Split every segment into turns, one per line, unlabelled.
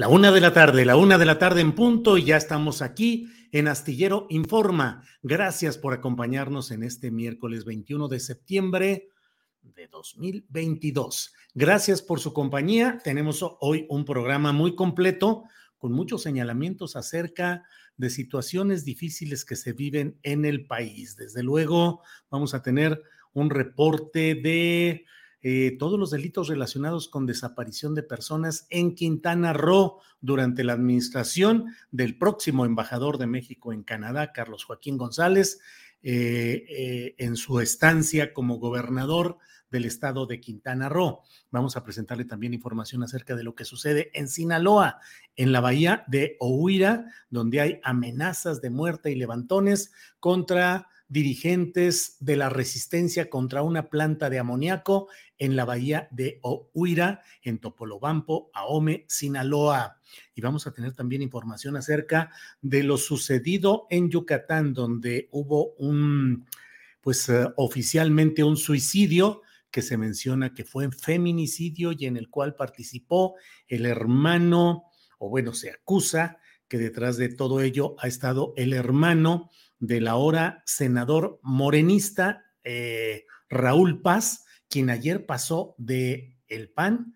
La una de la tarde, la una de la tarde en punto y ya estamos aquí en Astillero Informa. Gracias por acompañarnos en este miércoles 21 de septiembre de 2022. Gracias por su compañía. Tenemos hoy un programa muy completo con muchos señalamientos acerca de situaciones difíciles que se viven en el país. Desde luego, vamos a tener un reporte de eh, todos los delitos relacionados con desaparición de personas en Quintana Roo durante la administración del próximo embajador de México en Canadá, Carlos Joaquín González, eh, eh, en su estancia como gobernador del estado de Quintana Roo. Vamos a presentarle también información acerca de lo que sucede en Sinaloa, en la bahía de Ohuira, donde hay amenazas de muerte y levantones contra dirigentes de la resistencia contra una planta de amoníaco en la bahía de Ohuira, en Topolobampo, Ahome, Sinaloa. Y vamos a tener también información acerca de lo sucedido en Yucatán, donde hubo un, pues uh, oficialmente un suicidio que se menciona que fue feminicidio y en el cual participó el hermano, o bueno, se acusa que detrás de todo ello ha estado el hermano del ahora senador morenista eh, Raúl Paz, quien ayer pasó de el PAN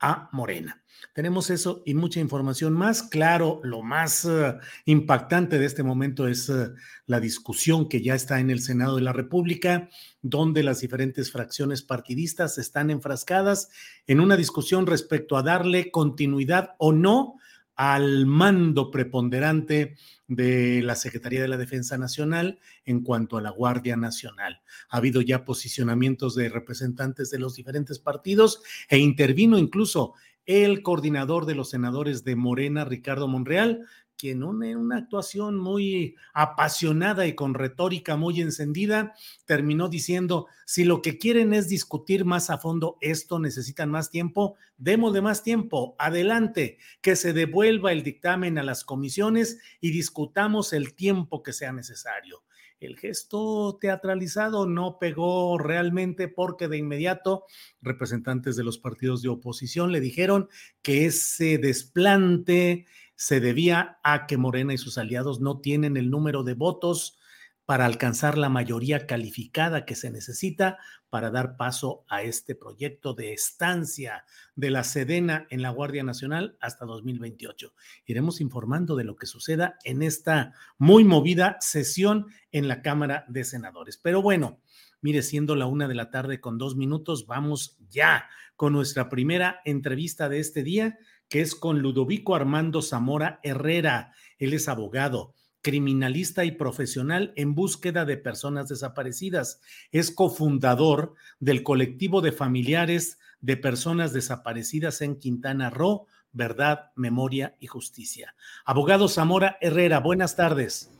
a Morena. Tenemos eso y mucha información más. Claro, lo más uh, impactante de este momento es uh, la discusión que ya está en el Senado de la República, donde las diferentes fracciones partidistas están enfrascadas en una discusión respecto a darle continuidad o no al mando preponderante de la Secretaría de la Defensa Nacional en cuanto a la Guardia Nacional. Ha habido ya posicionamientos de representantes de los diferentes partidos e intervino incluso el coordinador de los senadores de Morena, Ricardo Monreal, quien en una actuación muy apasionada y con retórica muy encendida, terminó diciendo, si lo que quieren es discutir más a fondo esto, necesitan más tiempo, démosle más tiempo, adelante, que se devuelva el dictamen a las comisiones y discutamos el tiempo que sea necesario. El gesto teatralizado no pegó realmente porque de inmediato representantes de los partidos de oposición le dijeron que ese desplante, se debía a que Morena y sus aliados no tienen el número de votos para alcanzar la mayoría calificada que se necesita para dar paso a este proyecto de estancia de la Sedena en la Guardia Nacional hasta 2028. Iremos informando de lo que suceda en esta muy movida sesión en la Cámara de Senadores. Pero bueno, mire, siendo la una de la tarde con dos minutos, vamos ya con nuestra primera entrevista de este día que es con Ludovico Armando Zamora Herrera. Él es abogado, criminalista y profesional en búsqueda de personas desaparecidas. Es cofundador del colectivo de familiares de personas desaparecidas en Quintana Roo, verdad, memoria y justicia. Abogado Zamora Herrera, buenas tardes.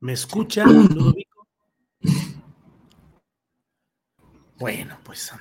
¿Me escucha, Ludovico? Bueno, pues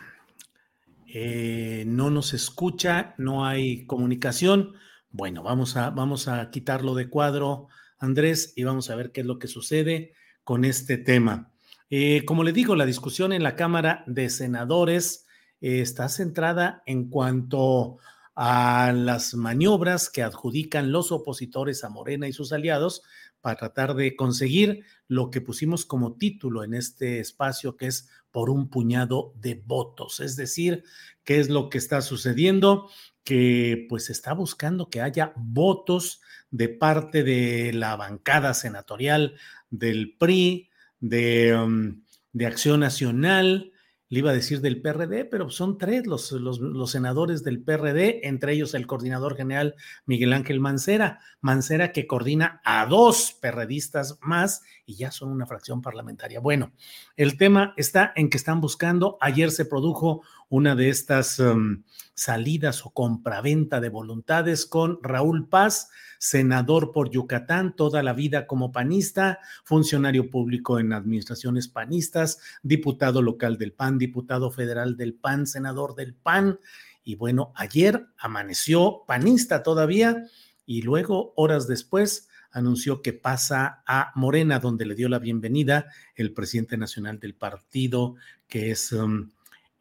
eh, no nos escucha, no hay comunicación. Bueno, vamos a, vamos a quitarlo de cuadro, Andrés, y vamos a ver qué es lo que sucede con este tema. Eh, como le digo, la discusión en la Cámara de Senadores eh, está centrada en cuanto a las maniobras que adjudican los opositores a Morena y sus aliados para tratar de conseguir lo que pusimos como título en este espacio, que es por un puñado de votos. Es decir, ¿qué es lo que está sucediendo? Que pues está buscando que haya votos de parte de la bancada senatorial del PRI, de, um, de Acción Nacional, le iba a decir del PRD, pero son tres los, los, senadores del PRD, entre ellos el coordinador general Miguel Ángel Mancera, Mancera que coordina a dos perredistas más y ya son una fracción parlamentaria. Bueno, el tema está en que están buscando, ayer se produjo una de estas um, salidas o compraventa de voluntades con Raúl Paz, senador por Yucatán, toda la vida como panista, funcionario público en administraciones panistas, diputado local del PAN, diputado federal del PAN, senador del PAN. Y bueno, ayer amaneció panista todavía y luego, horas después, anunció que pasa a Morena, donde le dio la bienvenida el presidente nacional del partido, que es um,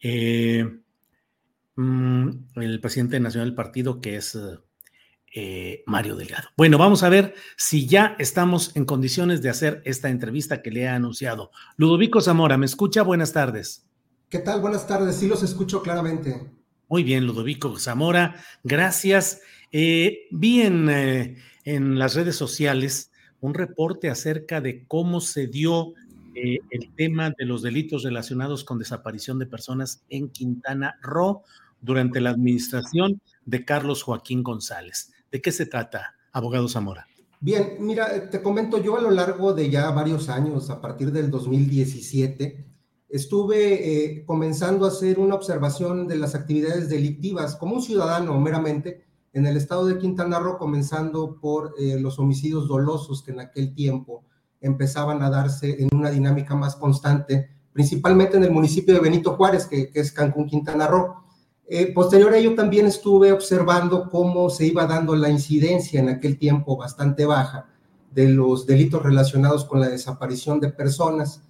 eh, mm, el presidente nacional del partido, que es eh, Mario Delgado. Bueno, vamos a ver si ya estamos en condiciones de hacer esta entrevista que le he anunciado. Ludovico Zamora, ¿me escucha? Buenas tardes.
¿Qué tal? Buenas tardes. Sí, los escucho claramente.
Muy bien, Ludovico Zamora, gracias. Eh, vi en, eh, en, las redes sociales un reporte acerca de cómo se dio el tema de los delitos relacionados con desaparición de personas en Quintana Roo durante la administración de Carlos Joaquín González. ¿De qué se trata, abogado Zamora?
Bien, mira, te comento yo a lo largo de ya varios años, a partir del 2017, estuve eh, comenzando a hacer una observación de las actividades delictivas como un ciudadano meramente en el estado de Quintana Roo, comenzando por eh, los homicidios dolosos que en aquel tiempo empezaban a darse en una dinámica más constante, principalmente en el municipio de Benito Juárez, que, que es Cancún, Quintana Roo. Eh, posterior a ello también estuve observando cómo se iba dando la incidencia en aquel tiempo bastante baja de los delitos relacionados con la desaparición de personas.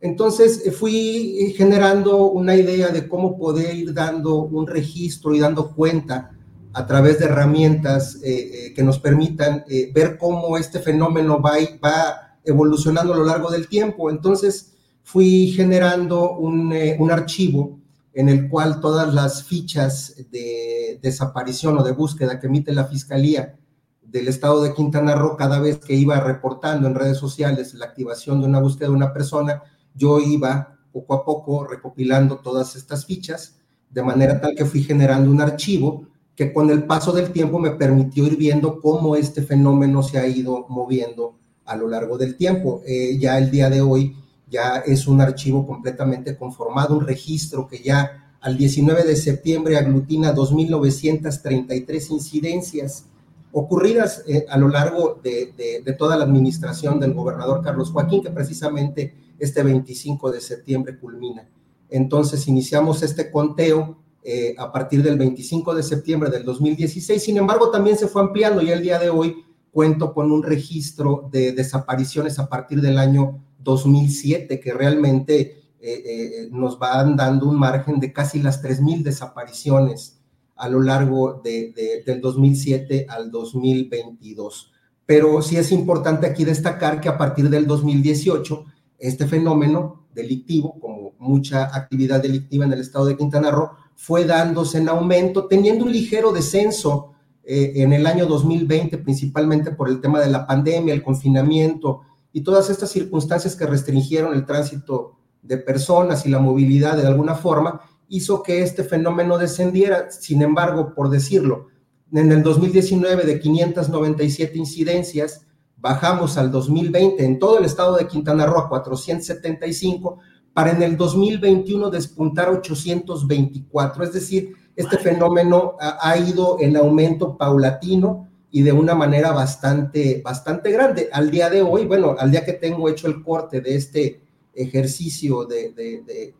Entonces eh, fui eh, generando una idea de cómo poder ir dando un registro y dando cuenta a través de herramientas que nos permitan ver cómo este fenómeno va, va, evolucionando a lo largo del tiempo. Entonces fui generando un, un archivo en el cual todas las fichas de desaparición o de búsqueda que emite la Fiscalía del Estado de Quintana Roo, cada vez que iba reportando en redes sociales la activación de una búsqueda de una persona, yo iba poco a poco recopilando todas estas fichas, de manera tal que fui generando un archivo que con el paso del tiempo me permitió ir viendo cómo este fenómeno se ha ido moviendo a lo largo del tiempo. Eh, ya el día de hoy ya es un archivo completamente conformado, un registro que ya al 19 de septiembre aglutina 2.933 incidencias ocurridas eh, a lo largo de, toda la administración del gobernador Carlos Joaquín, que precisamente este 25 de septiembre culmina. Entonces iniciamos este conteo eh, a partir del 25 de septiembre del 2016, sin embargo también se fue ampliando y el día de hoy cuento con un registro de desapariciones a partir del año 2007, que realmente eh, eh, nos van dando un margen de casi las 3.000 desapariciones a lo largo de, del 2007 al 2022. Pero sí es importante aquí destacar que a partir del 2018, este fenómeno delictivo, como mucha actividad delictiva en el estado de Quintana Roo, fue dándose en aumento, teniendo un ligero descenso eh, en el año 2020, principalmente por el tema de la pandemia, el confinamiento y todas estas circunstancias que restringieron el tránsito de personas y la movilidad de alguna forma, hizo que este fenómeno descendiera. Sin embargo, por decirlo, en el 2019 de 597 incidencias, bajamos al 2020 en todo el estado de Quintana Roo a 475, para en el 2021 despuntar 824. Es decir, este fenómeno ha, ido en aumento paulatino y de una manera bastante, bastante grande. Al día de hoy, bueno, al día que tengo hecho el corte de este ejercicio de,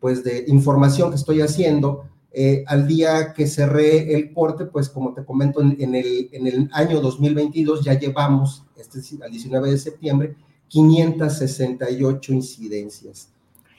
pues de información que estoy haciendo, eh, al día que cerré el corte, pues como te comento, en, el, en el año 2022 ya llevamos, este, al 19 de septiembre, 568 incidencias.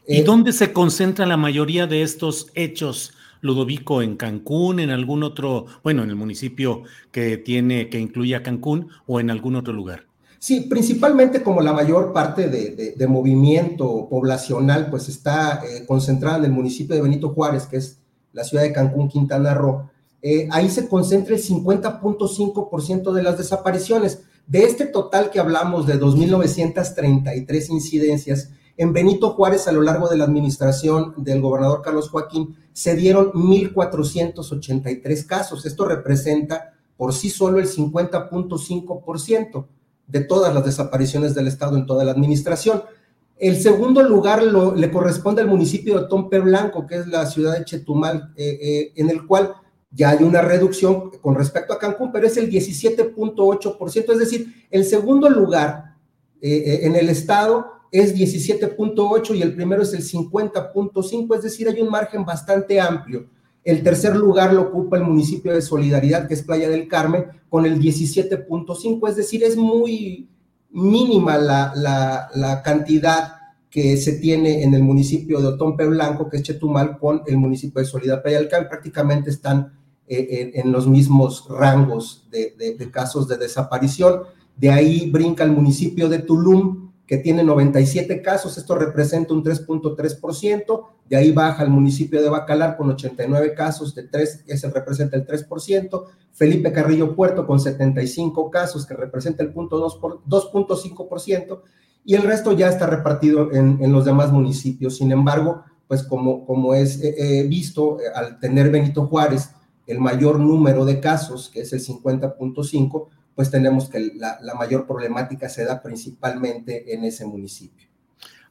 ¿Y eh, dónde se concentra la mayoría de estos hechos, Ludovico? ¿En Cancún, en algún otro, bueno, en el municipio que tiene, que incluye a Cancún o en algún otro lugar?
Sí, principalmente como la mayor parte de, movimiento poblacional pues está eh, concentrada en el municipio de Benito Juárez, que es la ciudad de Cancún, Quintana Roo, eh, ahí se concentra el 50.5% de las desapariciones. De este total que hablamos de 2.933 incidencias, en Benito Juárez, a lo largo de la administración del gobernador Carlos Joaquín, se dieron 1.483 casos. Esto representa por sí solo el 50.5% de todas las desapariciones del Estado en toda la administración. El segundo lugar le corresponde al municipio de Tompe Blanco, que es la ciudad de Chetumal, eh, eh, en el cual ya hay una reducción con respecto a Cancún, pero es el 17.8%, es decir, el segundo lugar eh, en el estado es 17.8 y el primero es el 50.5, es decir, hay un margen bastante amplio. El tercer lugar lo ocupa el municipio de Solidaridad, que es Playa del Carmen, con el 17.5, es decir, es muy mínima la, la, cantidad que se tiene en el municipio de Otompe Blanco, que es Chetumal, con el municipio de Solidaridad Playa del Carmen, prácticamente están eh, en, los mismos rangos de, de casos de desaparición. De ahí brinca el municipio de Tulum, que tiene 97 casos, esto representa un 3.3%, de ahí baja el municipio de Bacalar con 89 casos, de 3, ese representa el 3%, Felipe Carrillo Puerto con 75 casos, que representa el 2.5%, y el resto ya está repartido en, los demás municipios. Sin embargo, pues como, como es visto, eh, al tener Benito Juárez el mayor número de casos, que es el 50.5, pues tenemos que la, mayor problemática se da principalmente en ese municipio.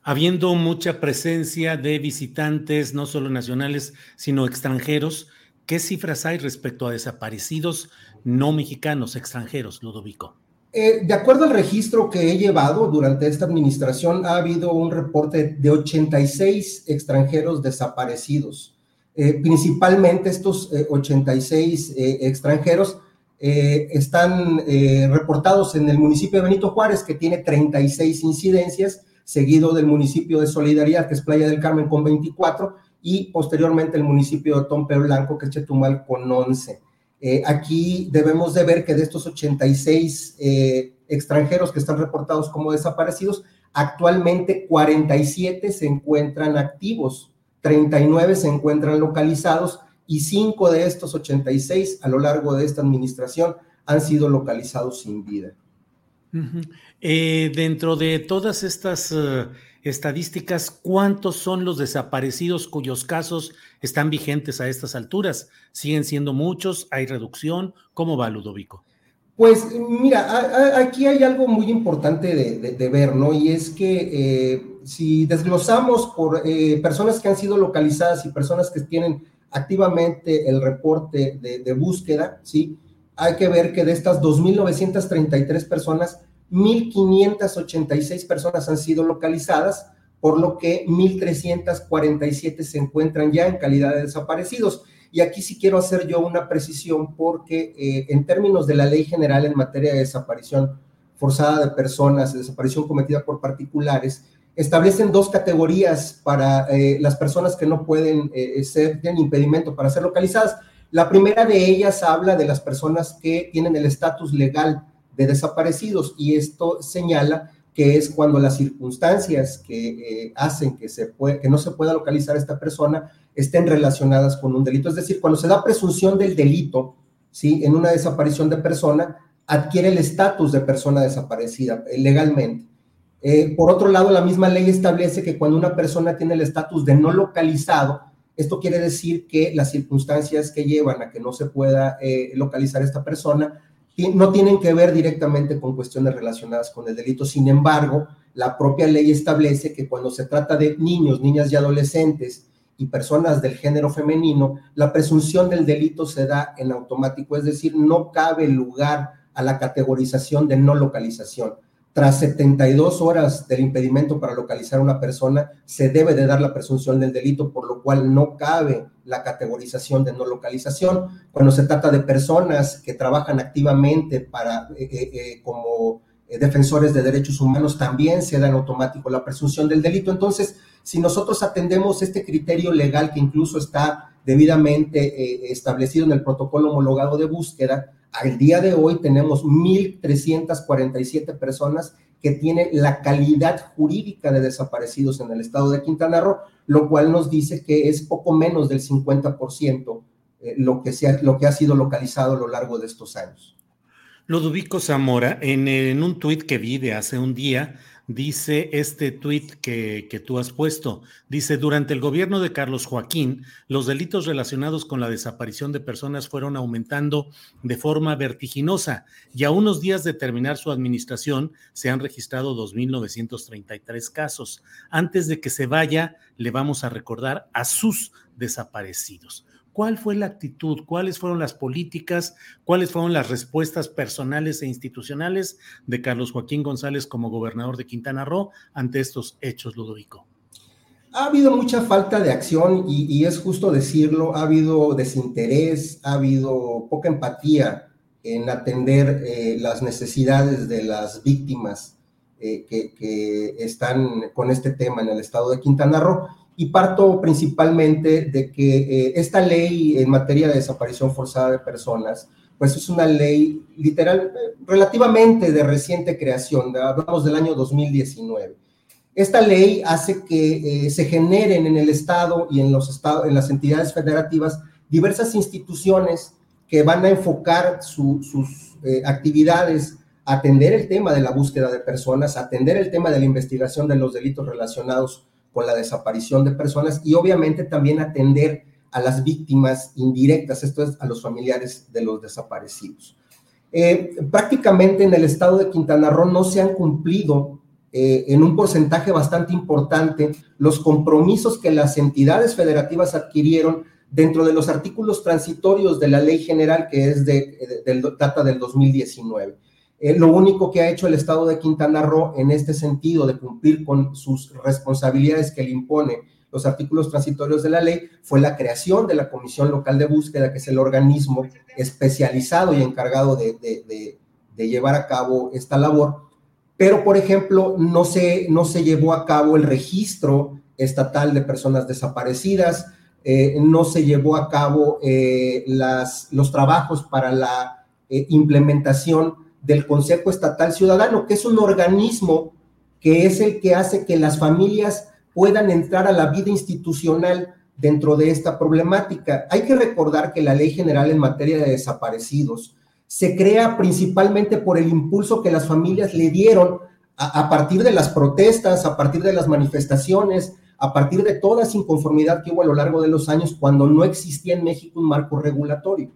Habiendo mucha presencia de visitantes, no solo nacionales, sino extranjeros, ¿qué cifras hay respecto a desaparecidos no mexicanos, extranjeros, Ludovico?
Eh, de acuerdo al registro que he llevado durante esta administración, ha habido un reporte de 86 extranjeros desaparecidos. Eh, principalmente estos 86 eh, extranjeros eh, están eh, reportados en el municipio de Benito Juárez, que tiene 36 incidencias, seguido del municipio de Solidaridad, que es Playa del Carmen, con 24, y posteriormente el municipio de Tompe Blanco, que es Chetumal, con 11. Eh, aquí debemos de ver que de estos 86 extranjeros que están reportados como desaparecidos, actualmente 47 se encuentran activos, 39 se encuentran localizados y cinco de estos 86 a lo largo de esta administración han sido localizados sin vida.
Eh, dentro de todas estas eh, estadísticas, ¿cuántos son los desaparecidos cuyos casos están vigentes a estas alturas? ¿Siguen siendo muchos? ¿Hay reducción? ¿Cómo va, Ludovico?
Pues mira, aquí hay algo muy importante de, ver, ¿no? Y es que eh, si desglosamos por personas que han sido localizadas y personas que tienen activamente el reporte de, búsqueda, ¿sí? Hay que ver que de estas 2.933 personas, 1.586 personas han sido localizadas, por lo que 1.347 se encuentran ya en calidad de desaparecidos. Y aquí sí quiero hacer yo una precisión porque eh, en términos de la ley general en materia de desaparición forzada de personas, desaparición cometida por particulares, establecen dos categorías para eh, las personas que no pueden eh, ser, tienen impedimento para ser localizadas. La primera de ellas habla de las personas que tienen el estatus legal de desaparecidos y esto señala que es cuando las circunstancias que eh, hacen que, se puede, que no se pueda localizar esta persona estén relacionadas con un delito. Es decir, cuando se da presunción del delito, ¿sí? En una desaparición de persona, adquiere el estatus de persona desaparecida legalmente. Eh, por otro lado, la misma ley establece que cuando una persona tiene el estatus de no localizado, esto quiere decir que las circunstancias que llevan a que no se pueda eh, localizar esta persona no tienen que ver directamente con cuestiones relacionadas con el delito. Sin embargo, la propia ley establece que cuando se trata de niños, niñas y adolescentes y personas del género femenino, la presunción del delito se da en automático, es decir, no cabe lugar a la categorización de no localización. Tras 72 horas del impedimento para localizar a una persona, se debe de dar la presunción del delito, por lo cual no cabe la categorización de no localización. Cuando se trata de personas que trabajan activamente para, eh, eh, eh, como defensores de derechos humanos, también se da en automático la presunción del delito. Entonces, si nosotros atendemos este criterio legal que incluso está debidamente establecido en el protocolo homologado de búsqueda, al día de hoy tenemos 1.347 personas que tienen la calidad jurídica de desaparecidos en el estado de Quintana Roo, lo cual nos dice que es poco menos del 50% eh, lo, que ha, lo que ha sido localizado a lo largo de estos años.
Ludovico Zamora, en, en un tuit que vi de hace un día, dice este tuit que, que, tú has puesto. Dice, durante el gobierno de Carlos Joaquín, los delitos relacionados con la desaparición de personas fueron aumentando de forma vertiginosa y a unos días de terminar su administración se han registrado 2.933 casos. Antes de que se vaya, le vamos a recordar a sus desaparecidos. ¿Cuál fue la actitud? ¿Cuáles fueron las políticas? ¿Cuáles fueron las respuestas personales e institucionales de Carlos Joaquín González como gobernador de Quintana Roo ante estos hechos, Ludovico?
Ha habido mucha falta de acción y, es justo decirlo, ha habido desinterés, ha habido poca empatía en atender eh, las necesidades de las víctimas eh, que, que están con este tema en el estado de Quintana Roo y parto principalmente de que eh, esta ley en materia de desaparición forzada de personas, pues es una ley literal, relativamente de reciente creación, hablamos del año 2019. Esta ley hace que eh, se generen en el Estado y en, los estados, en las entidades federativas diversas instituciones que van a enfocar sus eh, actividades atender el tema de la búsqueda de personas, atender el tema de la investigación de los delitos relacionados con la desaparición de personas y obviamente también atender a las víctimas indirectas, esto es, a los familiares de los desaparecidos. Eh, prácticamente en el estado de Quintana Roo no se han cumplido eh, en un porcentaje bastante importante los compromisos que las entidades federativas adquirieron dentro de los artículos transitorios de la ley general que es de, de, de data del 2019. Eh, lo único que ha hecho el Estado de Quintana Roo en este sentido de cumplir con sus responsabilidades que le impone los artículos transitorios de la ley fue la creación de la Comisión Local de Búsqueda, que es el organismo especializado y encargado de, de, llevar a cabo esta labor. Pero, por ejemplo, no se, no se llevó a cabo el registro estatal de personas desaparecidas, eh, no se llevó a cabo eh, las, los trabajos para la implementación del Consejo Estatal Ciudadano, que es un organismo que es el que hace que las familias puedan entrar a la vida institucional dentro de esta problemática. Hay que recordar que la Ley General en materia de desaparecidos se crea principalmente por el impulso que las familias le dieron a, partir de las protestas, a partir de las manifestaciones, a partir de toda esa inconformidad que hubo a lo largo de los años cuando no existía en México un marco regulatorio.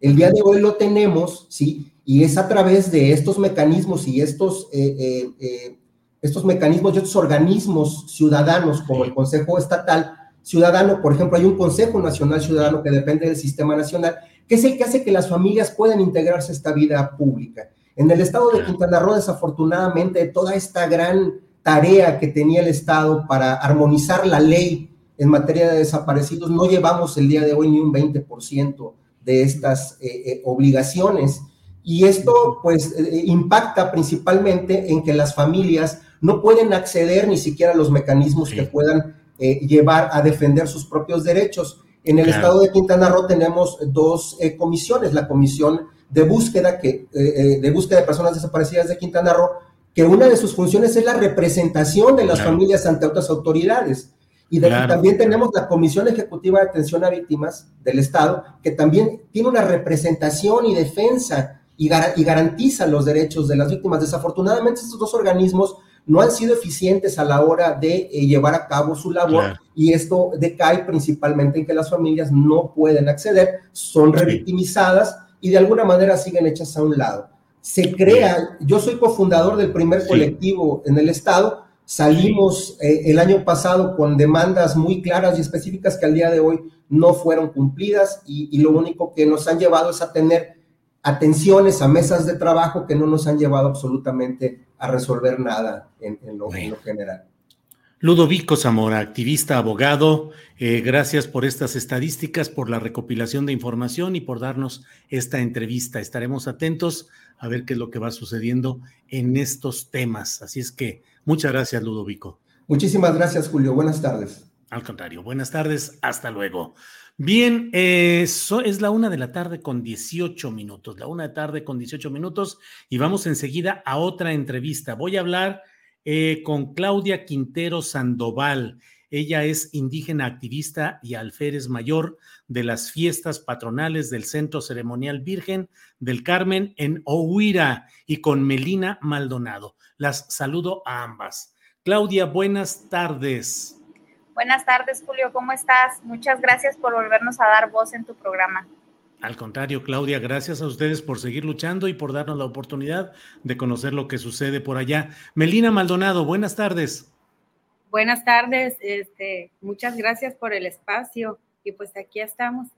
El día de hoy lo tenemos, ¿sí? Y es a través de estos mecanismos y estos, eh, eh, eh, estos mecanismos y estos organismos ciudadanos como el Consejo Estatal Ciudadano, por ejemplo, hay un Consejo Nacional Ciudadano que depende del Sistema Nacional, que es el que hace que las familias puedan integrarse a esta vida pública. En el estado de Quintana Roo, desafortunadamente, toda esta gran tarea que tenía el Estado para armonizar la ley en materia de desaparecidos, no llevamos el día de hoy ni un 20% de estas obligaciones. Y esto pues eh, impacta principalmente en que las familias no pueden acceder ni siquiera a los mecanismos que puedan eh, llevar a defender sus propios derechos. En el estado de Quintana Roo tenemos dos eh, comisiones, la comisión de búsqueda, que, de búsqueda de personas desaparecidas de Quintana Roo, que una de sus funciones es la representación de las familias ante otras autoridades. Y también tenemos la Comisión Ejecutiva de Atención a Víctimas del Estado, que también tiene una representación y defensa y, garantiza los derechos de las víctimas. Desafortunadamente, estos dos organismos no han sido eficientes a la hora de eh, llevar a cabo su labor y esto decae principalmente en que las familias no pueden acceder, son revictimizadas y de alguna manera siguen hechas a un lado. se crea, yo soy cofundador del primer colectivo en el estado, salimos eh, el año pasado con demandas muy claras y específicas que al día de hoy no fueron cumplidas y, lo único que nos han llevado es a tener atenciones a mesas de trabajo que no nos han llevado absolutamente a resolver nada en, lo, general.
Ludovico Zamora, activista, abogado, eh, gracias por estas estadísticas, por la recopilación de información y por darnos esta entrevista. Estaremos atentos a ver qué es lo que va sucediendo en estos temas. Así es que muchas gracias, Ludovico.
Muchísimas gracias, Julio. Buenas tardes.
Al contrario, buenas tardes, hasta luego. Bien, eh, es la una de la tarde con 18 minutos, la una de tarde con 18 minutos y vamos enseguida a otra entrevista. Voy a hablar eh, con Claudia Quintero Sandoval. Ella es indígena activista y alférez mayor de las fiestas patronales del Centro Ceremonial Virgen del Carmen en Ohuira y con Melina Maldonado. Las saludo a ambas. Claudia, buenas tardes.
Buenas tardes, Julio, ¿cómo estás? Muchas gracias por volvernos a dar voz en tu programa.
Al contrario, Claudia, gracias a ustedes por seguir luchando y por darnos la oportunidad de conocer lo que sucede por allá. Melina Maldonado, buenas tardes.
Buenas tardes, este, muchas gracias por el espacio y pues aquí estamos.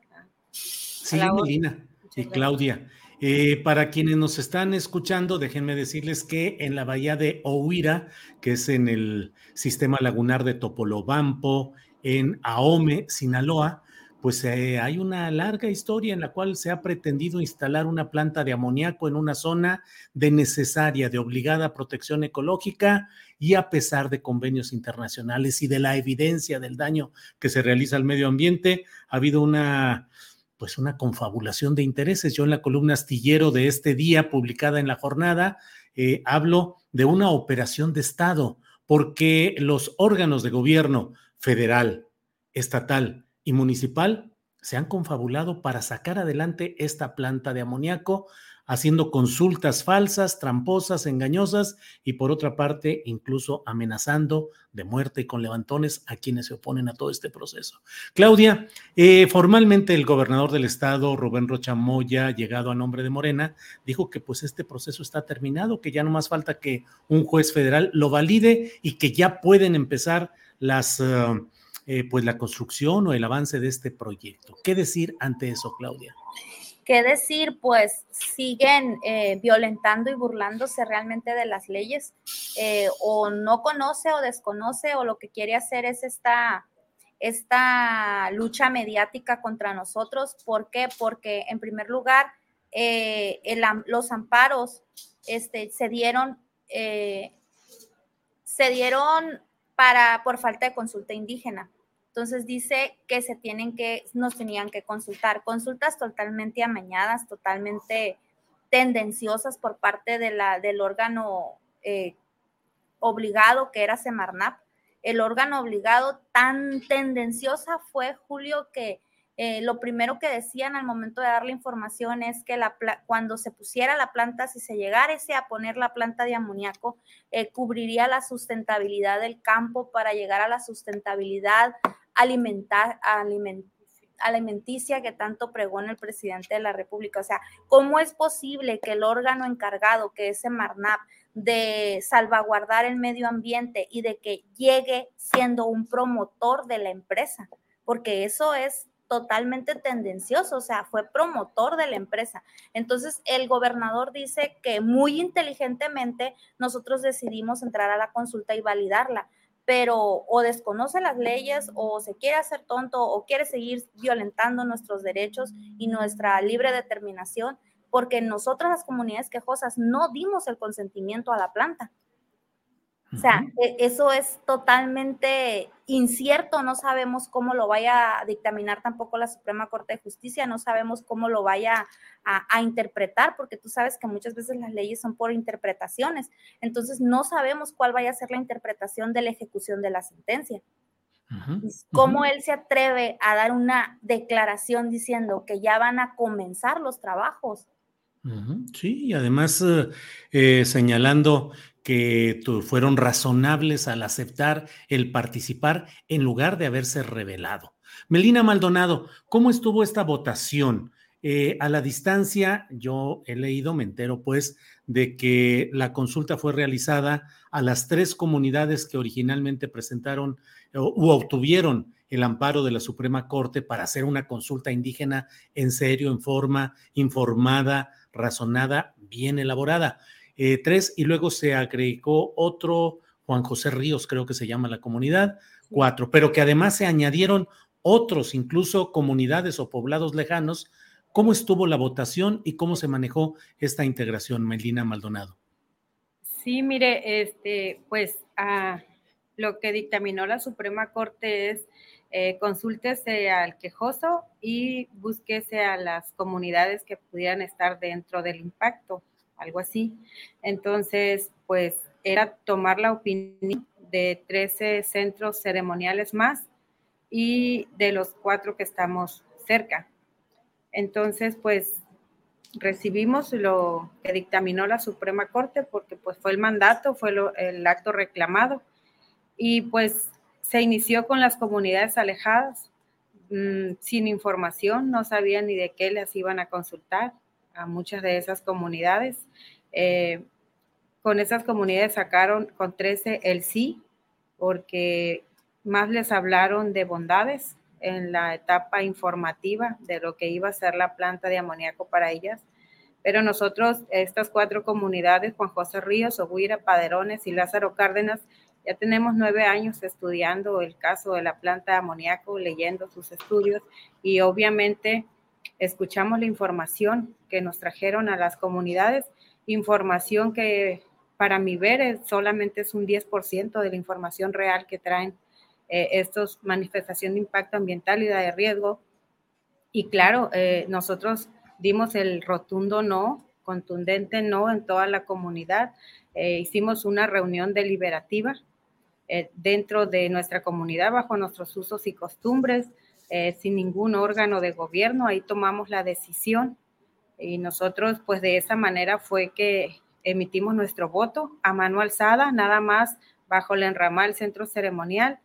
Sí, Melina y Claudia. Eh, para quienes nos están escuchando, déjenme decirles que en la bahía de Ohuira, que es en el sistema lagunar de Topolobampo, en Ahome, Sinaloa, pues eh, hay una larga historia en la cual se ha pretendido instalar una planta de amoníaco en una zona de necesaria, de obligada protección ecológica y a pesar de convenios internacionales y de la evidencia del daño que se realiza al medio ambiente, ha habido una pues una confabulación de intereses. Yo en la columna astillero de este día, publicada en la jornada, eh, hablo de una operación de Estado, porque los órganos de gobierno federal, estatal, y municipal se han confabulado para sacar adelante esta planta de amoníaco, haciendo consultas falsas, tramposas, engañosas y por otra parte incluso amenazando de muerte y con levantones a quienes se oponen a todo este proceso. Claudia, eh, formalmente el gobernador del estado, Rubén Rocha Moya, llegado a nombre de Morena, dijo que pues este proceso está terminado, que ya no más falta que un juez federal lo valide y que ya pueden empezar las... Eh, pues la construcción o el avance de este proyecto. ¿Qué decir ante eso, Claudia?
¿Qué decir? Pues siguen eh, violentando y burlándose realmente de las leyes, eh, o no conoce o desconoce, o lo que quiere hacer es esta, esta lucha mediática contra nosotros. ¿Por qué? Porque en primer lugar, los amparos este, se dieron, se dieron para, por falta de consulta indígena. Entonces dice que se tienen que, nos tenían que consultar, consultas totalmente amañadas, totalmente tendenciosas por parte de la, del órgano eh, obligado que era Semarnap. El órgano obligado tan tendenciosa fue, Julio, que eh, lo primero que decían al momento de dar la información es que la, cuando se pusiera la planta, si se llegara a poner la planta de amoníaco, eh, cubriría la sustentabilidad del campo para llegar a la sustentabilidad alimentar, alimenticia que tanto pregona el presidente de la República. O sea, ¿cómo es posible que el órgano encargado, que es Marnap, de salvaguardar el medio ambiente y de que llegue siendo un promotor de la empresa? Porque eso es totalmente tendencioso, o sea, fue promotor de la empresa. Entonces, el gobernador dice que muy inteligentemente nosotros decidimos entrar a la consulta y validarla pero o desconoce las leyes o se quiere hacer tonto o quiere seguir violentando nuestros derechos y nuestra libre determinación, porque nosotras las comunidades quejosas no dimos el consentimiento a la planta. O sea, e, eso es totalmente incierto, no sabemos cómo lo vaya a dictaminar tampoco la Suprema Corte de Justicia, no sabemos cómo lo vaya a, interpretar, porque tú sabes que muchas veces las leyes son por interpretaciones, entonces no sabemos cuál vaya a ser la interpretación de la ejecución de la sentencia. ¿Cómo él se atreve a dar una declaración diciendo que ya van a comenzar los trabajos?
Sí, y además eh, eh, señalando que fueron razonables al aceptar el participar en lugar de haberse revelado. Melina Maldonado, ¿cómo estuvo esta votación? Eh, a la distancia, yo he leído, me entero pues, de que la consulta fue realizada a las tres comunidades que originalmente presentaron u obtuvieron el amparo de la Suprema Corte para hacer una consulta indígena en serio, en forma informada, razonada, bien elaborada. Eh, tres, y luego se agregó otro, Juan José Ríos, creo que se llama la comunidad, cuatro, pero que además se añadieron otros, incluso comunidades o poblados lejanos. ¿Cómo estuvo la votación y cómo se manejó esta integración, Melina Maldonado?
Sí, mire, este, pues ah, lo que dictaminó la Suprema Corte es eh, consúltese al quejoso y búsquese a las comunidades que pudieran estar dentro del impacto, algo así. Entonces, pues era tomar la opinión de 13 centros ceremoniales más y de los cuatro que estamos cerca. Entonces, pues recibimos lo que dictaminó la Suprema Corte porque pues fue el mandato, fue el acto reclamado y pues se inició con las comunidades alejadas, mm, sin información, no sabían ni de qué les iban a consultar a muchas de esas comunidades. Eh, con esas comunidades sacaron con 13 el sí, porque más les hablaron de bondades en la etapa informativa de lo que iba a ser la planta de amoníaco para ellas. Pero nosotros, estas cuatro comunidades, Juan José Ríos, Oguira, Paderones y Lázaro Cárdenas, ya tenemos nueve años estudiando el caso de la planta de amoníaco, leyendo sus estudios y obviamente escuchamos la información que nos trajeron a las comunidades, información que para mi ver solamente es un 10% de la información real que traen eh, estos manifestaciones de impacto ambiental y de riesgo. Y claro, eh, nosotros dimos el rotundo no, contundente no en toda la comunidad. Eh, hicimos una reunión deliberativa dentro de nuestra comunidad bajo nuestros usos y costumbres, eh, sin ningún órgano de gobierno. Ahí tomamos la decisión y nosotros pues de esa manera fue que emitimos nuestro voto a mano alzada, nada más bajo el enramal centro ceremonial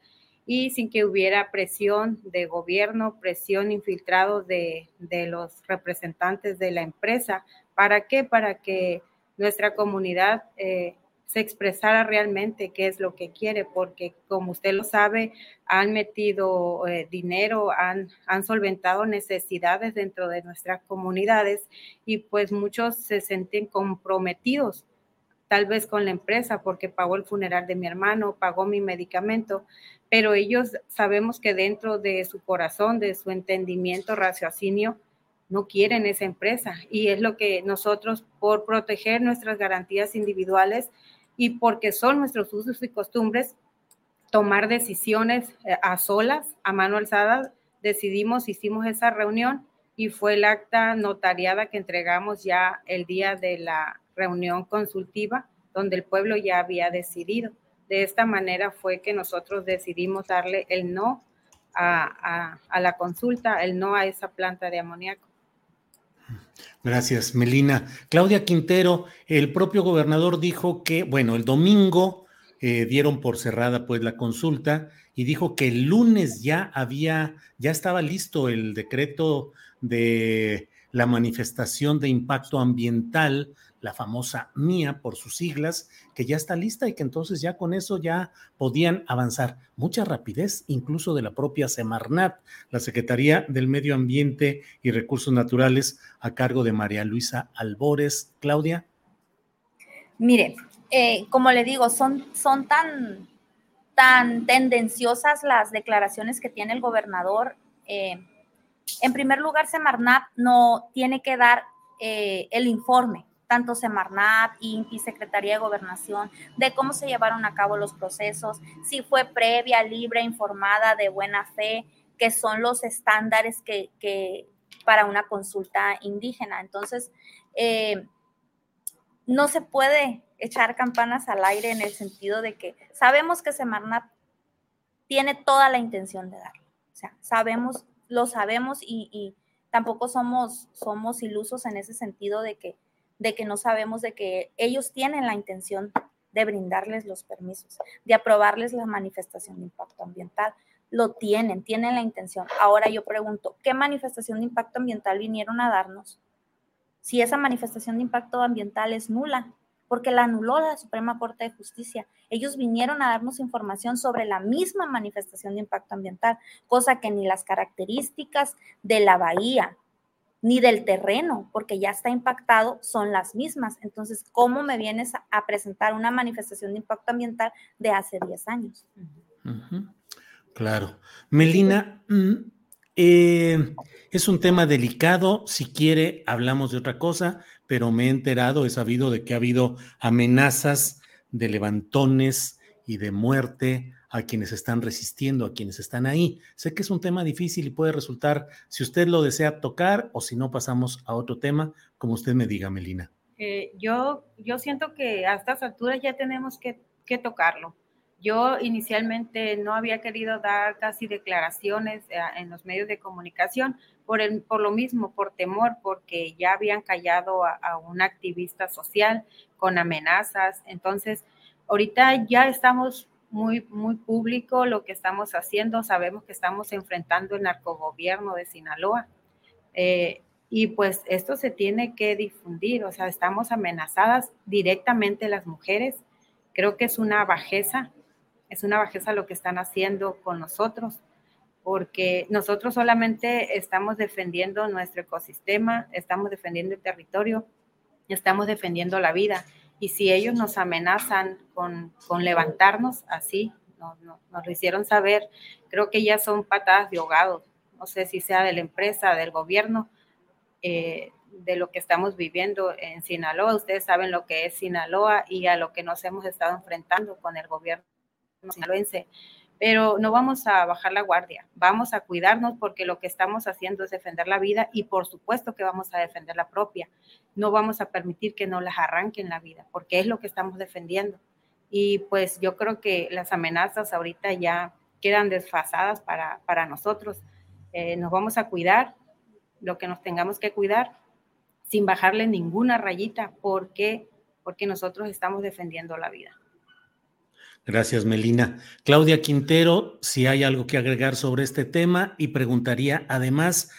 y sin que hubiera presión de gobierno, presión infiltrado de, de los representantes de la empresa. ¿Para qué? Para que nuestra comunidad eh, se expresara realmente qué es lo que quiere, porque como usted lo sabe, han metido eh, dinero, han, han solventado necesidades dentro de nuestras comunidades y pues muchos se sienten comprometidos tal vez con la empresa porque pagó el funeral de mi hermano, pagó mi medicamento, pero ellos sabemos que dentro de su corazón, de su entendimiento, raciocinio, no quieren esa empresa. Y es lo que nosotros, por proteger nuestras garantías individuales, y porque son nuestros usos y costumbres tomar decisiones eh, a solas, a mano alzada, decidimos, hicimos esa reunión y fue el acta notariada que entregamos ya el día de la reunión consultiva, donde el pueblo ya había decidido. De esta manera fue que nosotros decidimos darle el no a, a la consulta, el no a esa planta de amoníaco.
Gracias, Melina. Claudia Quintero, el propio gobernador dijo que, bueno, el domingo eh, dieron por cerrada pues la consulta y dijo que el lunes ya había, ya estaba listo el decreto de la manifestación de impacto ambiental la famosa MIA por sus siglas, que ya está lista y que entonces ya con eso ya podían avanzar. Mucha rapidez, incluso de la propia Semarnat, la Secretaría del Medio Ambiente y Recursos Naturales, a cargo de María Luisa Albores. Claudia.
Mire, eh, como le digo, son, son tan, tan tendenciosas las declaraciones que tiene el gobernador. Eh, en primer lugar, Semarnat no tiene que dar eh, el informe tanto Semarnat, INPI, Secretaría de Gobernación, de cómo se llevaron a cabo los procesos, si fue previa, libre, informada, de buena fe, que son los estándares que, para una consulta indígena. Entonces, eh, no se puede echar campanas al aire en el sentido de que sabemos que Semarnat tiene toda la intención de darlo. O sea, sabemos, lo sabemos y, y tampoco somos, somos ilusos en ese sentido de que de que no sabemos de que ellos tienen la intención de brindarles los permisos, de aprobarles la manifestación de impacto ambiental. lo tienen, tienen la intención. Ahora yo pregunto, ¿qué manifestación de impacto ambiental vinieron a darnos? Si esa manifestación de impacto ambiental es nula, porque la anuló la Suprema Corte de Justicia. Ellos vinieron a darnos información sobre la misma manifestación de impacto ambiental, cosa que ni las características de la bahía ni del terreno, porque ya está impactado, son las mismas. Entonces, ¿cómo me vienes a, presentar una manifestación de impacto ambiental de hace 10 años?
Claro. Melina, mm, eh, es un tema delicado. Si quiere, hablamos de otra cosa, pero me he enterado, he sabido de que ha habido amenazas de levantones y de muerte a quienes están resistiendo, a quienes están ahí. Sé que es un tema difícil y puede resultar, si usted lo desea tocar o si no pasamos a otro tema, como usted me diga, Melina.
Eh, yo, yo siento que a estas alturas ya tenemos que, que tocarlo yo inicialmente no había querido dar casi declaraciones eh, en los medios de comunicación por, el, por lo mismo, por temor, porque ya habían callado a, a un activista social con amenazas. Entonces, ahorita ya estamos muy, muy público lo que estamos haciendo. Sabemos que estamos enfrentando el narcogobierno de Sinaloa. Eh, y pues esto se tiene que difundir, o sea, estamos amenazadas directamente las mujeres. Creo que es una bajeza es una bajeza lo que están haciendo con nosotros, porque nosotros solamente estamos defendiendo nuestro ecosistema, estamos defendiendo el territorio, estamos defendiendo la vida. Y si ellos nos amenazan con, levantarnos así, nos lo hicieron saber, creo que ya son patadas de ahogado. No sé si sea de la empresa, del gobierno, eh, de lo que estamos viviendo en Sinaloa. Ustedes saben lo que es Sinaloa y a lo que nos hemos estado enfrentando con el gobierno sinaloense, pero no vamos a bajar la guardia, vamos a cuidarnos porque lo que estamos haciendo es defender la vida y por supuesto que vamos a defender la propia. No vamos a permitir que no las arranquen la vida, porque es lo que estamos defendiendo. Y pues yo creo que las amenazas ahorita ya quedan desfasadas para, para nosotros. Eh, nos vamos a cuidar lo que nos tengamos que cuidar sin bajarle ninguna rayita, porque porque nosotros estamos defendiendo la vida.
Gracias, Melina. Claudia Quintero, si hay algo que agregar sobre este tema y preguntaría además,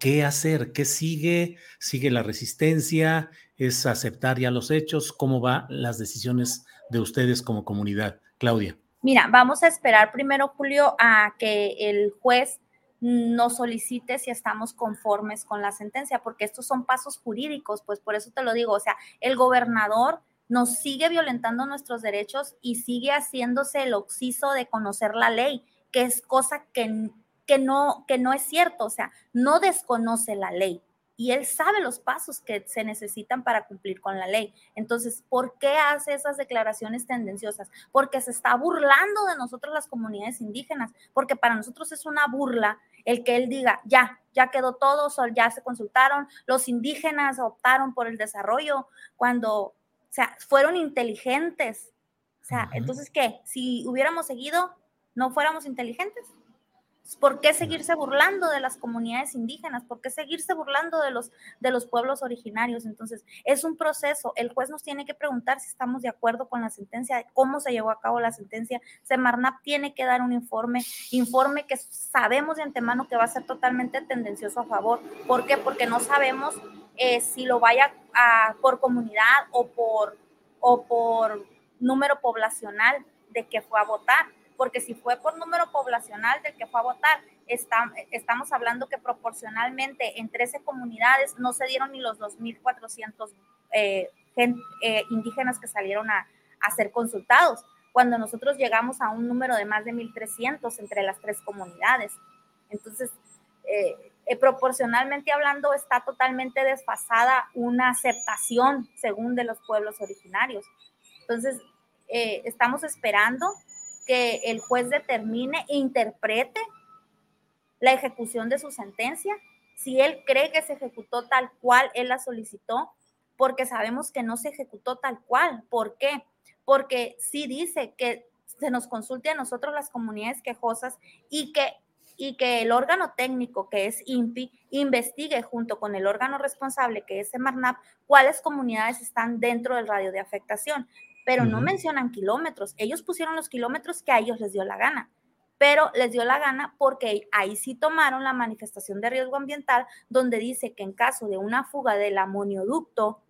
¿qué hacer? ¿Qué sigue? ¿Sigue la resistencia? ¿Es aceptar ya los hechos? ¿Cómo van las decisiones de ustedes como comunidad? Claudia.
Mira, vamos a esperar primero, Julio, a que el juez nos solicite si estamos conformes con la sentencia, porque estos son pasos jurídicos, pues por eso te lo digo, o sea, el gobernador nos sigue violentando nuestros derechos y sigue haciéndose el oxiso de conocer la ley, que es cosa que, que, no, que no es cierto, o sea, no desconoce la ley y él sabe los pasos que se necesitan para cumplir con la ley. Entonces, ¿por qué hace esas declaraciones tendenciosas? Porque se está burlando de nosotros las comunidades indígenas, porque para nosotros es una burla el que él diga, ya, ya quedó todo, ya se consultaron, los indígenas optaron por el desarrollo, cuando o sea, fueron inteligentes. O sea, entonces, ¿qué? Si hubiéramos seguido, ¿no fuéramos inteligentes? ¿Por qué seguirse burlando de las comunidades indígenas? ¿Por qué seguirse burlando de los, de los pueblos originarios? Entonces, es un proceso. El juez nos tiene que preguntar si estamos de acuerdo con la sentencia, cómo se llevó a cabo la sentencia. Semarnap tiene que dar un informe, informe que sabemos de antemano que va a ser totalmente tendencioso a favor. ¿Por qué? Porque no sabemos eh, si lo vaya a, por comunidad o por, o por número poblacional de que fue a votar, porque si fue por número poblacional del que fue a votar, estamos hablando que proporcionalmente en 13 comunidades no se dieron ni los 2.400 eh, eh, indígenas que salieron a, a ser consultados, cuando nosotros llegamos a un número de más de 1.300 entre las tres comunidades. Entonces, eh, eh, proporcionalmente hablando, está totalmente desfasada una aceptación según de los pueblos originarios. Entonces, eh, estamos esperando que el juez determine e interprete la ejecución de su sentencia, si él cree que se ejecutó tal cual él la solicitó, porque sabemos que no se ejecutó tal cual. ¿Por qué? Porque sí dice que se nos consulte a nosotros las comunidades quejosas y que y que el órgano técnico, que es INPI, investigue junto con el órgano responsable, que es Semarnap, cuáles comunidades están dentro del radio de afectación. Pero no mencionan kilómetros. Ellos pusieron los kilómetros que a ellos les dio la gana. pero les dio la gana porque ahí sí tomaron la manifestación de riesgo ambiental, donde dice que en caso de una fuga del amonioducto,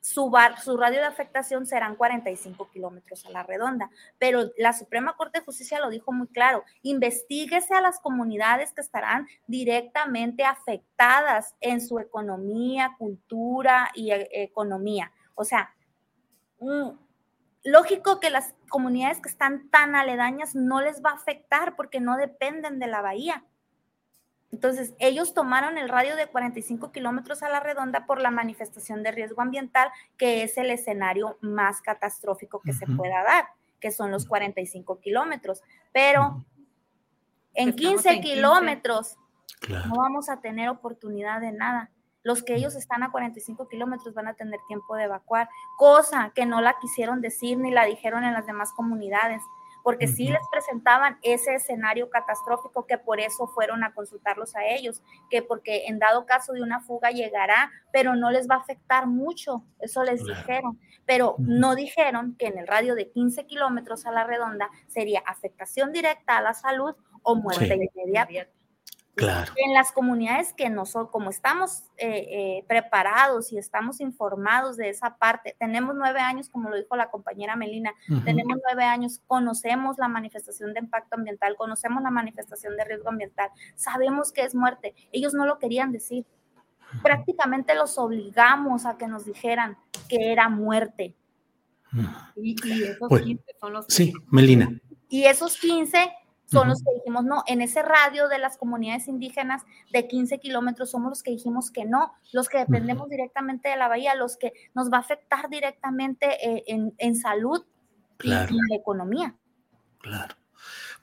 su, radio de afectación serán 45 kilómetros a la redonda. Pero la Suprema Corte de Justicia lo dijo muy claro, investiguese a las comunidades que estarán directamente afectadas en su economía, cultura y e, economía. O sea, mm, lógico que las comunidades que están tan aledañas no les va a afectar porque no dependen de la bahía. Entonces, ellos tomaron el radio de 45 kilómetros a la redonda por la manifestación de riesgo ambiental, que es el escenario más catastrófico que se pueda dar, que son los 45 kilómetros. Pero en 15 kilómetros no vamos a tener oportunidad de nada. Los que ellos están a 45 kilómetros van a tener tiempo de evacuar, cosa que no la quisieron decir ni la dijeron en las demás comunidades porque sí les presentaban ese escenario catastrófico que por eso fueron a consultarlos a ellos, que porque en dado caso de una fuga llegará, pero no les va a afectar mucho, eso les dijeron, pero no dijeron que en el radio de 15 kilómetros a la redonda sería afectación directa a la salud o muerte inmediata. En las comunidades que no son, como estamos eh, eh, preparados y estamos informados de esa parte, tenemos nueve años, como lo dijo la compañera Melina, tenemos nueve años, conocemos la manifestación de impacto ambiental, conocemos la manifestación de riesgo ambiental, sabemos que es muerte. Ellos no lo querían decir. Prácticamente los obligamos a que nos dijeran que era muerte.
Y, esos 15 pues, son los...
Sí, Melina.
Y esos 15 son los que dijimos no. En ese radio de las comunidades indígenas de 15 kilómetros somos los que dijimos que no, los que dependemos directamente de la bahía, los que nos va a afectar directamente eh, en, salud y en la economía.
Claro.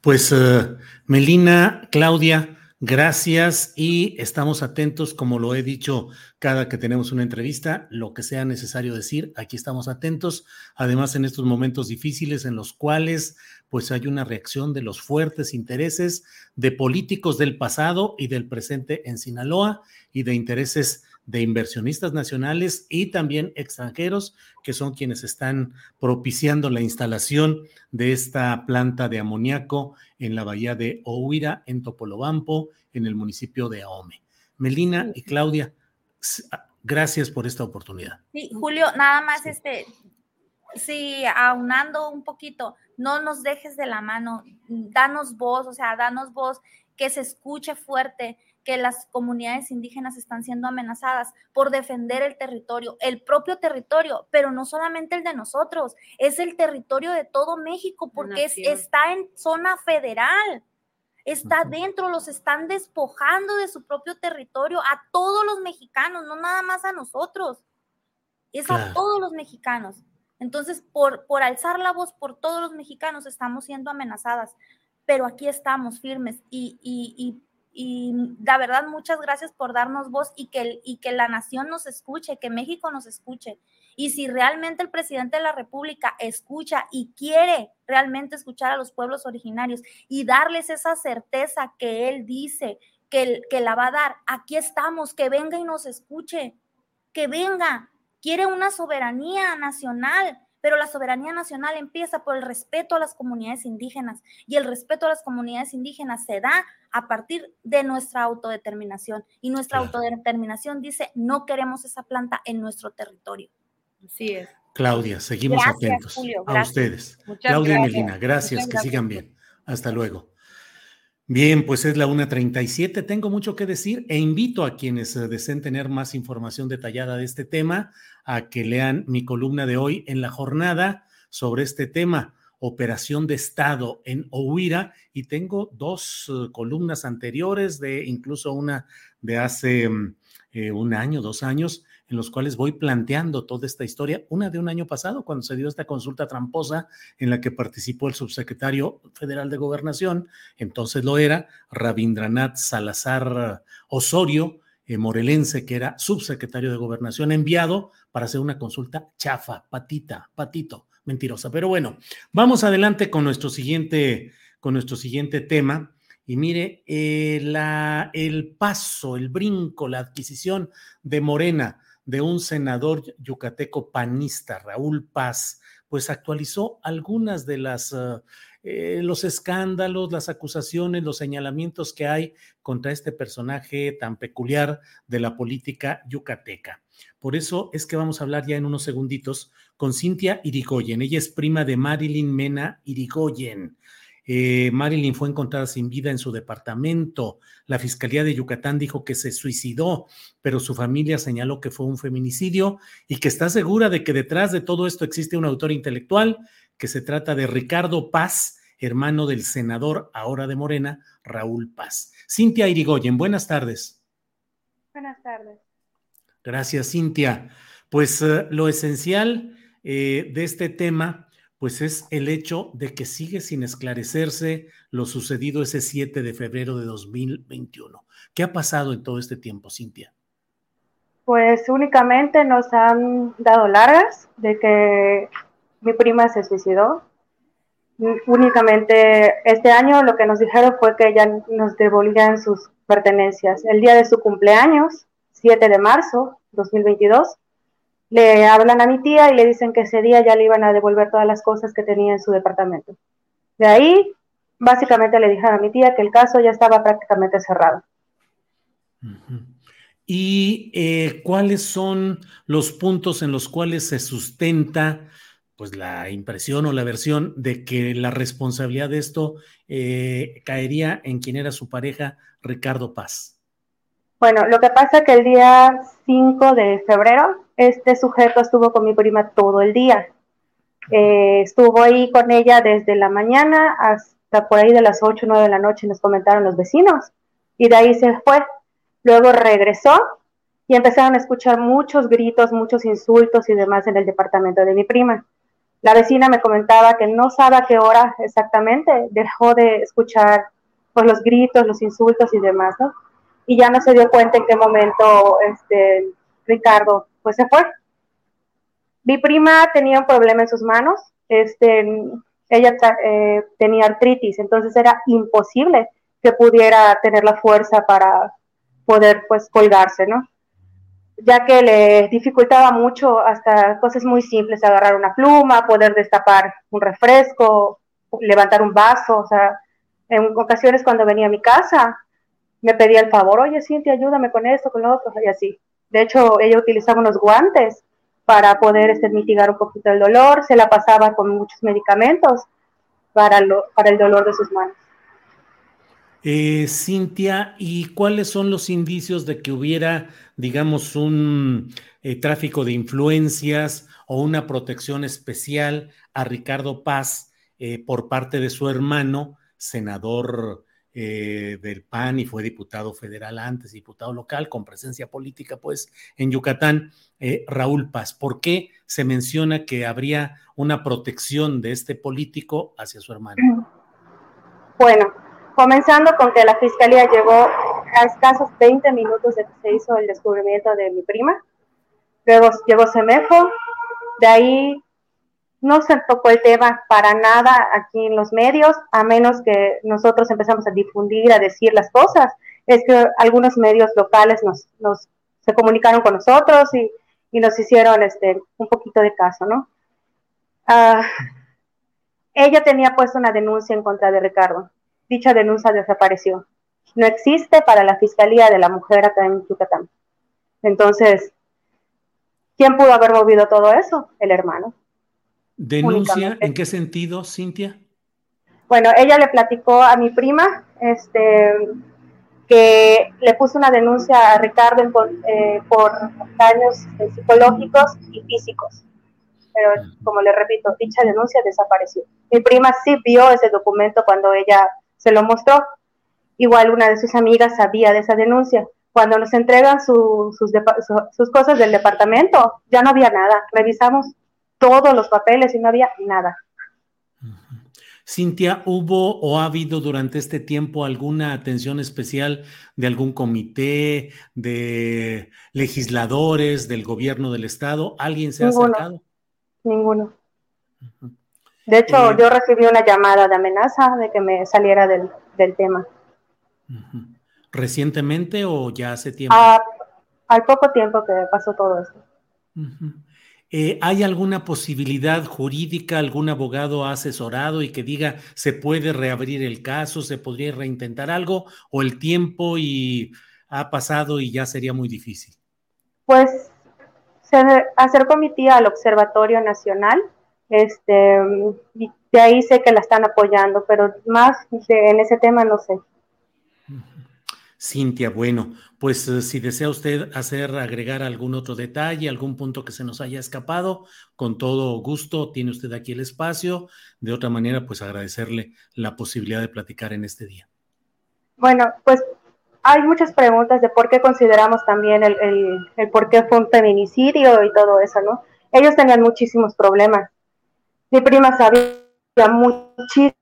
Pues eh, Melina, Claudia, Gracias y estamos atentos, como lo he dicho cada que tenemos una entrevista, lo que sea necesario decir, aquí estamos atentos. Además, en estos momentos difíciles en los cuales pues hay una reacción de los fuertes intereses de políticos del pasado y del presente en Sinaloa y de intereses de inversionistas nacionales y también extranjeros, que son quienes están propiciando la instalación de esta planta de amoníaco en la bahía de Ohuira, en Topolobampo, en el municipio de Ahome. Melina y Claudia, ah, gracias por esta oportunidad.
Sí, Julio, nada más este, sí, aunando un poquito, no nos dejes de la mano, danos voz, o sea, danos voz, que se escuche fuerte, que las comunidades indígenas están siendo amenazadas por defender el territorio, el propio territorio, pero no solamente el de nosotros, es el territorio de todo México porque está en zona federal. Está dentro, los están despojando de su propio territorio a todos los mexicanos, no nada más a nosotros, es a todos los mexicanos. Entonces, por, por alzar la voz por todos los mexicanos estamos siendo amenazadas, pero aquí estamos firmes y, y, y y la verdad, muchas gracias por darnos voz y que, y que la nación nos escuche, que México nos escuche. Y si realmente el presidente de la República escucha y quiere realmente escuchar a los pueblos originarios y darles esa certeza que él dice que, que la va a dar, aquí estamos, que venga y nos escuche, que venga. Quiere una soberanía nacional, pero la soberanía nacional empieza por el respeto a las comunidades indígenas y el respeto a las comunidades indígenas se da a partir de nuestra autodeterminación y nuestra autodeterminación dice no queremos esa planta en nuestro territorio.
Así es.
Claudia, seguimos atentos a ustedes. Claudia y Melina, gracias, que sigan bien. Hasta luego. Bien, pues es la 1.37. Tengo mucho que decir e invito a quienes eh, deseen tener más información detallada de este tema a que lean mi columna de hoy en la jornada sobre este tema, operación de Estado en Ohuira. Y tengo dos eh, columnas anteriores, de incluso una de hace mm, eh, un año, dos años, en los cuales voy planteando toda esta historia. Una de un año pasado, cuando se dio esta consulta tramposa en la que participó el subsecretario federal de Gobernación, entonces lo era, Rabindranath Salazar Osorio, eh, morelense, que era subsecretario de Gobernación, enviado para hacer una consulta chafa, patita, patito, mentirosa. Pero bueno, vamos adelante con nuestro siguiente, con nuestro siguiente tema y mire, eh, el paso, el brinco, la adquisición de Morena de un senador yucateco panista, Raúl Paz, pues actualizó algunas de las... Eh, eh, los escándalos, las acusaciones, los señalamientos que hay contra este personaje tan peculiar de la política yucateca. Por eso es que vamos a hablar ya en unos segunditos con Cintia Irigoyen. Ella es prima de Marilyn Mena Irigoyen. Eh, Marilyn fue encontrada sin vida en su departamento. La Fiscalía de Yucatán dijo que se suicidó, pero su familia señaló que fue un feminicidio y que está segura de que detrás de todo esto existe un autor intelectual, que se trata de Ricardo Paz, hermano del senador ahora de Morena, Raúl Paz. Cintia Irigoyen, buenas tardes.
Buenas tardes.
Gracias, Cintia. Pues eh, lo esencial eh, de este tema pues es el hecho de que sigue sin esclarecerse lo sucedido ese 7 de febrero de 2021. ¿Qué ha pasado en todo este tiempo, Cintia?
Pues únicamente nos han dado largas de que mi prima se suicidó. Únicamente este año lo que nos dijeron fue que ya nos devolvían sus pertenencias. El día de su cumpleaños, 7 de marzo 2022, le hablan a mi tía y le dicen que ese día ya le iban a devolver todas las cosas que tenía en su departamento. De ahí, básicamente le dijeron a mi tía que el caso ya estaba prácticamente cerrado.
¿Y eh, cuáles son los puntos en los cuales se sustenta pues la impresión o la versión de que la responsabilidad de esto eh, caería en quien era su pareja, Ricardo Paz?
Bueno, lo que pasa que el día 5 de febrero este sujeto estuvo con mi prima todo el día. Eh, estuvo ahí con ella desde la mañana hasta por ahí de las 8 o 9 de la noche, nos comentaron los vecinos. Y de ahí se fue. Luego regresó y empezaron a escuchar muchos gritos, muchos insultos y demás en el departamento de mi prima. La vecina me comentaba que no sabe a qué hora exactamente dejó de escuchar pues, los gritos, los insultos y demás, ¿no? Y ya no se dio cuenta en qué momento este, Ricardo pues se fue. Mi prima tenía un problema en sus manos, este, ella eh, tenía artritis, entonces era imposible que pudiera tener la fuerza para poder pues colgarse, ¿no? Ya que le dificultaba mucho hasta cosas muy simples, agarrar una pluma, poder destapar un refresco, levantar un vaso, o sea, en ocasiones cuando venía a mi casa me pedía el favor, oye Cintia, ayúdame con esto, con lo otro, y así. De hecho, ella utilizaba unos guantes para poder este, mitigar un poquito el dolor, se la pasaba con muchos medicamentos para, el dolor de sus manos.
Eh, Cintia, ¿y cuáles son los indicios de que hubiera, digamos, un eh, tráfico de influencias o una protección especial a Ricardo Paz eh, por parte de su hermano, senador eh, del PAN y fue diputado federal antes, diputado local, con presencia política, pues, en Yucatán, eh, Raúl Paz. ¿Por qué se menciona que habría una protección de este político hacia su hermano?
Bueno, comenzando con que la fiscalía llegó a escasos 20 minutos de que se hizo el descubrimiento de mi prima, luego llegó Semefo, de ahí no se tocó el tema para nada aquí en los medios, a menos que nosotros empezamos a difundir, a decir las cosas. Es que algunos medios locales nos, se comunicaron con nosotros y, nos hicieron este, un poquito de caso, ¿no? Ah, ella tenía puesto una denuncia en contra de Ricardo. Dicha denuncia desapareció. No existe para la Fiscalía de la Mujer acá en Yucatán. Entonces, ¿quién pudo haber movido todo eso? El hermano.
¿Denuncia en qué sentido, Cintia?
Bueno, ella le platicó a mi prima este, que le puso una denuncia a Ricardo por, eh, por daños psicológicos y físicos. Pero como le repito, dicha denuncia desapareció. Mi prima sí vio ese documento cuando ella se lo mostró. Igual una de sus amigas sabía de esa denuncia. Cuando nos entregan sus, sus cosas del departamento, ya no había nada. Revisamos todos los papeles y no había nada.
Cintia, ¿hubo o ha habido durante este tiempo alguna atención especial de algún comité, de legisladores, del gobierno del estado? ¿Alguien se ha acercado?
Ninguno. De hecho, eh, yo recibí una llamada de amenaza de que me saliera del, tema.
¿Recientemente o ya hace tiempo?
Ah, al poco tiempo que pasó todo esto.
Eh, ¿Hay alguna posibilidad jurídica, algún abogado ha asesorado y que diga se puede reabrir el caso, se podría reintentar algo o el tiempo y ha pasado y ya sería muy difícil?
Pues se acercó mi tía al Observatorio Nacional, este, de ahí sé que la están apoyando, pero más en ese tema no sé.
Cintia, bueno, pues eh, si desea usted hacer, agregar algún otro detalle, algún punto que se nos haya escapado, con todo gusto tiene usted aquí el espacio. De otra manera, pues agradecerle la posibilidad de platicar en este día.
Bueno, pues hay muchas preguntas de por qué consideramos también el, el, por qué fue un feminicidio y todo eso, ¿no? Ellos tenían muchísimos problemas. Mi prima sabía muchísimas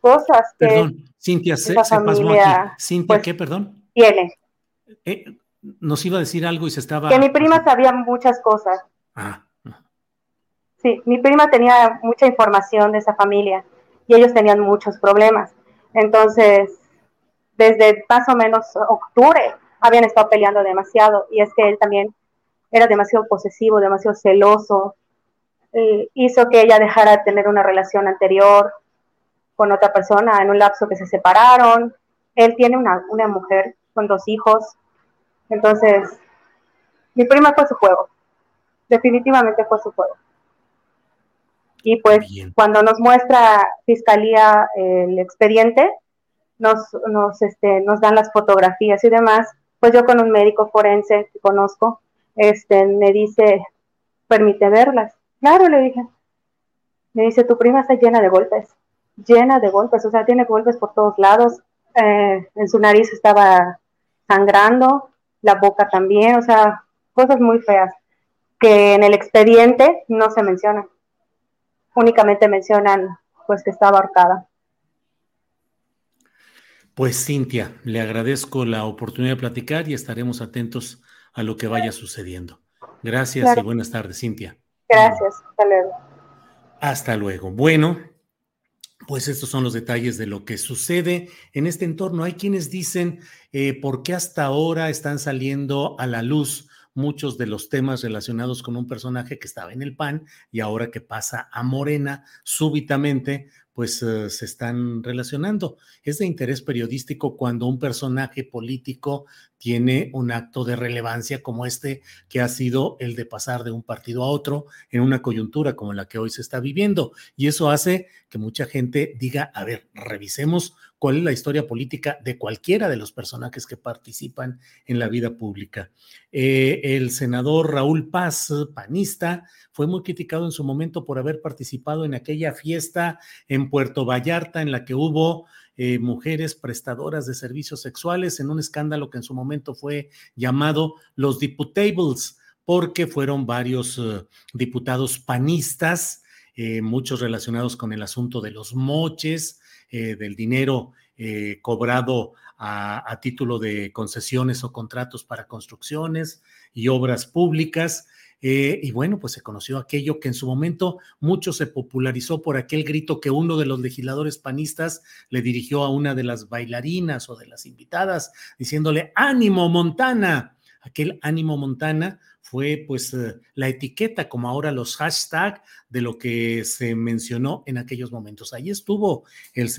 cosas que
Perdón, Cintia, se, pasmó aquí. Cintia, pues, ¿qué, perdón?
Tiene.
Eh, nos iba a decir algo y se estaba...
Que mi prima sabía muchas cosas.
Ah.
Sí, mi prima tenía mucha información de esa familia y ellos tenían muchos problemas. Entonces, desde más o menos octubre habían estado peleando demasiado y es que él también era demasiado posesivo, demasiado celoso, eh, hizo que ella dejara de tener una relación anterior con otra persona en un lapso que se separaron. Él tiene una, una mujer con dos hijos. Entonces, mi prima fue su juego. Definitivamente fue su juego. Y pues cuando nos muestra Fiscalía el expediente, nos, nos, este, nos dan las fotografías y demás, pues yo con un médico forense que conozco, este, me dice, permite verlas. Claro, le dije. Me dice, tu prima está llena de golpes, llena de golpes, o sea, tiene golpes por todos lados. Eh, en su nariz estaba sangrando, la boca también, o sea, cosas muy feas que en el expediente no se mencionan. Únicamente mencionan pues que estaba ahorcada.
Pues Cintia, le agradezco la oportunidad de platicar y estaremos atentos a lo que vaya sucediendo. Gracias y buenas tardes, Cintia.
Gracias, hasta luego.
Hasta luego. Bueno, pues estos son los detalles de lo que sucede en este entorno. Hay quienes dicen eh, por qué hasta ahora están saliendo a la luz muchos de los temas relacionados con un personaje que estaba en el PAN y ahora que pasa a Morena súbitamente, pues eh, se están relacionando. Es de interés periodístico cuando un personaje político tiene un acto de relevancia como este que ha sido el de pasar de un partido a otro en una coyuntura como la que hoy se está viviendo. Y eso hace que mucha gente diga, a ver, revisemos cuál es la historia política de cualquiera de los personajes que participan en la vida pública. Eh, el senador Raúl Paz, panista, fue muy criticado en su momento por haber participado en aquella fiesta en Puerto Vallarta en la que hubo eh, mujeres prestadoras de servicios sexuales en un escándalo que en su momento fue llamado los Diputables, porque fueron varios eh, diputados panistas, muchos relacionados con el asunto de los moches, eh, del dinero eh, cobrado a, título de concesiones o contratos para construcciones y obras públicas. Eh, y bueno, pues se conoció aquello que en su momento mucho se popularizó por aquel grito que uno de los legisladores panistas le dirigió a una de las bailarinas o de las invitadas, diciéndole, ánimo, Montana. Aquel ánimo, Montana fue pues eh, la etiqueta, como ahora los hashtags de lo que se mencionó en aquellos momentos. Ahí estuvo el,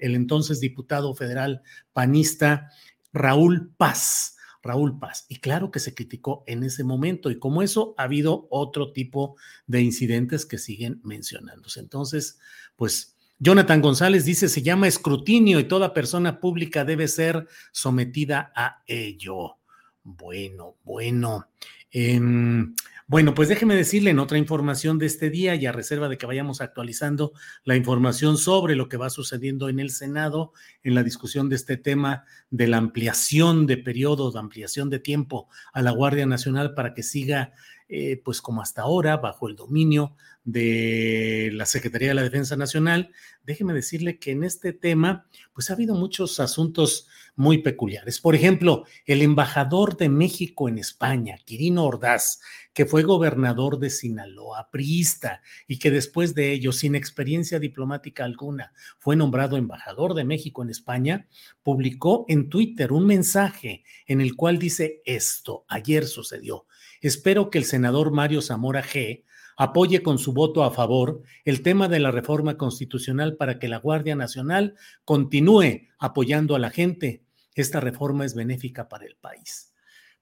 el, entonces diputado federal panista Raúl Paz. Raúl Paz. Y claro que se criticó en ese momento y como eso ha habido otro tipo de incidentes que siguen mencionándose. Entonces, pues Jonathan González dice, se llama escrutinio y toda persona pública debe ser sometida a ello. Bueno, bueno. Em, bueno, pues déjeme decirle en otra información de este día y a reserva de que vayamos actualizando la información sobre lo que va sucediendo en el Senado en la discusión de este tema de la ampliación de periodo, de ampliación de tiempo a la Guardia Nacional para que siga eh, pues como hasta ahora, bajo el dominio de la Secretaría de la Defensa Nacional. Déjeme decirle que en este tema, pues ha habido muchos asuntos muy peculiares. Por ejemplo, el embajador de México en España, Quirino Ordaz, que fue gobernador de Sinaloa, priista, y que después de ello, sin experiencia diplomática alguna, fue nombrado embajador de México en España, publicó en Twitter un mensaje en el cual dice esto, ayer sucedió. Espero que el senador Mario Zamora G apoye con su voto a favor el tema de la reforma constitucional para que la Guardia Nacional continúe apoyando a la gente. Esta reforma es benéfica para el país.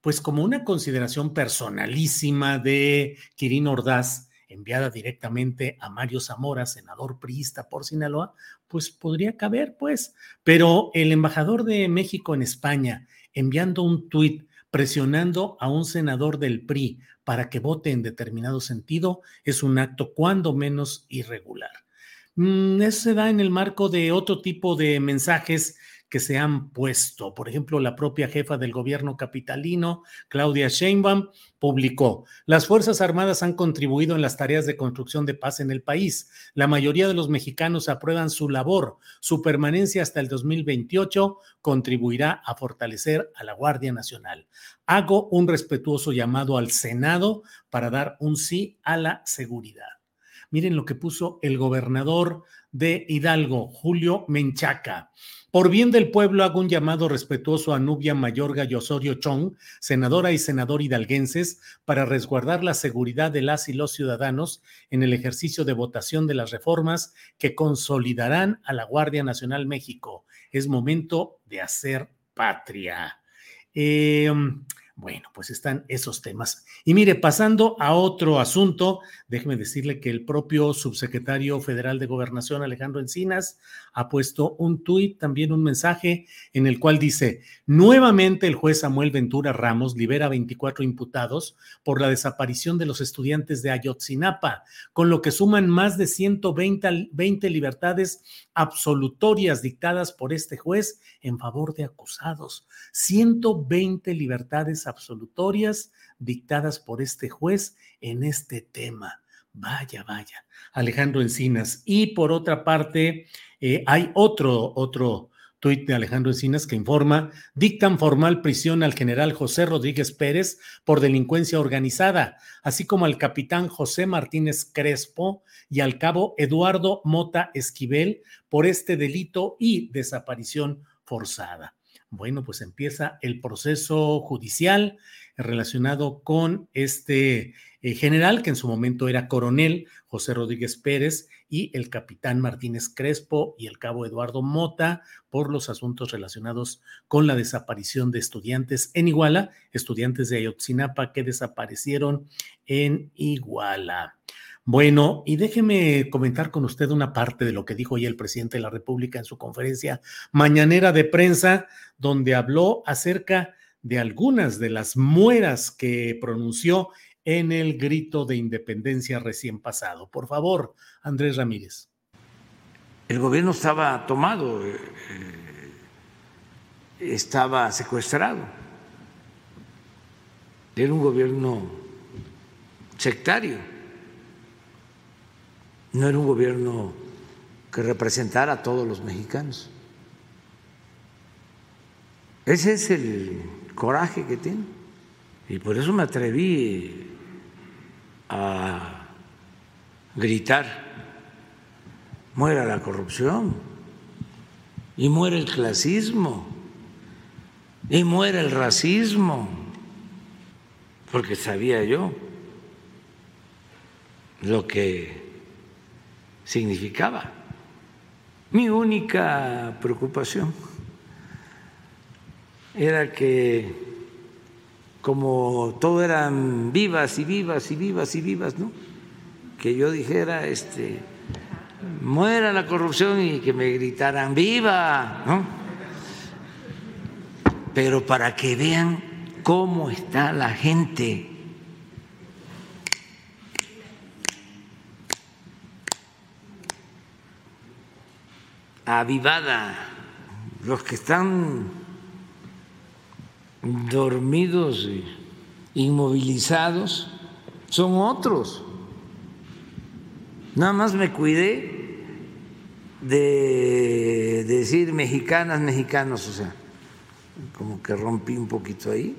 Pues como una consideración personalísima de Quirino Ordaz, enviada directamente a Mario Zamora, senador priista por Sinaloa, pues podría caber, pues. Pero el embajador de México en España, enviando un tuit presionando a un senador del PRI para que vote en determinado sentido, es un acto cuando menos irregular. Mm, eso se da en el marco de otro tipo de mensajes que se han puesto. Por ejemplo, la propia jefa del gobierno capitalino, Claudia Sheinbaum, publicó, las Fuerzas Armadas han contribuido en las tareas de construcción de paz en el país. La mayoría de los mexicanos aprueban su labor. Su permanencia hasta el 2028 contribuirá a fortalecer a la Guardia Nacional. Hago un respetuoso llamado al Senado para dar un sí a la seguridad. Miren lo que puso el gobernador de Hidalgo, Julio Menchaca. Por bien del pueblo hago un llamado respetuoso a Nubia Mayorga y Osorio Chong, senadora y senador hidalguenses, para resguardar la seguridad de las y los ciudadanos en el ejercicio de votación de las reformas que consolidarán a la Guardia Nacional México. Es momento de hacer patria. Eh, bueno, pues están esos temas. Y mire, pasando a otro asunto, déjeme decirle que el propio subsecretario federal de Gobernación, Alejandro Encinas, ha puesto un tuit, también un mensaje en el cual dice, nuevamente el juez Samuel Ventura Ramos libera 24 imputados por la desaparición de los estudiantes de Ayotzinapa, con lo que suman más de 120 20 libertades absolutorias dictadas por este juez en favor de acusados. 120 libertades absolutorias dictadas por este juez en este tema. Vaya, vaya. Alejandro Encinas. Y por otra parte, eh, hay otro, otro tuit de Alejandro Encinas que informa, dictan formal prisión al general José Rodríguez Pérez por delincuencia organizada, así como al capitán José Martínez Crespo y al cabo Eduardo Mota Esquivel por este delito y desaparición forzada. Bueno, pues empieza el proceso judicial relacionado con este eh, general, que en su momento era coronel José Rodríguez Pérez, y el capitán Martínez Crespo y el cabo Eduardo Mota por los asuntos relacionados con la desaparición de estudiantes en Iguala, estudiantes de Ayotzinapa que desaparecieron en Iguala. Bueno, y déjeme comentar con usted una parte de lo que dijo hoy el presidente de la República en su conferencia mañanera de prensa, donde habló acerca de algunas de las mueras que pronunció en el grito de independencia recién pasado. Por favor, Andrés Ramírez.
El gobierno estaba tomado, eh, estaba secuestrado. Era un gobierno sectario no era un gobierno que representara a todos los mexicanos. Ese es el coraje que tiene. Y por eso me atreví a gritar, muera la corrupción, y muera el clasismo, y muera el racismo, porque sabía yo lo que significaba. Mi única preocupación era que como todo eran vivas y vivas y vivas y vivas, ¿no? Que yo dijera, este, muera la corrupción y que me gritaran viva, ¿no? Pero para que vean cómo está la gente avivada, los que están dormidos, inmovilizados, son otros. Nada más me cuidé de decir mexicanas, mexicanos, o sea, como que rompí un poquito ahí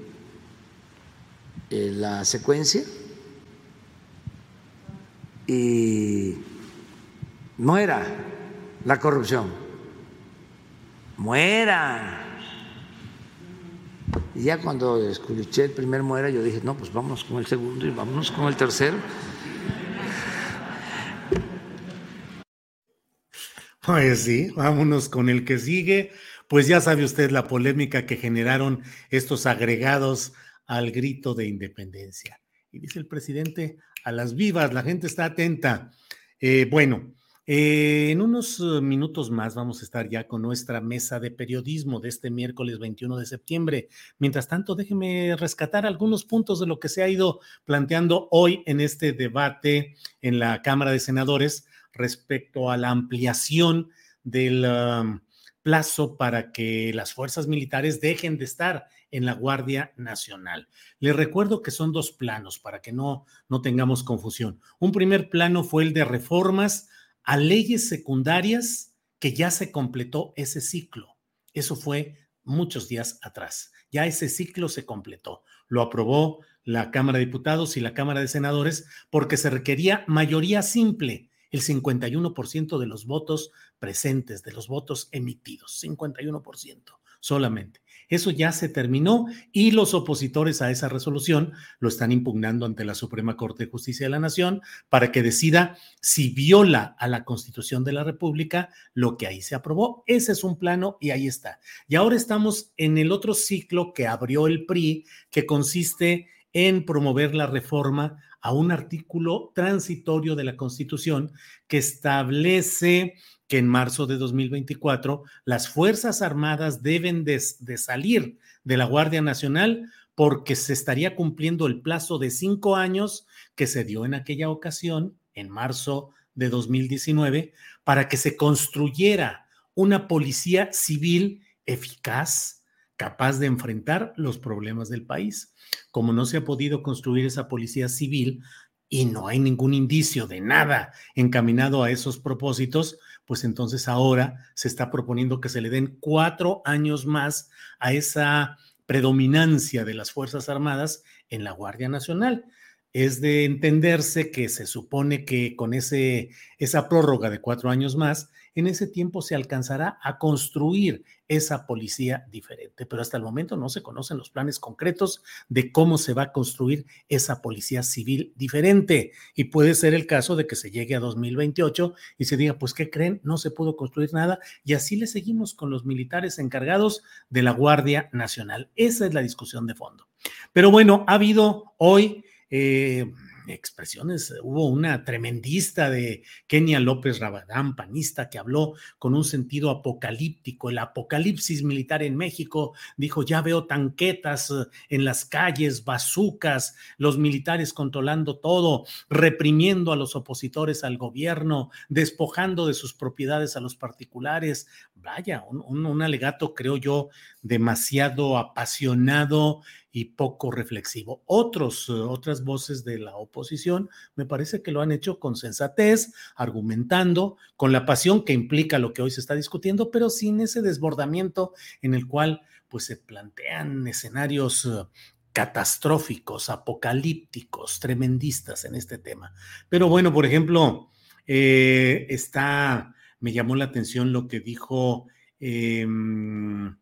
eh, la secuencia y no era la corrupción. Muera. Y ya cuando escuché el primer muera, yo dije, no, pues vamos con el segundo y vámonos con el tercero.
Pues sí, vámonos con el que sigue. Pues ya sabe usted la polémica que generaron estos agregados al grito de independencia. Y dice el presidente, a las vivas, la gente está atenta. Eh, bueno, eh, en unos eh, minutos más vamos a estar ya con nuestra mesa de periodismo de este miércoles 21 de septiembre. Mientras tanto, déjeme rescatar algunos puntos de lo que se ha ido planteando hoy en este debate en la Cámara de Senadores respecto a la ampliación del um, plazo para que las fuerzas militares dejen de estar en la Guardia Nacional. Les recuerdo que son dos planos para que no, no tengamos confusión. Un primer plano fue el de reformas a leyes secundarias que ya se completó ese ciclo. Eso fue muchos días atrás. Ya ese ciclo se completó. Lo aprobó la Cámara de Diputados y la Cámara de Senadores porque se requería mayoría simple, el 51% de los votos presentes, de los votos emitidos, 51% solamente. Eso ya se terminó y los opositores a esa resolución lo están impugnando ante la Suprema Corte de Justicia de la Nación para que decida si viola a la Constitución de la República lo que ahí se aprobó. Ese es un plano y ahí está. Y ahora estamos en el otro ciclo que abrió el PRI, que consiste en promover la reforma a un artículo transitorio de la Constitución que establece que en marzo de 2024 las Fuerzas Armadas deben de, salir de la Guardia Nacional porque se estaría cumpliendo el plazo de cinco años que se dio en aquella ocasión, en marzo de 2019, para que se construyera una policía civil eficaz, capaz de enfrentar los problemas del país. Como no se ha podido construir esa policía civil y no hay ningún indicio de nada encaminado a esos propósitos, pues entonces ahora se está proponiendo que se le den cuatro años más a esa predominancia de las Fuerzas Armadas en la Guardia Nacional. Es de entenderse que se supone que con ese, esa prórroga de cuatro años más, en ese tiempo se alcanzará a construir esa policía diferente. Pero hasta el momento no se conocen los planes concretos de cómo se va a construir esa policía civil diferente. Y puede ser el caso de que se llegue a 2028 y se diga, pues, ¿qué creen? No se pudo construir nada. Y así le seguimos con los militares encargados de la Guardia Nacional. Esa es la discusión de fondo. Pero bueno, ha habido hoy... Eh, expresiones. Hubo una tremendista de Kenia López Rabadán, panista, que habló con un sentido apocalíptico, el apocalipsis militar en México. Dijo, ya veo tanquetas eh, en las calles, bazucas, los militares controlando todo, reprimiendo a los opositores al gobierno, despojando de sus propiedades a los particulares. Vaya, un, un alegato, creo yo, demasiado apasionado y poco reflexivo. Otros, eh, otras voces de la oposición me parece que lo han hecho con sensatez, argumentando, con la pasión que implica lo que hoy se está discutiendo, pero sin ese desbordamiento en el cual pues se plantean escenarios eh, catastróficos, apocalípticos, tremendistas en este tema. Pero bueno, por ejemplo, eh, está, me llamó la atención lo que dijo em,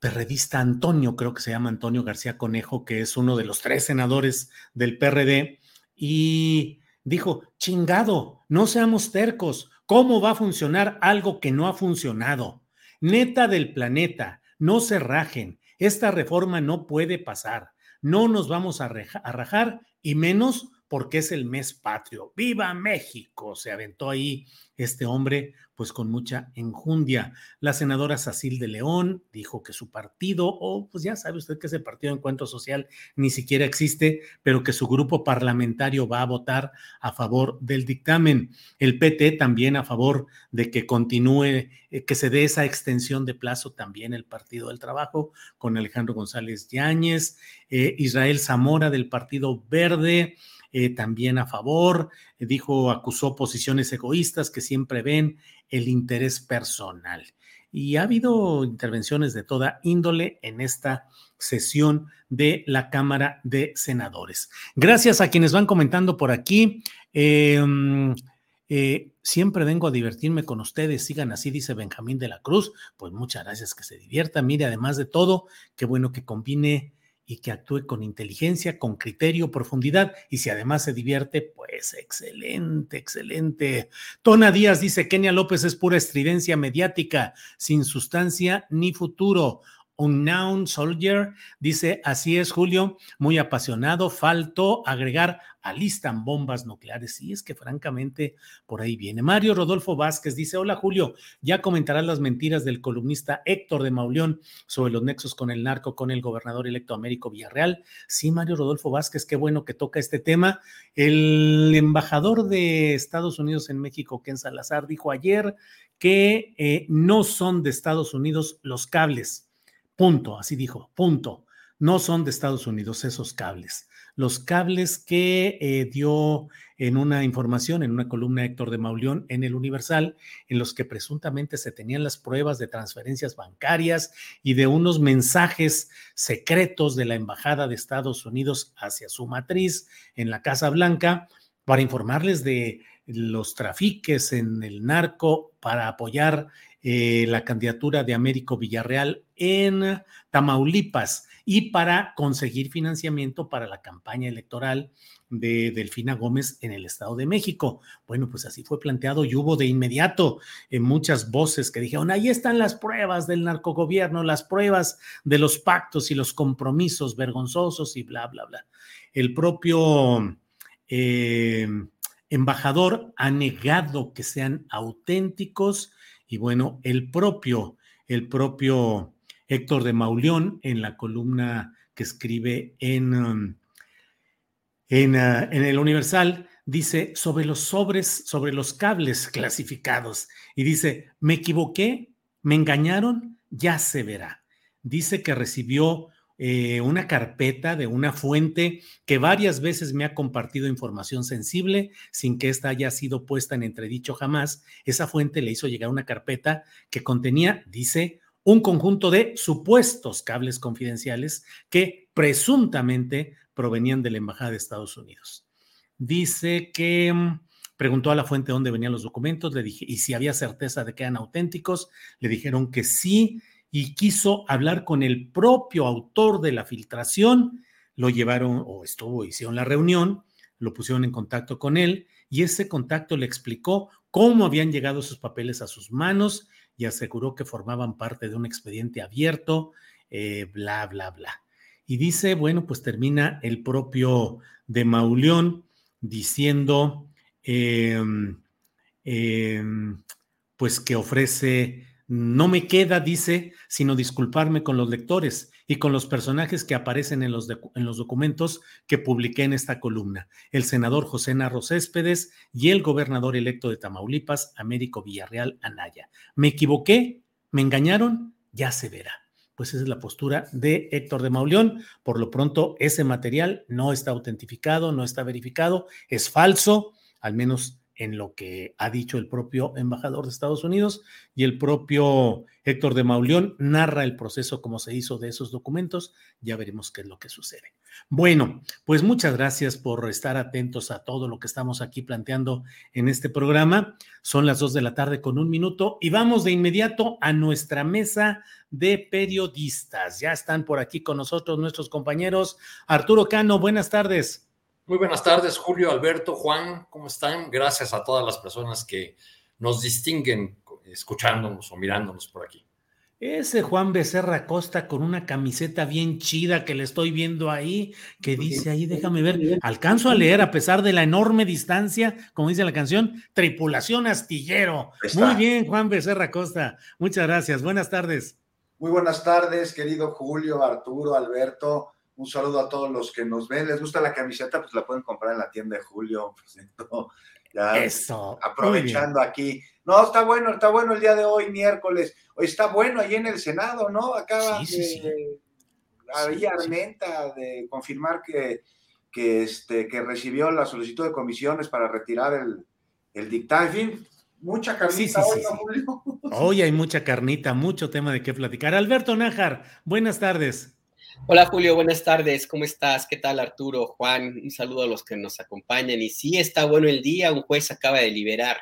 perredista Antonio, creo que se llama Antonio García Conejo, que es uno de los tres senadores del PRD, y dijo, chingado, no seamos tercos, ¿cómo va a funcionar algo que no ha funcionado? Neta del planeta, no se rajen, esta reforma no puede pasar, no nos vamos a, rajar y menos porque es el mes patrio. ¡Viva México! Se aventó ahí este hombre, pues con mucha enjundia. La senadora Sacil de León dijo que su partido, o pues ya sabe usted que ese partido de encuentro social ni siquiera existe, pero que su grupo parlamentario va a votar a favor del dictamen. El PT también a favor de que continúe, eh, que se dé esa extensión de plazo también el Partido del Trabajo con Alejandro González Yáñez, eh, Israel Zamora del Partido Verde. Eh, también a favor, dijo, acusó posiciones egoístas que siempre ven el interés personal. Y ha habido intervenciones de toda índole en esta sesión de la Cámara de Senadores. Gracias a quienes van comentando por aquí. Em, Eh, siempre vengo a divertirme con ustedes, sigan así, dice Benjamín de la Cruz. Pues muchas gracias, que se divierta. Mire, además de todo, qué bueno que combine y que actúe con inteligencia, con criterio, profundidad. Y si además se divierte, pues excelente, excelente. Tona Díaz dice, Kenia López es pura estridencia mediática, sin sustancia ni futuro. Unknown Soldier dice, así es Julio, muy apasionado, faltó agregar, alistan bombas nucleares. Y es que francamente por ahí viene. Mario Rodolfo Vázquez dice, hola Julio, ya comentarás las mentiras del columnista Héctor de Mauleón sobre los nexos con el narco, con el gobernador electo Américo Villarreal. Sí, Mario Rodolfo Vázquez, qué bueno que toca este tema. El embajador de Estados Unidos en México, Ken Salazar, dijo ayer que eh, no son de Estados Unidos los cables Punto, así dijo, punto. No son de Estados Unidos esos cables. Los cables que eh, dio en una información, en una columna Héctor de Mauleón en el Universal, en los que presuntamente se tenían las pruebas de transferencias bancarias y de unos mensajes secretos de la Embajada de Estados Unidos hacia su matriz en la Casa Blanca para informarles de los trafiques en el narco para apoyar eh, la candidatura de Américo Villarreal en Tamaulipas y para conseguir financiamiento para la campaña electoral de Delfina Gómez en el Estado de México. Bueno, pues así fue planteado y hubo de inmediato eh, muchas voces que dijeron, ahí están las pruebas del narcogobierno, las pruebas de los pactos y los compromisos vergonzosos y bla, bla, bla. El propio eh, embajador ha negado que sean auténticos y bueno, el propio, el propio Héctor de Mauleón en la columna que escribe en, um, en, uh, en, el Universal, dice sobre los sobres, sobre los cables clasificados. Y dice, me equivoqué, me engañaron, ya se verá. Dice que recibió eh, una carpeta de una fuente que varias veces me ha compartido información sensible sin que ésta haya sido puesta en entredicho jamás. Esa fuente le hizo llegar una carpeta que contenía, dice, un conjunto de supuestos cables confidenciales que presuntamente provenían de la Embajada de Estados Unidos. Dice que mm, preguntó a la fuente dónde venían los documentos, le dije, y si había certeza de que eran auténticos, le dijeron que sí, y quiso hablar con el propio autor de la filtración, lo llevaron o estuvo, hicieron la reunión, lo pusieron en contacto con él y ese contacto le explicó cómo habían llegado sus papeles a sus manos y aseguró que formaban parte de un expediente abierto, eh, bla, bla, bla. Y dice, bueno, pues termina el propio de Mauleón diciendo, em, em, pues que ofrece no me queda, dice, sino disculparme con los lectores y con los personajes que aparecen en los, en los documentos que publiqué en esta columna. El senador José Narro Céspedes y el gobernador electo de Tamaulipas, Américo Villarreal Anaya. ¿Me equivoqué? ¿Me engañaron? Ya se verá. Pues esa es la postura de Héctor de Mauleón. Por lo pronto, ese material no está autentificado, no está verificado, es falso, al menos en lo que ha dicho el propio embajador de Estados Unidos y el propio Héctor de Mauleón narra el proceso como se hizo de esos documentos. Ya veremos qué es lo que sucede. Bueno, pues muchas gracias por estar atentos a todo lo que estamos aquí planteando en este programa. Son las dos de la tarde con un minuto y vamos de inmediato a nuestra mesa de periodistas. Ya están por aquí con nosotros nuestros compañeros. Arturo Cano, buenas tardes.
Muy buenas tardes, Julio, Alberto, Juan, ¿cómo están? Gracias a todas las personas que nos distinguen escuchándonos o mirándonos por aquí.
Ese Juan Becerra Costa con una camiseta bien chida que le estoy viendo ahí, que dice ahí, déjame ver, alcanzo a leer a pesar de la enorme distancia, como dice la canción, tripulación astillero. Muy bien, Juan Becerra Costa, muchas gracias, buenas tardes.
Muy buenas tardes, querido Julio, Arturo, Alberto. Un saludo a todos los que nos ven. ¿Les gusta la camiseta? Pues la pueden comprar en la tienda de Julio. Ya
Eso.
Aprovechando aquí. No, está bueno, está bueno el día de hoy, miércoles. Hoy está bueno ahí en el Senado, ¿no? Acaba sí, de, sí, Armenta de confirmar que, que, este, que recibió la solicitud de comisiones para retirar el, el dictamen. En fin, mucha carnita hoy, Julio?
Hoy hay mucha carnita, mucho tema de qué platicar. Alberto Nájar, buenas tardes.
Hola Julio, buenas tardes. ¿Cómo estás? ¿Qué tal Arturo, Juan? Un saludo a los que nos acompañan. Y sí, está bueno el día. Un juez acaba de liberar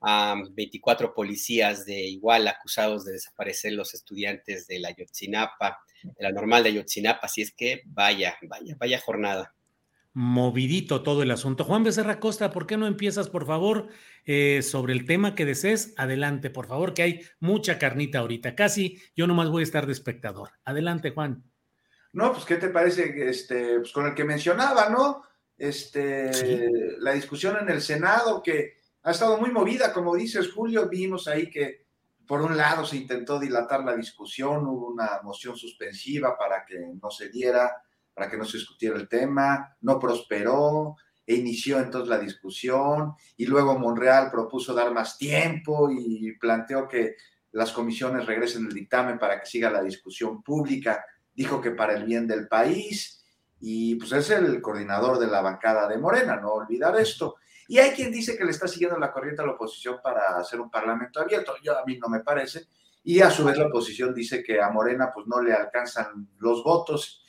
a 24 policías de igual acusados de desaparecer los estudiantes de la Yotzinapa, de la normal de Yotzinapa. Así es que vaya, vaya, vaya jornada
movidito todo el asunto. Juan Becerra Costa, ¿por qué no empiezas, por favor, eh, sobre el tema que desees? Adelante, por favor, que hay mucha carnita ahorita. Casi yo nomás voy a estar de espectador. Adelante, Juan.
No, pues, ¿qué te parece? Este, pues con el que mencionaba, ¿no? Este, la discusión en el Senado, que ha estado muy movida, como dices, Julio, vimos ahí que por un lado se intentó dilatar la discusión, hubo una moción suspensiva para que no se diera para que no se discutiera el tema, no prosperó, e inició entonces la discusión, y luego Monreal propuso dar más tiempo y planteó que las comisiones regresen el dictamen para que siga la discusión pública, dijo que para el bien del país, y pues es el coordinador de la bancada de Morena, no olvidar esto. Y hay quien dice que le está siguiendo la corriente a la oposición para hacer un parlamento abierto, yo a mí no me parece, y a su vez la oposición dice que a Morena pues no le alcanzan los votos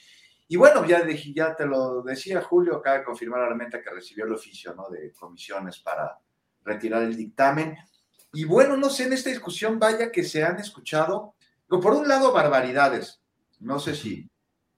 y bueno, ya, ya te lo decía Julio, acaba de confirmar la Armenta que recibió el oficio ¿no? de comisiones para retirar el dictamen. Y bueno, no sé, en esta discusión vaya que se han escuchado, por un lado, barbaridades. No sé si,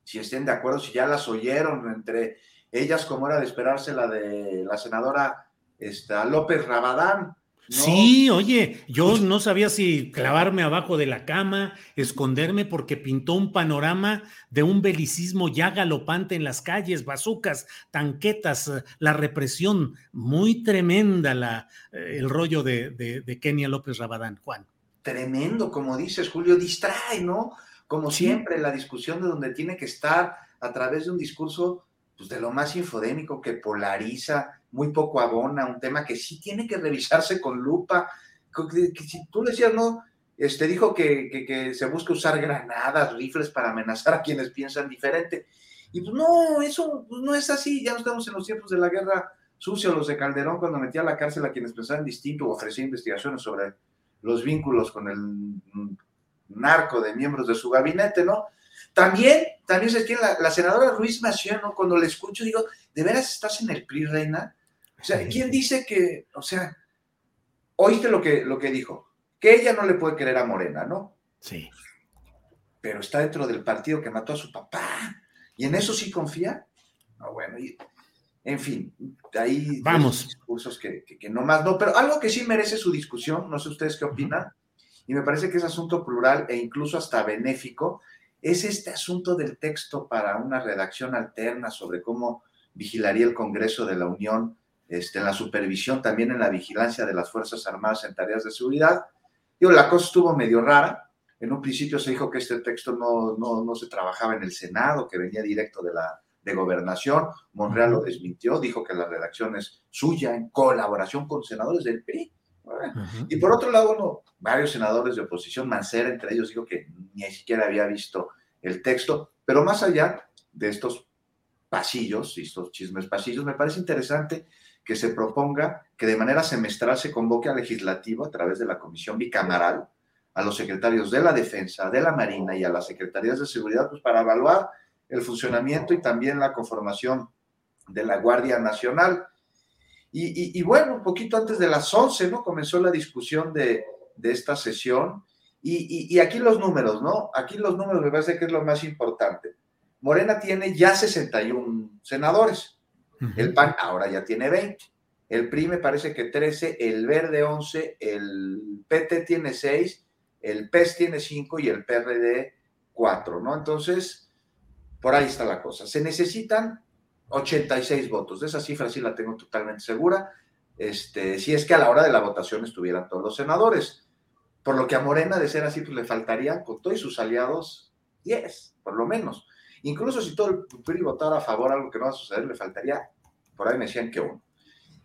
si estén de acuerdo, si ya las oyeron entre ellas, como era de esperarse la de la senadora esta, López Rabadán,
Sí, oye, yo no sabía si clavarme abajo de la cama, esconderme, porque pintó un panorama de un belicismo ya galopante en las calles, bazucas, tanquetas, eh, la represión, muy tremenda la, eh, el rollo de, de, Kenia López Rabadán, Juan.
Tremendo, como dices, Julio, distrae, ¿no? Como siempre, la discusión de donde tiene que estar a través de un discurso pues, de lo más infodémico que polariza, muy poco abona, un tema que sí tiene que revisarse con lupa. Que, si tú decías, no, este, dijo que, que, se busca usar granadas, rifles para amenazar a quienes piensan diferente. Y pues no, eso pues, no es así. Ya no estamos en los tiempos de la guerra sucia, los de Calderón, cuando metía a la cárcel a quienes pensaban distinto o ofrecía investigaciones sobre los vínculos con el narco de miembros de su gabinete, ¿no? También, también se tiene la, senadora Ruiz Massieu, ¿no? Cuando le escucho, digo, ¿de veras estás en el PRI, reina? O sea, ¿quién dice que, o sea, oíste lo que, lo que dijo? Que ella no le puede querer a Morena, ¿no?
Sí.
Pero está dentro del partido que mató a su papá. ¿Y en eso sí confía? No, bueno, en fin, ahí
vamos
discursos que, que, no más no, pero algo que sí merece su discusión, no sé ustedes qué opinan, y me parece que es asunto plural e incluso hasta benéfico, es este asunto del texto para una redacción alterna sobre cómo vigilaría el Congreso de la Unión este, en la supervisión, también en la vigilancia de las Fuerzas Armadas en tareas de seguridad. Digo, la cosa estuvo medio rara. En un principio se dijo que este texto no, no, no se trabajaba en el Senado, que venía directo de la de gobernación. Monreal lo desmintió, dijo que la redacción es suya en colaboración con senadores del PRI. Y por otro lado, varios senadores de oposición, Mancera entre ellos, dijo que ni siquiera había visto el texto, pero más allá de estos pasillos, estos chismes pasillos, me parece interesante que se proponga que de manera semestral se convoque al legislativo a través de la comisión bicameral a los secretarios de la defensa, de la marina y a las secretarías de seguridad pues, para evaluar el funcionamiento y también la conformación de la Guardia Nacional. Y, bueno, un poquito antes de las 11, ¿no? Comenzó la discusión de, esta sesión. Y, y, aquí los números, ¿no? Aquí los números me parece que es lo más importante. Morena tiene ya 61 senadores. El PAN ahora ya tiene 20. El PRI me parece que 13, el Verde 11, el PT tiene 6, el PES tiene 5 y el PRD 4, ¿no? Entonces, por ahí está la cosa. Se necesitan 86 votos. De esa cifra sí la tengo totalmente segura. Este, si es que a la hora de la votación estuvieran todos los senadores. Por lo que a Morena, de ser así, pues le faltarían con todos sus aliados 10, por lo menos. Incluso si todo el PRI votara a favor, algo que no va a suceder, le faltaría, por ahí me decían que uno.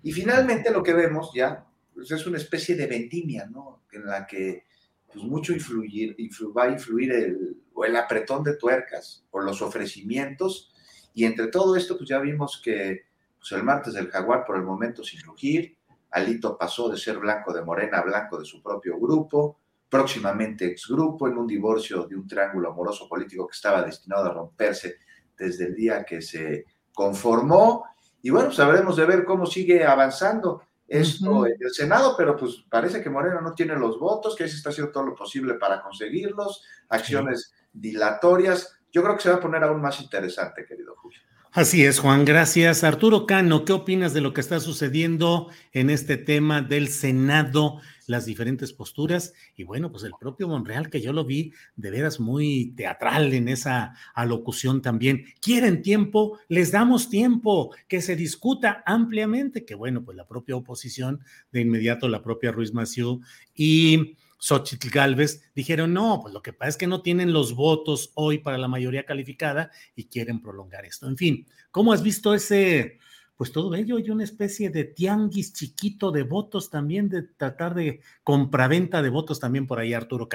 Y finalmente lo que vemos ya pues es una especie de vendimia, ¿no? En la que pues mucho influir, va a influir el, o el apretón de tuercas o los ofrecimientos y entre todo esto, pues ya vimos que pues el martes del jaguar por el momento sin rugir, Alito pasó de ser blanco de Morena a blanco de su propio grupo, próximamente exgrupo, en un divorcio de un triángulo amoroso político que estaba destinado a romperse desde el día que se conformó. Y bueno, sabremos de ver cómo sigue avanzando esto en el Senado, pero pues parece que Morena no tiene los votos, que se está haciendo todo lo posible para conseguirlos, acciones dilatorias. Yo creo que se va a poner aún más interesante, querido Julio.
Así es, Juan, gracias. Arturo Cano, ¿qué opinas de lo que está sucediendo en este tema del Senado, las diferentes posturas? Y bueno, pues el propio Monreal, que yo lo vi de veras muy teatral en esa alocución también. Quieren tiempo, les damos tiempo, que se discuta ampliamente, que bueno, pues la propia oposición, de inmediato la propia Ruiz Maciú y Xochitl Galvez, dijeron, no, pues lo que pasa es que no tienen los votos hoy para la mayoría calificada y quieren prolongar esto. En fin, ¿cómo has visto ese, pues todo ello y una especie de tianguis chiquito de votos también, de tratar de compraventa de votos también por ahí, Arturo?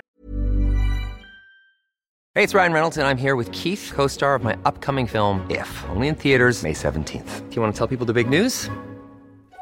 Hey, it's Ryan Reynolds and I'm here with Keith, co-star of my upcoming film, If, only in theaters May 17th. Do you want to tell people the big news?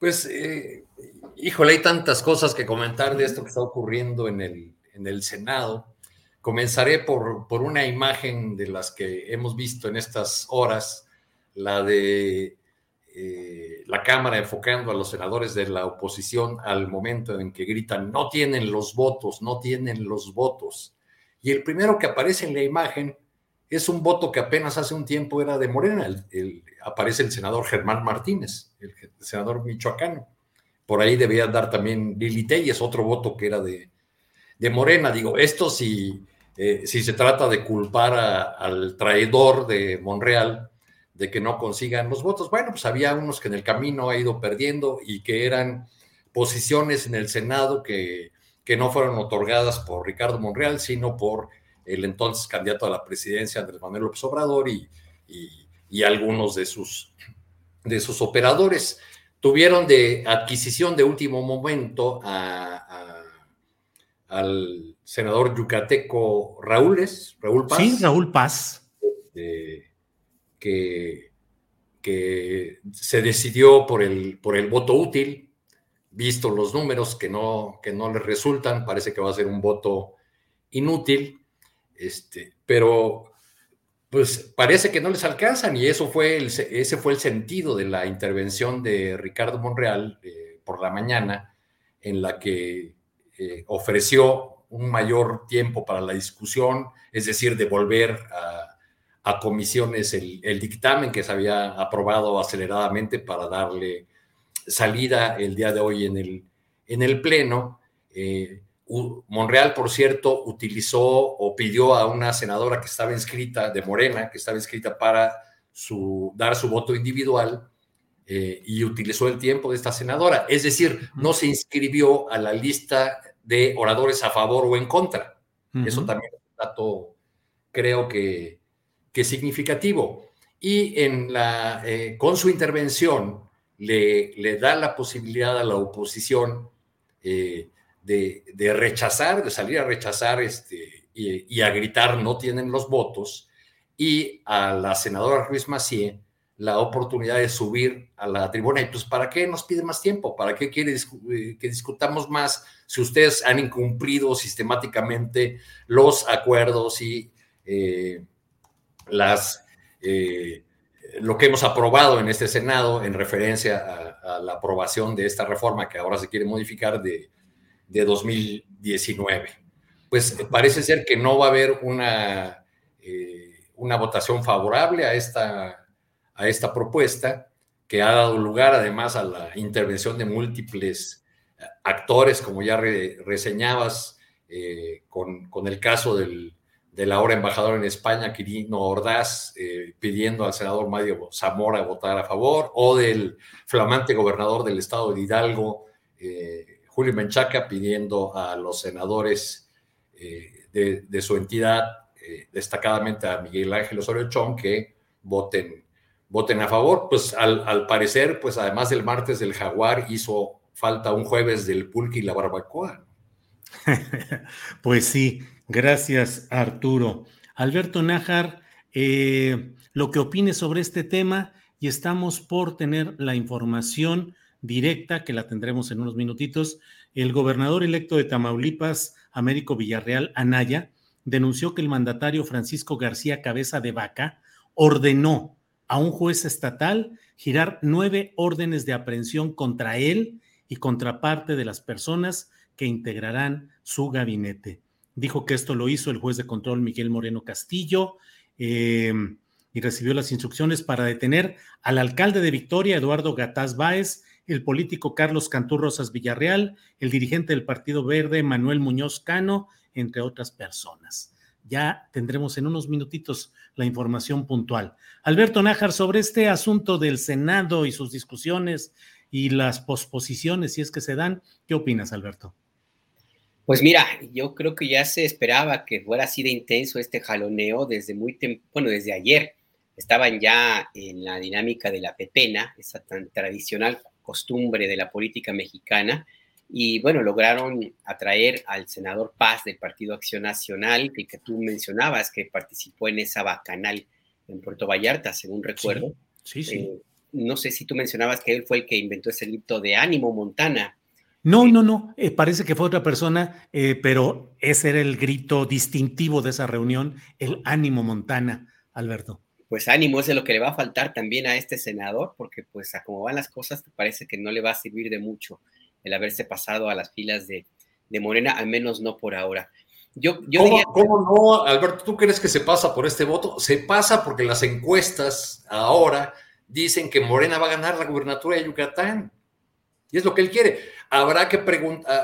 Pues, eh, híjole, hay tantas cosas que comentar de esto que está ocurriendo en el, en el Senado. Comenzaré por, por una imagen de las que hemos visto en estas horas, la de eh, la Cámara enfocando a los senadores de la oposición al momento en que gritan, no tienen los votos, no tienen los votos. Y el primero que aparece en la imagen es un voto que apenas hace un tiempo era de Morena. El, aparece el senador Germán Martínez, el, senador michoacano. Por ahí debía dar también Lili Telles, otro voto que era de, de Morena. Digo, esto si, eh, si se trata de culpar al traidor de Monreal de que no consigan los votos. Bueno, pues había unos que en el camino ha ido perdiendo y que eran posiciones en el Senado que, que no fueron otorgadas por Ricardo Monreal, sino por el entonces candidato a la presidencia, Andrés Manuel López Obrador, y algunos de sus, de sus operadores. Tuvieron de adquisición de último momento a, a, al senador yucateco Raúles, Raúl Paz.
Sí, Raúl Paz.
Que, que, se decidió por el, por el voto útil, visto los números que no, que no le resultan, parece que va a ser un voto inútil, este, pero pues parece que no les alcanzan y eso fue el, ese fue el sentido de la intervención de Ricardo Monreal eh, por la mañana, en la que eh, ofreció un mayor tiempo para la discusión, es decir, de volver a a comisiones el, el, dictamen que se había aprobado aceleradamente para darle salida el día de hoy en el, en el Pleno. Eh, Monreal, por cierto, utilizó o pidió a una senadora que estaba inscrita de Morena, que estaba inscrita para su, dar su voto individual, eh, y utilizó el tiempo de esta senadora. Es decir, no se inscribió a la lista de oradores a favor o en contra. Uh -huh. Eso también es un dato, creo que, que significativo. Y en la, eh, con su intervención le, le, da la posibilidad a la oposición eh, de, rechazar, de salir a rechazar este, y, y, a gritar no tienen los votos, y a la senadora Ruiz Macié la oportunidad de subir a la tribuna. Y pues, ¿para qué nos pide más tiempo? ¿Para qué quiere eh, que discutamos más si ustedes han incumplido sistemáticamente los acuerdos y eh, las, eh, lo que hemos aprobado en este Senado en referencia a, a, la aprobación de esta reforma que ahora se quiere modificar de, de 2019. Pues parece ser que no va a haber una una votación favorable a esta, a esta propuesta, que ha dado lugar además a la intervención de múltiples actores, como ya reseñabas, con, con, el caso del, del ahora embajador en España, Quirino Ordaz, eh, pidiendo al senador Mario Zamora votar a favor, o del flamante gobernador del estado de Hidalgo, eh, Julio Menchaca, pidiendo a los senadores eh, de, su entidad, destacadamente a Miguel Ángel Osorio Chong, que voten, voten a favor. Pues al, al, parecer, pues además del martes del jaguar, hizo falta un jueves del pulque y la barbacoa.
pues sí, Gracias, Arturo. Alberto Nájar, eh, lo que opine sobre este tema y estamos por tener la información directa, que la tendremos en unos minutitos. El gobernador electo de Tamaulipas, Américo Villarreal Anaya, denunció que el mandatario Francisco García Cabeza de Vaca ordenó a un juez estatal girar nueve órdenes de aprehensión contra él y contra parte de las personas que integrarán su gabinete. Dijo que esto lo hizo el juez de control Miguel Moreno Castillo eh, y recibió las instrucciones para detener al alcalde de Victoria, Eduardo Gataz Báez, el político Carlos Cantú Rosas Villarreal, el dirigente del Partido Verde, Manuel Muñoz Cano, entre otras personas. Ya tendremos en unos minutitos la información puntual. Alberto Nájar, sobre este asunto del Senado y sus discusiones y las posposiciones, si es que se dan, ¿qué opinas, Alberto?
Pues mira, yo creo que ya se esperaba que fuera así de intenso este jaloneo desde muy bueno, desde ayer. Estaban ya en la dinámica de la pepena, esa tan tradicional costumbre de la política mexicana, y bueno, lograron atraer al senador Paz del Partido Acción Nacional, que, que tú mencionabas, que participó en esa bacanal en Puerto Vallarta, según recuerdo.
Sí, sí.
Eh, no sé si tú mencionabas que él fue el que inventó ese grito de ánimo, Montana.
No, no, no, eh, parece que fue otra persona, eh, pero ese era el grito distintivo de esa reunión, el ánimo Montana, Alberto.
Pues ánimo, es lo que le va a faltar también a este senador, porque pues a cómo van las cosas, parece que no le va a servir de mucho el haberse pasado a las filas de, Morena, al menos no por ahora. Yo, yo
¿Cómo, ¿Cómo, no, Alberto? ¿Tú crees que se pasa por este voto? Se pasa porque las encuestas ahora dicen que Morena va a ganar la gubernatura de Yucatán. Y es lo que él quiere. Habrá que,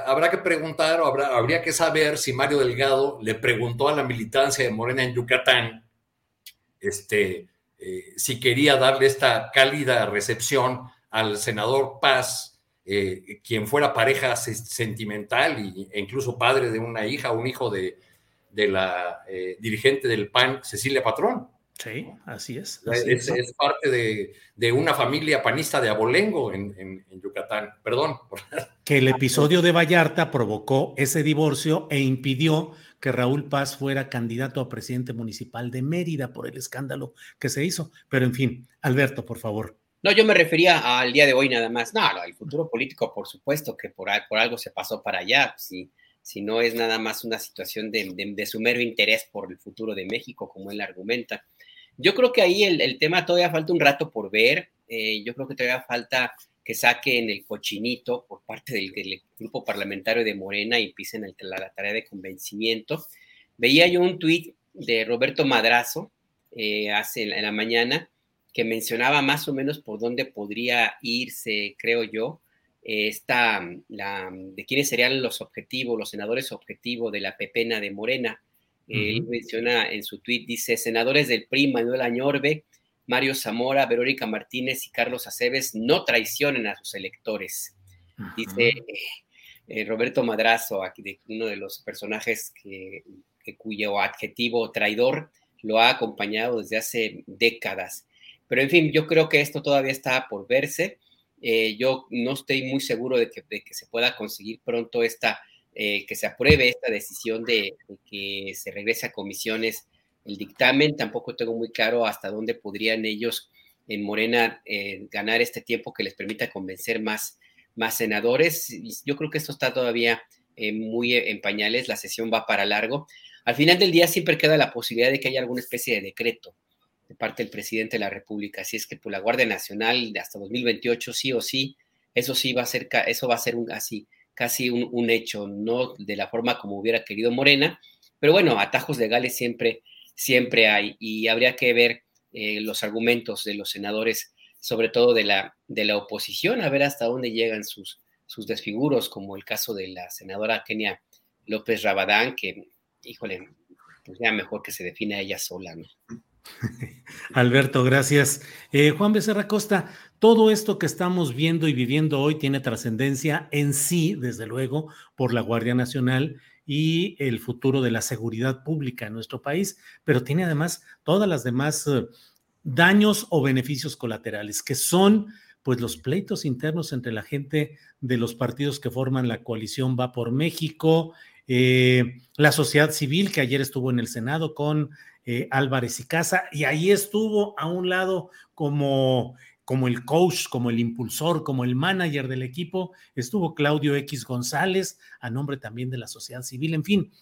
habrá que preguntar o habrá, habría que saber si Mario Delgado le preguntó a la militancia de Morena en Yucatán este, eh, si quería darle esta cálida recepción al senador Paz, eh, quien fuera pareja sentimental e incluso padre de una hija, un hijo de, de la eh, dirigente del PAN, Cecilia Patrón.
Sí, así es.
es, parte de, una familia panista de abolengo en, Yucatán. Perdón.
Que el episodio de Vallarta provocó ese divorcio e impidió que Raúl Paz fuera candidato a presidente municipal de Mérida por el escándalo que se hizo. Pero en fin, Alberto, por favor.
No, yo me refería al día de hoy nada más. No, el futuro político, por supuesto, que por, algo se pasó para allá. Si, no es nada más una situación de, de, su mero interés por el futuro de México, como él argumenta. Yo creo que ahí el, tema todavía falta un rato por ver. Eh, yo creo que todavía falta que saquen el cochinito por parte del, grupo parlamentario de Morena y empiecen la, tarea de convencimiento. Veía yo un tuit de Roberto Madrazo eh, hace en, la mañana que mencionaba más o menos por dónde podría irse, creo yo, esta, la, de quiénes serían los objetivos, los senadores objetivos de la pepena de Morena. Él menciona en su tweet, dice, senadores del PRI, Manuel Añorbe, Mario Zamora, Verónica Martínez y Carlos Aceves no traicionen a sus electores. Dice eh, Roberto Madrazo, aquí uno de los personajes que, cuyo adjetivo traidor lo ha acompañado desde hace décadas. Pero en fin, yo creo que esto todavía está por verse. Eh, yo no estoy muy seguro de que, de que se pueda conseguir pronto esta eh, que se apruebe esta decisión de, que se regrese a comisiones el dictamen. Tampoco tengo muy claro hasta dónde podrían ellos en Morena eh, ganar este tiempo que les permita convencer más, más senadores. Yo creo que esto está todavía eh, muy en pañales, la sesión va para largo. Al final del día siempre queda la posibilidad de que haya alguna especie de decreto de parte del presidente de la República. Así es que por la Guardia Nacional hasta 2028, sí o sí, eso sí va a ser, eso va a ser un, así casi un, hecho, no de la forma como hubiera querido Morena, pero bueno, atajos legales siempre, siempre hay y habría que ver eh, los argumentos de los senadores, sobre todo de la, de la oposición, a ver hasta dónde llegan sus, sus desfiguros, como el caso de la senadora Kenia López Rabadán, que, híjole, pues ya mejor que se define ella sola, ¿no?
Alberto, gracias. Eh, Juan Becerra Costa, todo esto que estamos viendo y viviendo hoy tiene trascendencia en sí, desde luego, por la Guardia Nacional y el futuro de la seguridad pública en nuestro país, pero tiene además todas las demás eh, daños o beneficios colaterales, que son pues los pleitos internos entre la gente de los partidos que forman la coalición Va por México, eh, la sociedad civil que ayer estuvo en el Senado con eh, Álvarez y Casa, y ahí estuvo a un lado como, como el coach, como el impulsor, como el manager del equipo, estuvo Claudio X González, a nombre también de la sociedad civil, en fin,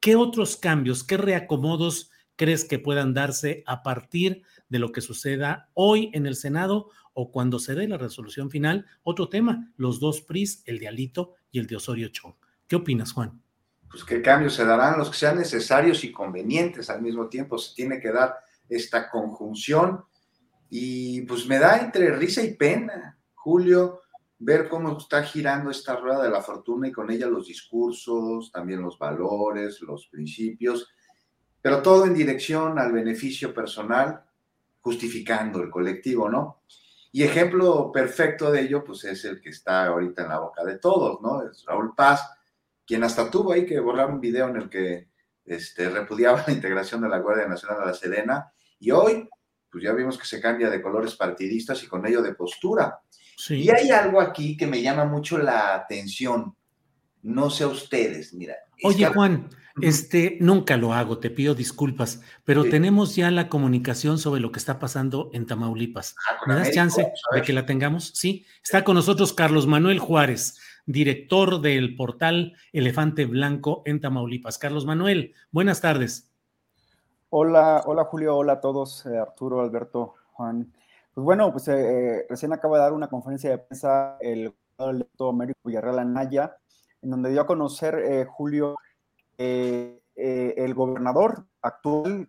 ¿qué otros cambios, qué reacomodos crees que puedan darse a partir de lo que suceda hoy en el Senado o cuando se dé la resolución final? Otro tema, los dos PRIs, el de Alito y el de Osorio Chong. ¿Qué opinas, Juan?
pues qué cambios se darán, los que sean necesarios y convenientes al mismo tiempo. Se tiene que dar esta conjunción y pues me da entre risa y pena, Julio, ver cómo está girando esta rueda de la fortuna y con ella los discursos, también los valores, los principios, pero todo en dirección al beneficio personal, justificando el colectivo, ¿no? Y ejemplo perfecto de ello, pues es el que está ahorita en la boca de todos, ¿no? Es Raúl Paz, quien hasta tuvo ahí que borrar un video en el que este, repudiaba la integración de la Guardia Nacional a la Sedena, y hoy, pues ya vimos que se cambia de colores partidistas y con ello de postura. Y hay algo aquí que me llama mucho la atención. No sé a ustedes, mira.
Oye, Juan, este, nunca lo hago, te pido disculpas, pero tenemos ya la comunicación sobre lo que está pasando en Tamaulipas. Ah, ¿Me das chance de que la tengamos? Sí, está con nosotros Carlos Manuel Juárez, director del portal Elefante Blanco en Tamaulipas. Carlos Manuel, buenas tardes.
Hola, hola Julio, hola a todos, eh, Arturo, Alberto, Juan. Pues bueno, pues eh, eh, recién acaba de dar una conferencia de prensa el electo Américo Villarreal Anaya, en donde dio a conocer Julio el gobernador actual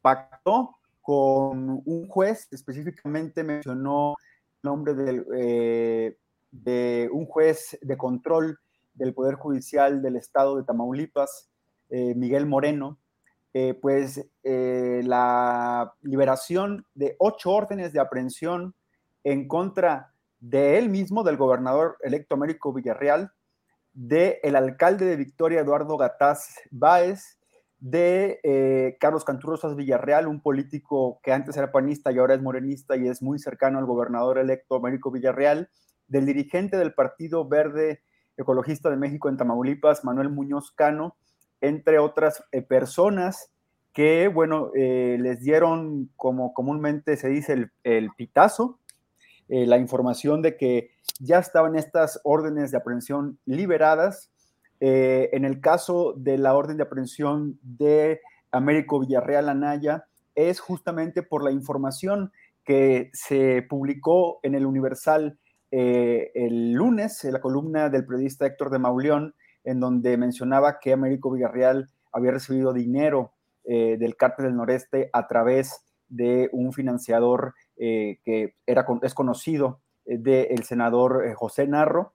pactó con un juez, específicamente mencionó el nombre del de un juez de control del Poder Judicial del Estado de Tamaulipas, eh, Miguel Moreno, eh, pues eh, la liberación de ocho órdenes de aprehensión en contra de él mismo, del gobernador electo Américo Villarreal, del el alcalde de Victoria, Eduardo Gataz Báez, de Carlos Canturrosas Villarreal, un político que antes era panista y ahora es morenista y es muy cercano al gobernador electo Américo Villarreal, del dirigente del Partido Verde Ecologista de México en Tamaulipas, Manuel Muñoz Cano, entre otras eh, personas que, bueno, eh, les dieron, como comúnmente se dice, el, pitazo, eh, la información de que ya estaban estas órdenes de aprehensión liberadas. en el caso de la orden de aprehensión de Américo Villarreal Anaya, es justamente por la información que se publicó en el Universal el lunes en la columna del periodista Héctor de Mauleón, en donde mencionaba que Américo Villarreal había recibido dinero eh, del cártel del noreste a través de un financiador eh, que era, es conocido del senador José Narro.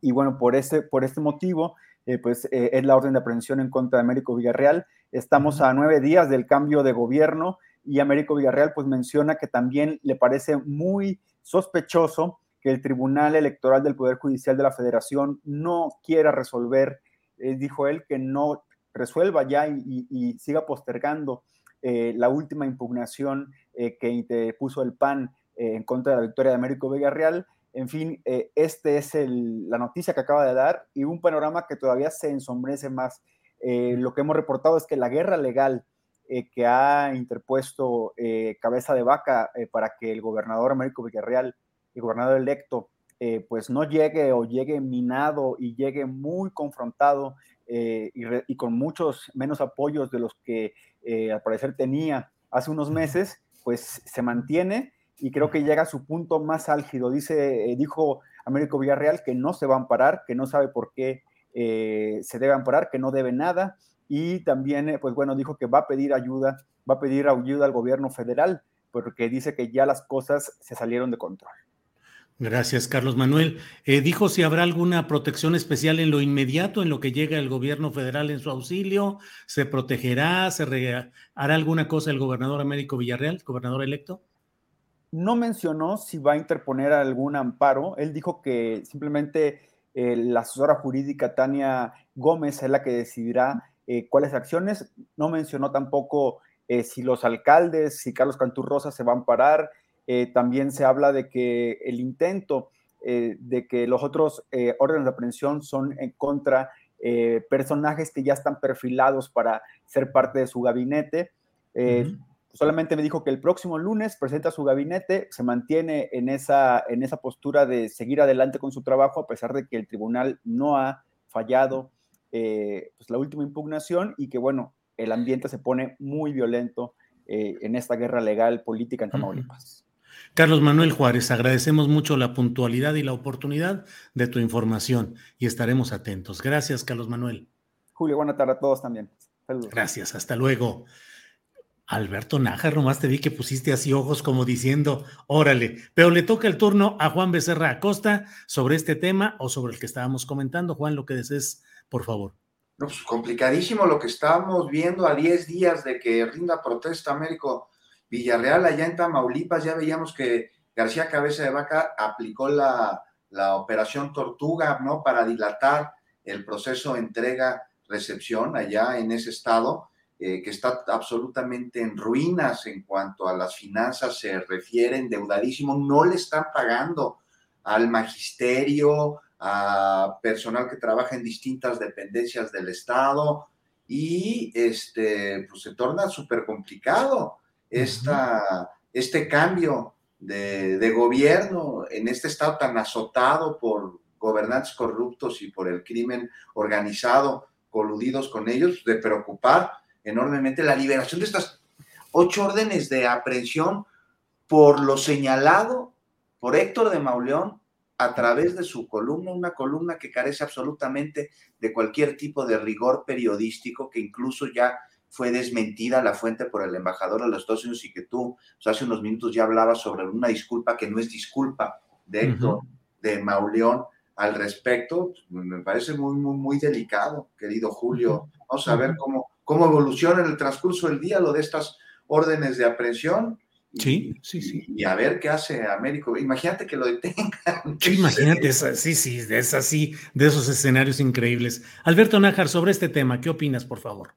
Y bueno, por este, por este motivo, pues es la orden de aprehensión en contra de Américo Villarreal. Estamos a nueve días del cambio de gobierno y Américo Villarreal pues menciona que también le parece muy sospechoso que el Tribunal Electoral del Poder Judicial de la Federación no quiera resolver, eh, dijo él, que no resuelva ya y, siga postergando eh, la última impugnación eh, que puso el PAN en contra de la victoria de Américo Villarreal. En fin, esta es la noticia que acaba de dar y un panorama que todavía se ensombrece más. lo que hemos reportado es que la guerra legal que ha interpuesto Cabeza de Vaca para que el gobernador Américo Villarreal el gobernador electo eh, pues no llegue o llegue minado y llegue muy confrontado eh, y, con muchos menos apoyos de los que eh, al parecer tenía hace unos meses, pues se mantiene y creo que llega a su punto más álgido. Dice, dijo Américo Villarreal que no se va a amparar, que no sabe por qué se debe amparar, que no debe nada, y también, pues bueno, dijo que va a pedir ayuda, va a pedir ayuda al gobierno federal, porque dice que ya las cosas se salieron de control.
Gracias, Carlos Manuel. Eh, dijo si habrá alguna protección especial en lo inmediato, en lo que llega el gobierno federal en su auxilio, se protegerá, se hará alguna cosa el gobernador Américo Villarreal, gobernador electo.
No mencionó si va a interponer algún amparo. Él dijo que simplemente eh, la asesora jurídica Tania Gómez es la que decidirá eh, cuáles acciones. No mencionó tampoco si los alcaldes, si Carlos Canturrosa se van a amparar eh, también se habla de que el intento eh, de que los otros eh, órdenes de aprehensión son en contra personajes que ya están perfilados para ser parte de su gabinete. Solamente me dijo que el próximo lunes presenta su gabinete, se mantiene en esa, en esa postura de seguir adelante con su trabajo, a pesar de que el tribunal no ha fallado pues, la última impugnación y que, bueno, el ambiente se pone muy violento en esta guerra legal política en Tamaulipas.
Carlos Manuel Juárez, agradecemos mucho la puntualidad y la oportunidad de tu información y estaremos atentos. Gracias, Carlos Manuel.
Julio, buena tarde a todos también.
Saludos. Gracias, hasta luego. Alberto Nájar, nomás te vi que pusiste así ojos como diciendo, órale, pero le toca el turno a Juan Becerra Acosta sobre este tema o sobre el que estábamos comentando. Juan, lo que desees, por favor.
No, pues complicadísimo lo que estábamos viendo a 10 días de que rinda protesta Américo Villarreal, allá en Tamaulipas, ya veíamos que García Cabeza de Vaca aplicó la, operación Tortuga, ¿no? Para dilatar el proceso entrega-recepción allá en ese estado, eh, que está absolutamente en ruinas en cuanto a las finanzas se refiere, endeudadísimo, no le están pagando al magisterio, a personal que trabaja en distintas dependencias del Estado y este, pues se torna súper complicado esta, este cambio de, gobierno en este estado tan azotado por gobernantes corruptos y por el crimen organizado, coludidos con ellos, de preocupar enormemente la liberación de estas ocho órdenes de aprehensión por lo señalado por Héctor de Mauleón a través de su columna, una columna que carece absolutamente de cualquier tipo de rigor periodístico, que incluso ya fue desmentida la fuente por el embajador de los Estados Unidos y que tú pues, hace unos minutos ya hablabas sobre una disculpa que no es disculpa de Héctor, de Mauleón al respecto, pues, me parece muy, muy, muy delicado, querido Julio. Vamos a ver cómo, cómo evoluciona en el transcurso del día lo de estas órdenes de aprehensión.
Sí, sí, sí.
Y a ver qué hace Américo. Imagínate que lo detengan.
Imagínate, sí, sí, es así, de esos escenarios increíbles. Alberto Nájar, sobre este tema, ¿qué opinas, por favor?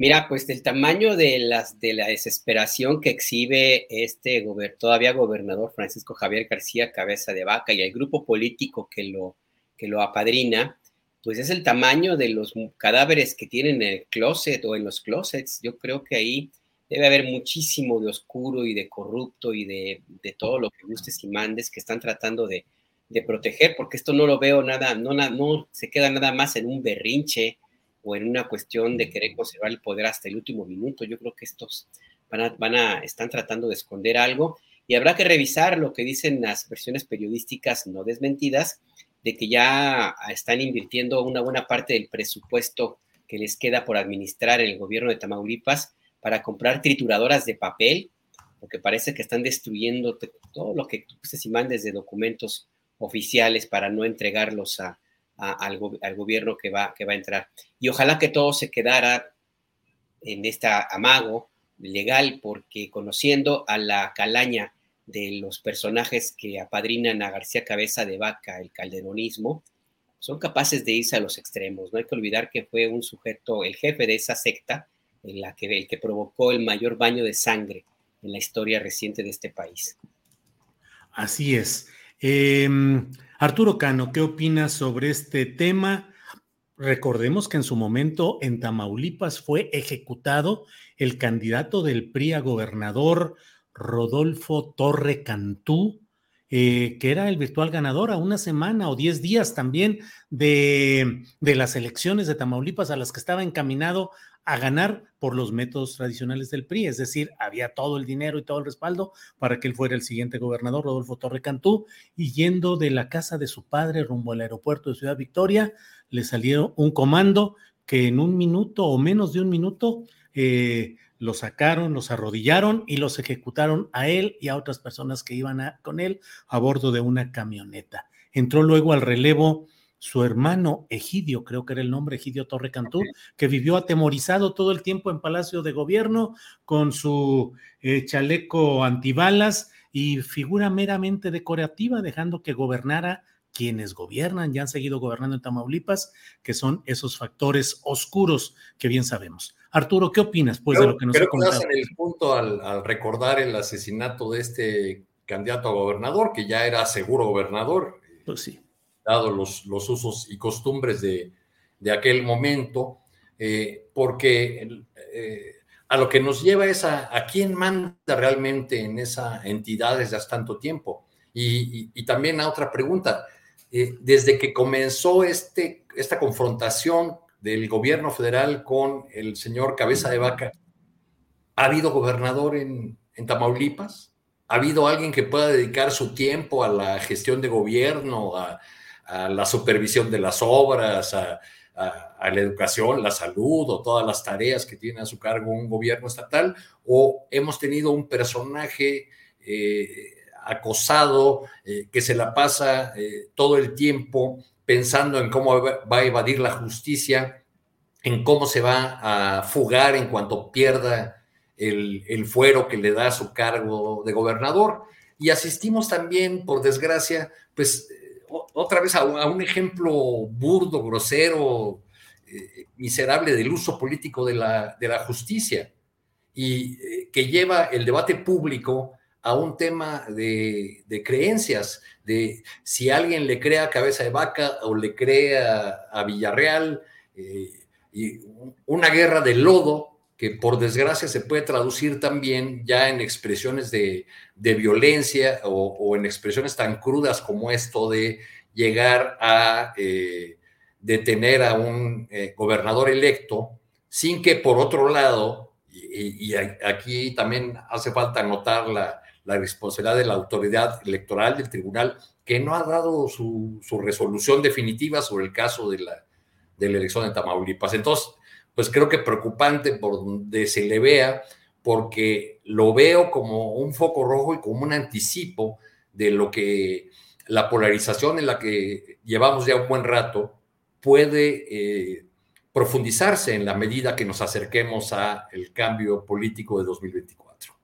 Mira, pues del tamaño de, las, de la desesperación que exhibe este todavía gobernador Francisco Javier García Cabeza de Vaca y el grupo político que lo, que lo apadrina, pues es el tamaño de los cadáveres que tienen en el closet o en los closets. Yo creo que ahí debe haber muchísimo de oscuro y de corrupto y de, todo lo que gustes y mandes que están tratando de, proteger, porque esto no lo veo nada, no, no se queda nada más en un berrinche o en una cuestión de querer conservar el poder hasta el último minuto. Yo creo que estos van a, van a, están tratando de esconder algo y habrá que revisar lo que dicen las versiones periodísticas no desmentidas de que ya están invirtiendo una buena parte del presupuesto que les queda por administrar en el gobierno de Tamaulipas para comprar trituradoras de papel, porque parece que están destruyendo todo lo que se y mandes de documentos oficiales para no entregarlos a, al, gobierno que va, que va a entrar. Y ojalá que todo se quedara en este amago legal, porque conociendo a la calaña de los personajes que apadrinan a García Cabeza de Vaca, el calderonismo, son capaces de irse a los extremos. No hay que olvidar que fue un sujeto, el jefe de esa secta, en la que, el que provocó el mayor baño de sangre en la historia reciente de este país.
Así es. Em, Arturo Cano, ¿qué opinas sobre este tema? Recordemos que en su momento en Tamaulipas fue ejecutado el candidato del PRI a gobernador Rodolfo Torre Cantú, eh, que era el virtual ganador a una semana o diez días también de, de, las elecciones de Tamaulipas a las que estaba encaminado a ganar por los métodos tradicionales del PRI, es decir, había todo el dinero y todo el respaldo para que él fuera el siguiente gobernador, Rodolfo Torre Cantú, y yendo de la casa de su padre rumbo al aeropuerto de Ciudad Victoria, le salió un comando que en un minuto o menos de un minuto eh, lo sacaron, los arrodillaron y los ejecutaron a él y a otras personas que iban con él a bordo de una camioneta. Entró luego al relevo su hermano Egidio, creo que era el nombre, Egidio Torre Cantú, que vivió atemorizado todo el tiempo en Palacio de Gobierno con su eh, chaleco antibalas y figura meramente decorativa, dejando que gobernara quienes gobiernan, ya han seguido gobernando en Tamaulipas, que son esos factores oscuros que bien sabemos. Arturo, ¿qué opinas pues, de lo que nos
creo
ha contado?
Que en el punto al, al, recordar el asesinato de este candidato a gobernador, que ya era seguro gobernador.
Pues sí.
Dado los, los usos y costumbres de, de aquel momento, eh, porque eh, a lo que nos lleva es a, quién manda realmente en esa entidad desde hace tanto tiempo. Y, y, también a otra pregunta, eh, desde que comenzó este, esta confrontación del gobierno federal con el señor Cabeza de Vaca, ¿ha habido gobernador en, en Tamaulipas? ¿Ha habido alguien que pueda dedicar su tiempo a la gestión de gobierno, a la supervisión de las obras, a, la educación, la salud o todas las tareas que tiene a su cargo un gobierno estatal? ¿O hemos tenido un personaje eh, acosado eh, que se la pasa eh, todo el tiempo pensando en cómo va a evadir la justicia, en cómo se va a fugar en cuanto pierda el, el fuero que le da su cargo de gobernador. Y asistimos también, por desgracia, pues otra vez a, un ejemplo burdo, grosero, eh, miserable del uso político de la, de la justicia y eh, que lleva el debate público a un tema de, de, creencias, de si alguien le crea Cabeza de Vaca o le crea a Villarreal, eh, y una guerra de lodo que por desgracia se puede traducir también ya en expresiones de, de violencia o, en expresiones tan crudas como esto de llegar a eh, detener a un eh, gobernador electo sin que por otro lado, y, y aquí también hace falta notar la, la responsabilidad de la autoridad electoral del tribunal, que no ha dado su, su resolución definitiva sobre el caso de la, de la elección de Tamaulipas. Entonces, pues creo que preocupante por donde se le vea, porque lo veo como un foco rojo y como un anticipo de lo que la polarización en la que llevamos ya un buen rato puede eh, profundizarse en la medida que nos acerquemos a el cambio político de 2024.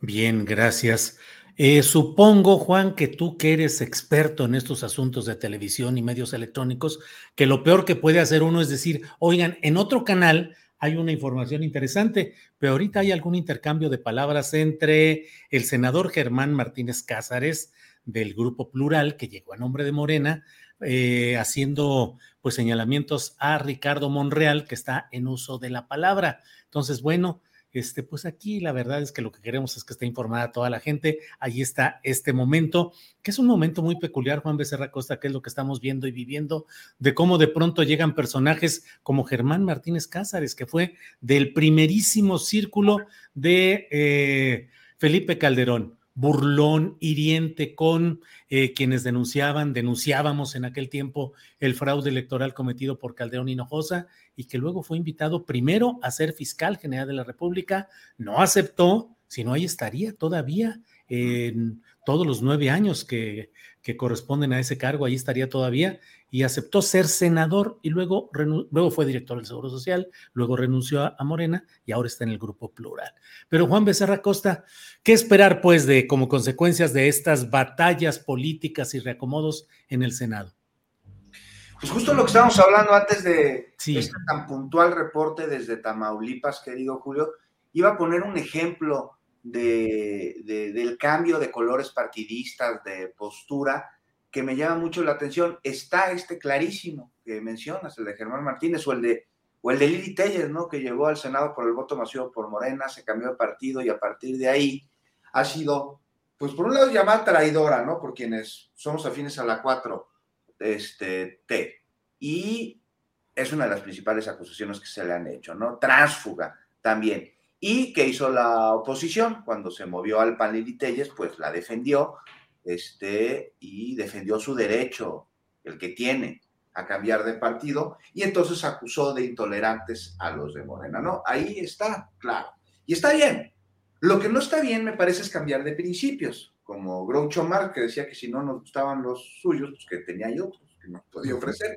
Bien, gracias. Eh, supongo, Juan, que tú que eres experto en estos asuntos de televisión y medios electrónicos, que lo peor que puede hacer uno es decir, oigan, en otro canal hay una información interesante, pero ahorita hay algún intercambio de palabras entre el senador Germán Martínez Cázares del Grupo Plural, que llegó a nombre de Morena, eh, haciendo pues señalamientos a Ricardo Monreal, que está en uso de la palabra. Entonces, bueno, este, pues aquí la verdad es que lo que queremos es que esté informada toda la gente. Ahí está este momento, que es un momento muy peculiar, Juan Becerra Costa, que es lo que estamos viendo y viviendo, de cómo de pronto llegan personajes como Germán Martínez Cázares, que fue del primerísimo círculo de eh, Felipe Calderón burlón, hiriente con eh, quienes denunciaban, denunciábamos en aquel tiempo el fraude electoral cometido por Calderón Hinojosa y que luego fue invitado primero a ser fiscal general de la República, no aceptó, sino ahí estaría todavía en todos los nueve años que, que corresponden a ese cargo, ahí estaría todavía y aceptó ser senador y luego, luego fue director del Seguro Social, luego renunció a, a, Morena y ahora está en el Grupo Plural. Pero Juan Becerra Costa, ¿qué esperar pues de como consecuencias de estas batallas políticas y reacomodos en el Senado?
Pues justo lo que estábamos hablando antes de sí. este tan puntual reporte desde Tamaulipas, querido Julio, iba a poner un ejemplo de, de, del cambio de colores partidistas, de postura, que me llama mucho la atención. Está este clarísimo que mencionas, el de Germán Martínez o el de, o el de Lili Telles, ¿no? que llegó al Senado por el voto masivo por Morena, se cambió de partido y a partir de ahí ha sido, pues por un lado llamada traidora, ¿no? Por quienes somos afines a la 4 este, T. Y es una de las principales acusaciones que se le han hecho, ¿no? Transfuga también. Y que hizo la oposición cuando se movió al PAN Lili Telles, pues la defendió este, y defendió su derecho, el que tiene, a cambiar de partido y entonces acusó de intolerantes a los de Morena, ¿no? Ahí está, claro. Y está bien. Lo que no está bien, me parece, es cambiar de principios, como Groucho Marx, que decía que si no nos gustaban los suyos, pues que tenía hay otros que nos podía ofrecer.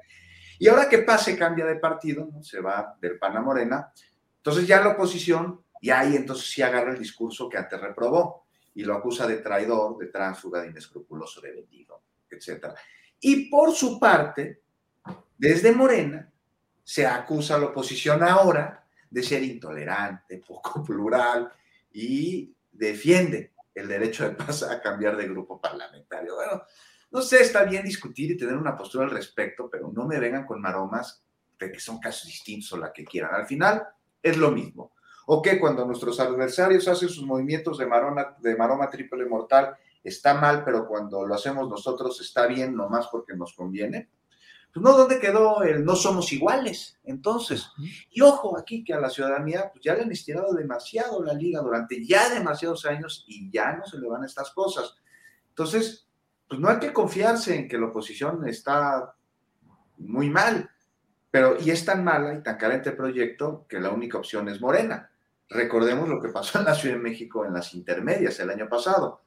Y ahora que pase, cambia de partido, ¿no? se va del PAN a Morena, entonces ya la oposición, y ahí entonces sí agarra el discurso que antes reprobó y lo acusa de traidor, de tránsfuga, de inescrupuloso, de vendido, etc. Y por su parte, desde Morena, se acusa a la oposición ahora de ser intolerante, poco plural y defiende el derecho de paz a cambiar de grupo parlamentario. Bueno, no sé, está bien discutir y tener una postura al respecto, pero no me vengan con maromas de que son casos distintos o la que quieran. Al final es lo mismo. O que cuando nuestros adversarios hacen sus movimientos de, marona, de maroma triple mortal, está mal, pero cuando lo hacemos nosotros está bien, nomás porque nos conviene. Pues no, ¿dónde quedó el no somos iguales? Entonces, y ojo aquí que a la ciudadanía pues ya le han estirado demasiado la liga durante ya demasiados años y ya no se le van estas cosas. Entonces, pues no hay que confiarse en que la oposición está muy mal, pero y es tan mala y tan carente el proyecto que la única opción es Morena. Recordemos lo que pasó en la Ciudad de México en las intermedias el año pasado.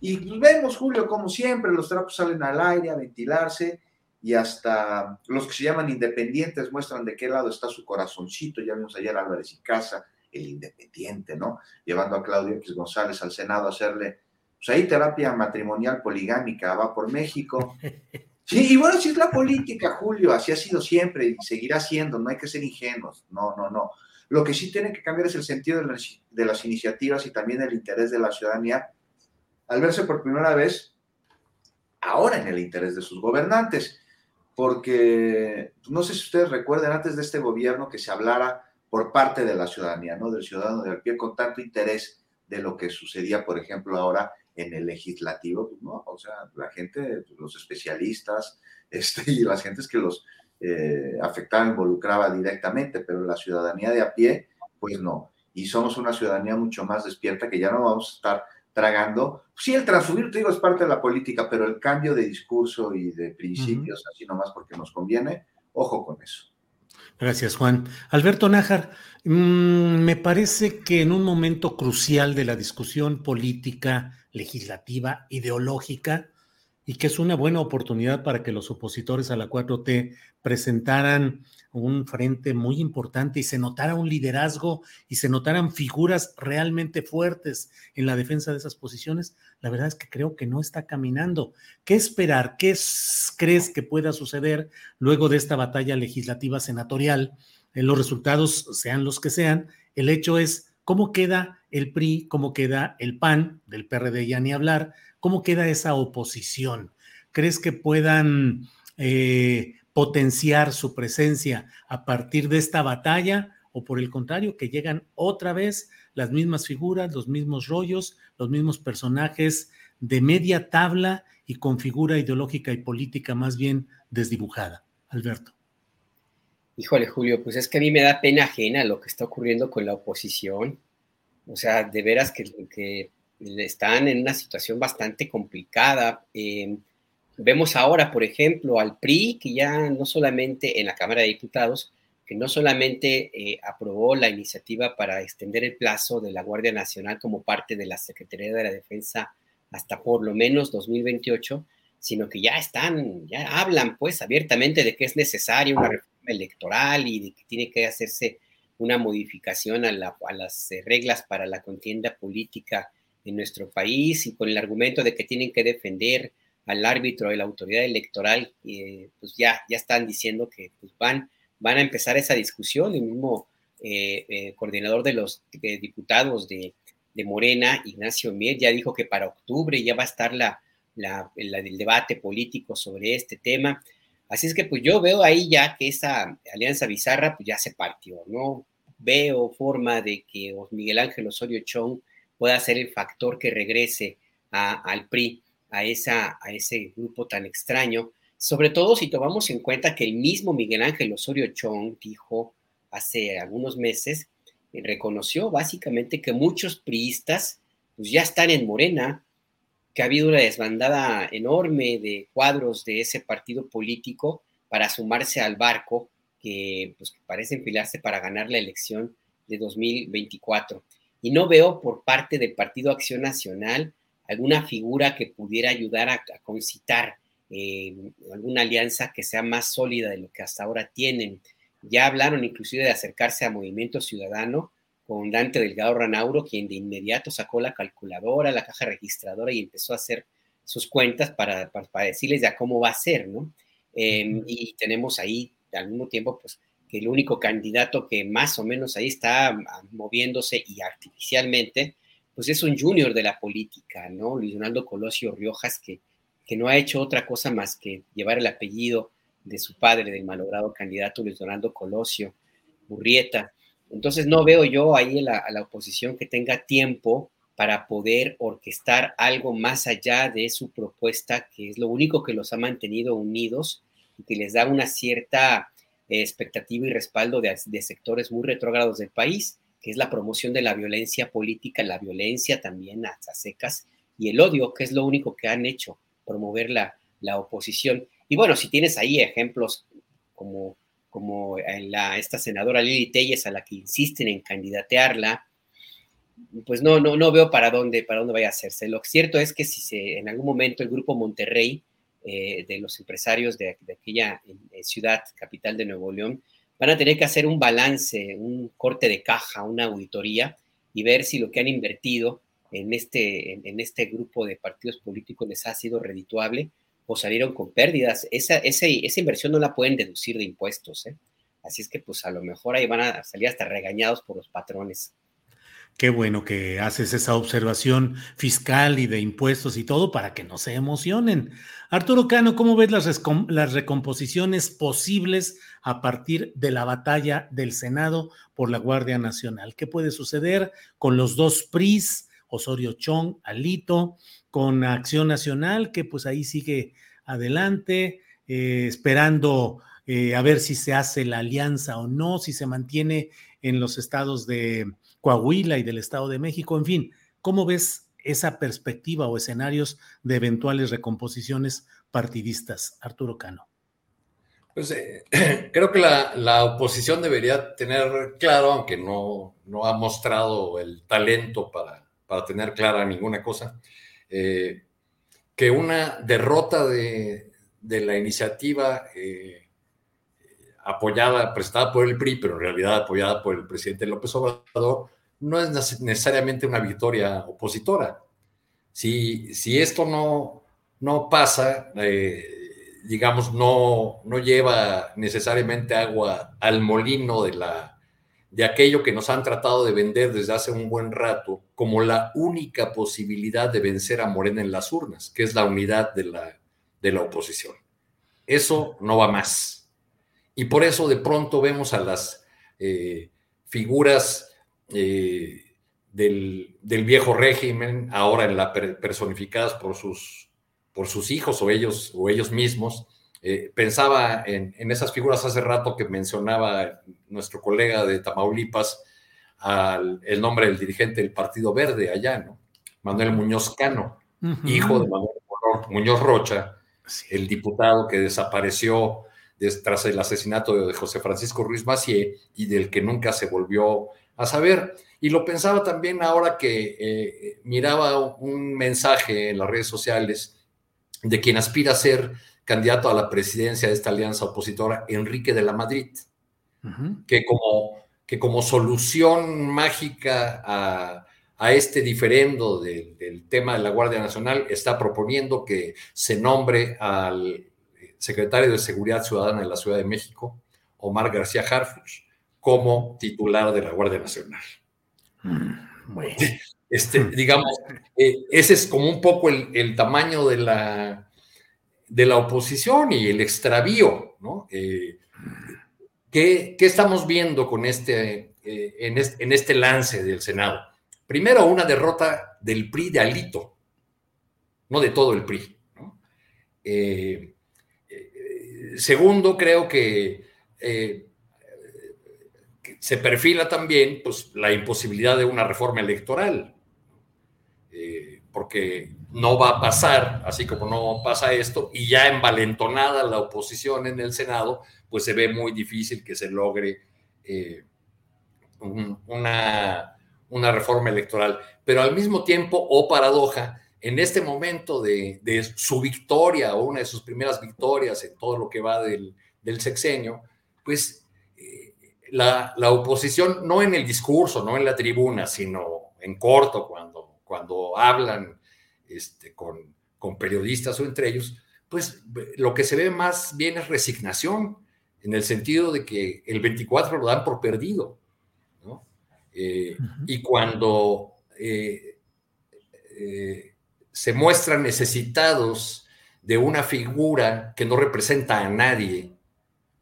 Y vemos, Julio, como siempre, los trapos salen al aire a ventilarse y hasta los que se llaman independientes muestran de qué lado está su corazoncito. Ya vimos ayer a Álvarez y Casa, el independiente, ¿no? Llevando a Claudio X González al Senado a hacerle, pues ahí terapia matrimonial poligámica, va por México. Sí, y bueno, sí es la política, Julio, así ha sido siempre y seguirá siendo, no hay que ser ingenuos, no, no, no. Lo que sí tiene que cambiar es el sentido de las, iniciativas y también el interés de la ciudadanía al verse por primera vez ahora en el interés de sus gobernantes porque no sé si ustedes recuerdan antes de este gobierno que se hablara por parte de la ciudadanía, ¿no? Del ciudadano del pie con tanto interés de lo que sucedía, por ejemplo, ahora en el legislativo, pues, ¿no? O sea, la gente, pues, los especialistas este, y las gentes que los eh, afectaba, involucraba directamente, pero la ciudadanía de a pie, pues no. Y somos una ciudadanía mucho más despierta que ya no vamos a estar tragando. Sí, el transubir, te digo, es parte de la política, pero el cambio de discurso y de principios, así nomás porque nos conviene, ojo con eso.
Gracias, Juan. Alberto Nájar, mm, me parece que en un momento crucial de la discusión política, legislativa, ideológica, y que es una buena oportunidad para que los opositores a la 4T presentaran un frente muy importante y se notara un liderazgo y se notaran figuras realmente fuertes en la defensa de esas posiciones, la verdad es que creo que no está caminando. ¿Qué esperar? ¿Qué crees que pueda suceder luego de esta batalla legislativa senatorial? En los resultados sean los que sean, el hecho es cómo queda el PRI, cómo queda el PAN, del PRD ya ni hablar, cómo queda esa oposición. ¿Crees que puedan... Eh, potenciar su presencia a partir de esta batalla o por el contrario, que llegan otra vez las mismas figuras, los mismos rollos, los mismos personajes de media tabla y con figura ideológica y política más bien desdibujada. Alberto.
Híjole, Julio, pues es que a mí me da pena ajena lo que está ocurriendo con la oposición. O sea, de veras que, están en una situación bastante complicada. Eh, Vemos ahora, por ejemplo, al PRI, que ya no solamente en la Cámara de Diputados, que no solamente eh, aprobó la iniciativa para extender el plazo de la Guardia Nacional como parte de la Secretaría de la Defensa hasta por lo menos 2028, sino que ya están, ya hablan pues abiertamente de que es necesaria una reforma electoral y de que tiene que hacerse una modificación a, las eh, reglas para la contienda política en nuestro país y con el argumento de que tienen que defender al árbitro de la autoridad electoral, eh, pues ya, ya están diciendo que pues van, van a empezar esa discusión. El mismo eh, coordinador de los diputados de, Morena, Ignacio Mier, ya dijo que para octubre ya va a estar la, el debate político sobre este tema. Así es que pues yo veo ahí ya que esa alianza bizarra pues ya se partió, ¿no? Veo forma de que Miguel Ángel Osorio Chong pueda ser el factor que regrese al PRI a, esa, a ese grupo tan extraño, sobre todo si tomamos en cuenta que el mismo Miguel Ángel Osorio Chong dijo hace algunos meses, eh, reconoció básicamente que muchos priistas pues, ya están en Morena, que ha habido una desbandada enorme de cuadros de ese partido político para sumarse al barco que, pues, parece enfilarse para ganar la elección de 2024. Y no veo por parte del Partido Acción Nacional alguna figura que pudiera ayudar a, concitar eh, alguna alianza que sea más sólida de lo que hasta ahora tienen. Ya hablaron inclusive de acercarse a Movimiento Ciudadano con Dante Delgado Ranauro, quien de inmediato sacó la calculadora, la caja registradora y empezó a hacer sus cuentas para, para, decirles ya cómo va a ser, ¿no? Em, y tenemos ahí al mismo tiempo, pues, que el único candidato que más o menos ahí está ah, moviéndose y artificialmente, pues es un junior de la política, ¿no? Luis Donaldo Colosio Riojas, que, que no ha hecho otra cosa más que llevar el apellido de su padre, del malogrado candidato Luis Donaldo Colosio Burrieta. Entonces no veo yo ahí a la oposición que tenga tiempo para poder orquestar algo más allá de su propuesta, que es lo único que los ha mantenido unidos y que les da una cierta eh, expectativa y respaldo de, sectores muy retrógrados del país, que es la promoción de la violencia política, la violencia también a, secas y el odio, que es lo único que han hecho, promover la, la oposición. Y bueno, si tienes ahí ejemplos como, como la, esta senadora Lili Telles, a la que insisten en candidatearla, pues no, no, no veo para dónde, para dónde vaya a hacerse. Lo cierto es que si se, en algún momento el grupo Monterrey, eh, de los empresarios de, aquella eh, ciudad, capital de Nuevo León, van a tener que hacer un balance, un corte de caja, una auditoría y ver si lo que han invertido en este, en, este grupo de partidos políticos les ha sido redituable o salieron con pérdidas. Esa, esa, esa inversión no la pueden deducir de impuestos. ¿eh? Así es que pues a lo mejor ahí van a salir hasta regañados por los patrones.
Qué bueno que haces esa observación fiscal y de impuestos y todo para que no se emocionen. Arturo Cano, ¿cómo ves las, recomposiciones posibles a partir de la batalla del Senado por la Guardia Nacional? ¿Qué puede suceder con los dos PRIs, Osorio Chong, Alito, con Acción Nacional, que pues ahí sigue adelante, eh, esperando eh, a ver si se hace la alianza o no, si se mantiene en los estados de Coahuila y del Estado de México, en fin, ¿cómo ves esa perspectiva o escenarios de eventuales recomposiciones partidistas, Arturo Cano?
Pues eh, creo que la, oposición debería tener claro, aunque no, no ha mostrado el talento para, para tener clara ninguna cosa, eh, que una derrota de, la iniciativa eh, apoyada, prestada por el PRI, pero en realidad apoyada por el presidente López Obrador, no es necesariamente una victoria opositora. Si, si esto no, no pasa, eh, digamos, no, no lleva necesariamente agua al molino de, la, de aquello que nos han tratado de vender desde hace un buen rato como la única posibilidad de vencer a Morena en las urnas, que es la unidad de la, de la oposición. Eso no va más. Y por eso de pronto vemos a las eh, figuras eh, del, viejo régimen, ahora en la personificadas por sus, por sus hijos o ellos, o ellos mismos. Eh, pensaba en, esas figuras hace rato que mencionaba nuestro colega de Tamaulipas, el nombre del dirigente del Partido Verde allá, ¿no? Manuel Muñoz Cano, hijo de Manuel Muñoz Rocha, el diputado que desapareció tras el asesinato de José Francisco Ruiz Macié y del que nunca se volvió a saber. Y lo pensaba también ahora que eh, miraba un mensaje en las redes sociales de quien aspira a ser candidato a la presidencia de esta alianza opositora, Enrique de la Madrid, que, como, que como solución mágica a, este diferendo del tema de la Guardia Nacional está proponiendo que se nombre al secretario de Seguridad Ciudadana de la Ciudad de México, Omar García Harfuch, como titular de la Guardia Nacional. Mm, este, digamos, eh, ese es como un poco el, tamaño de la, de la oposición y el extravío, ¿no? Eh, ¿qué, estamos viendo con este, eh, en, este, en, este, lance del Senado? Primero, una derrota del PRI de Alito, no de todo el PRI. ¿no? Segundo, creo eh, que, se perfila también pues, la imposibilidad de una reforma electoral, eh, porque no va a pasar, así como no pasa esto, y ya envalentonada la oposición en el Senado, pues se ve muy difícil que se logre eh, una, una, reforma electoral. Pero al mismo tiempo, o oh paradoja, en este momento de, su victoria o una de sus primeras victorias en todo lo que va del, sexenio, pues eh, la, la, oposición, no en el discurso, no en la tribuna, sino en corto, cuando, cuando hablan este, con, con periodistas o entre ellos, pues lo que se ve más bien es resignación, en el sentido de que el 24 lo dan por perdido. ¿no? Eh, y cuando eh, eh, se muestran necesitados de una figura que no representa a nadie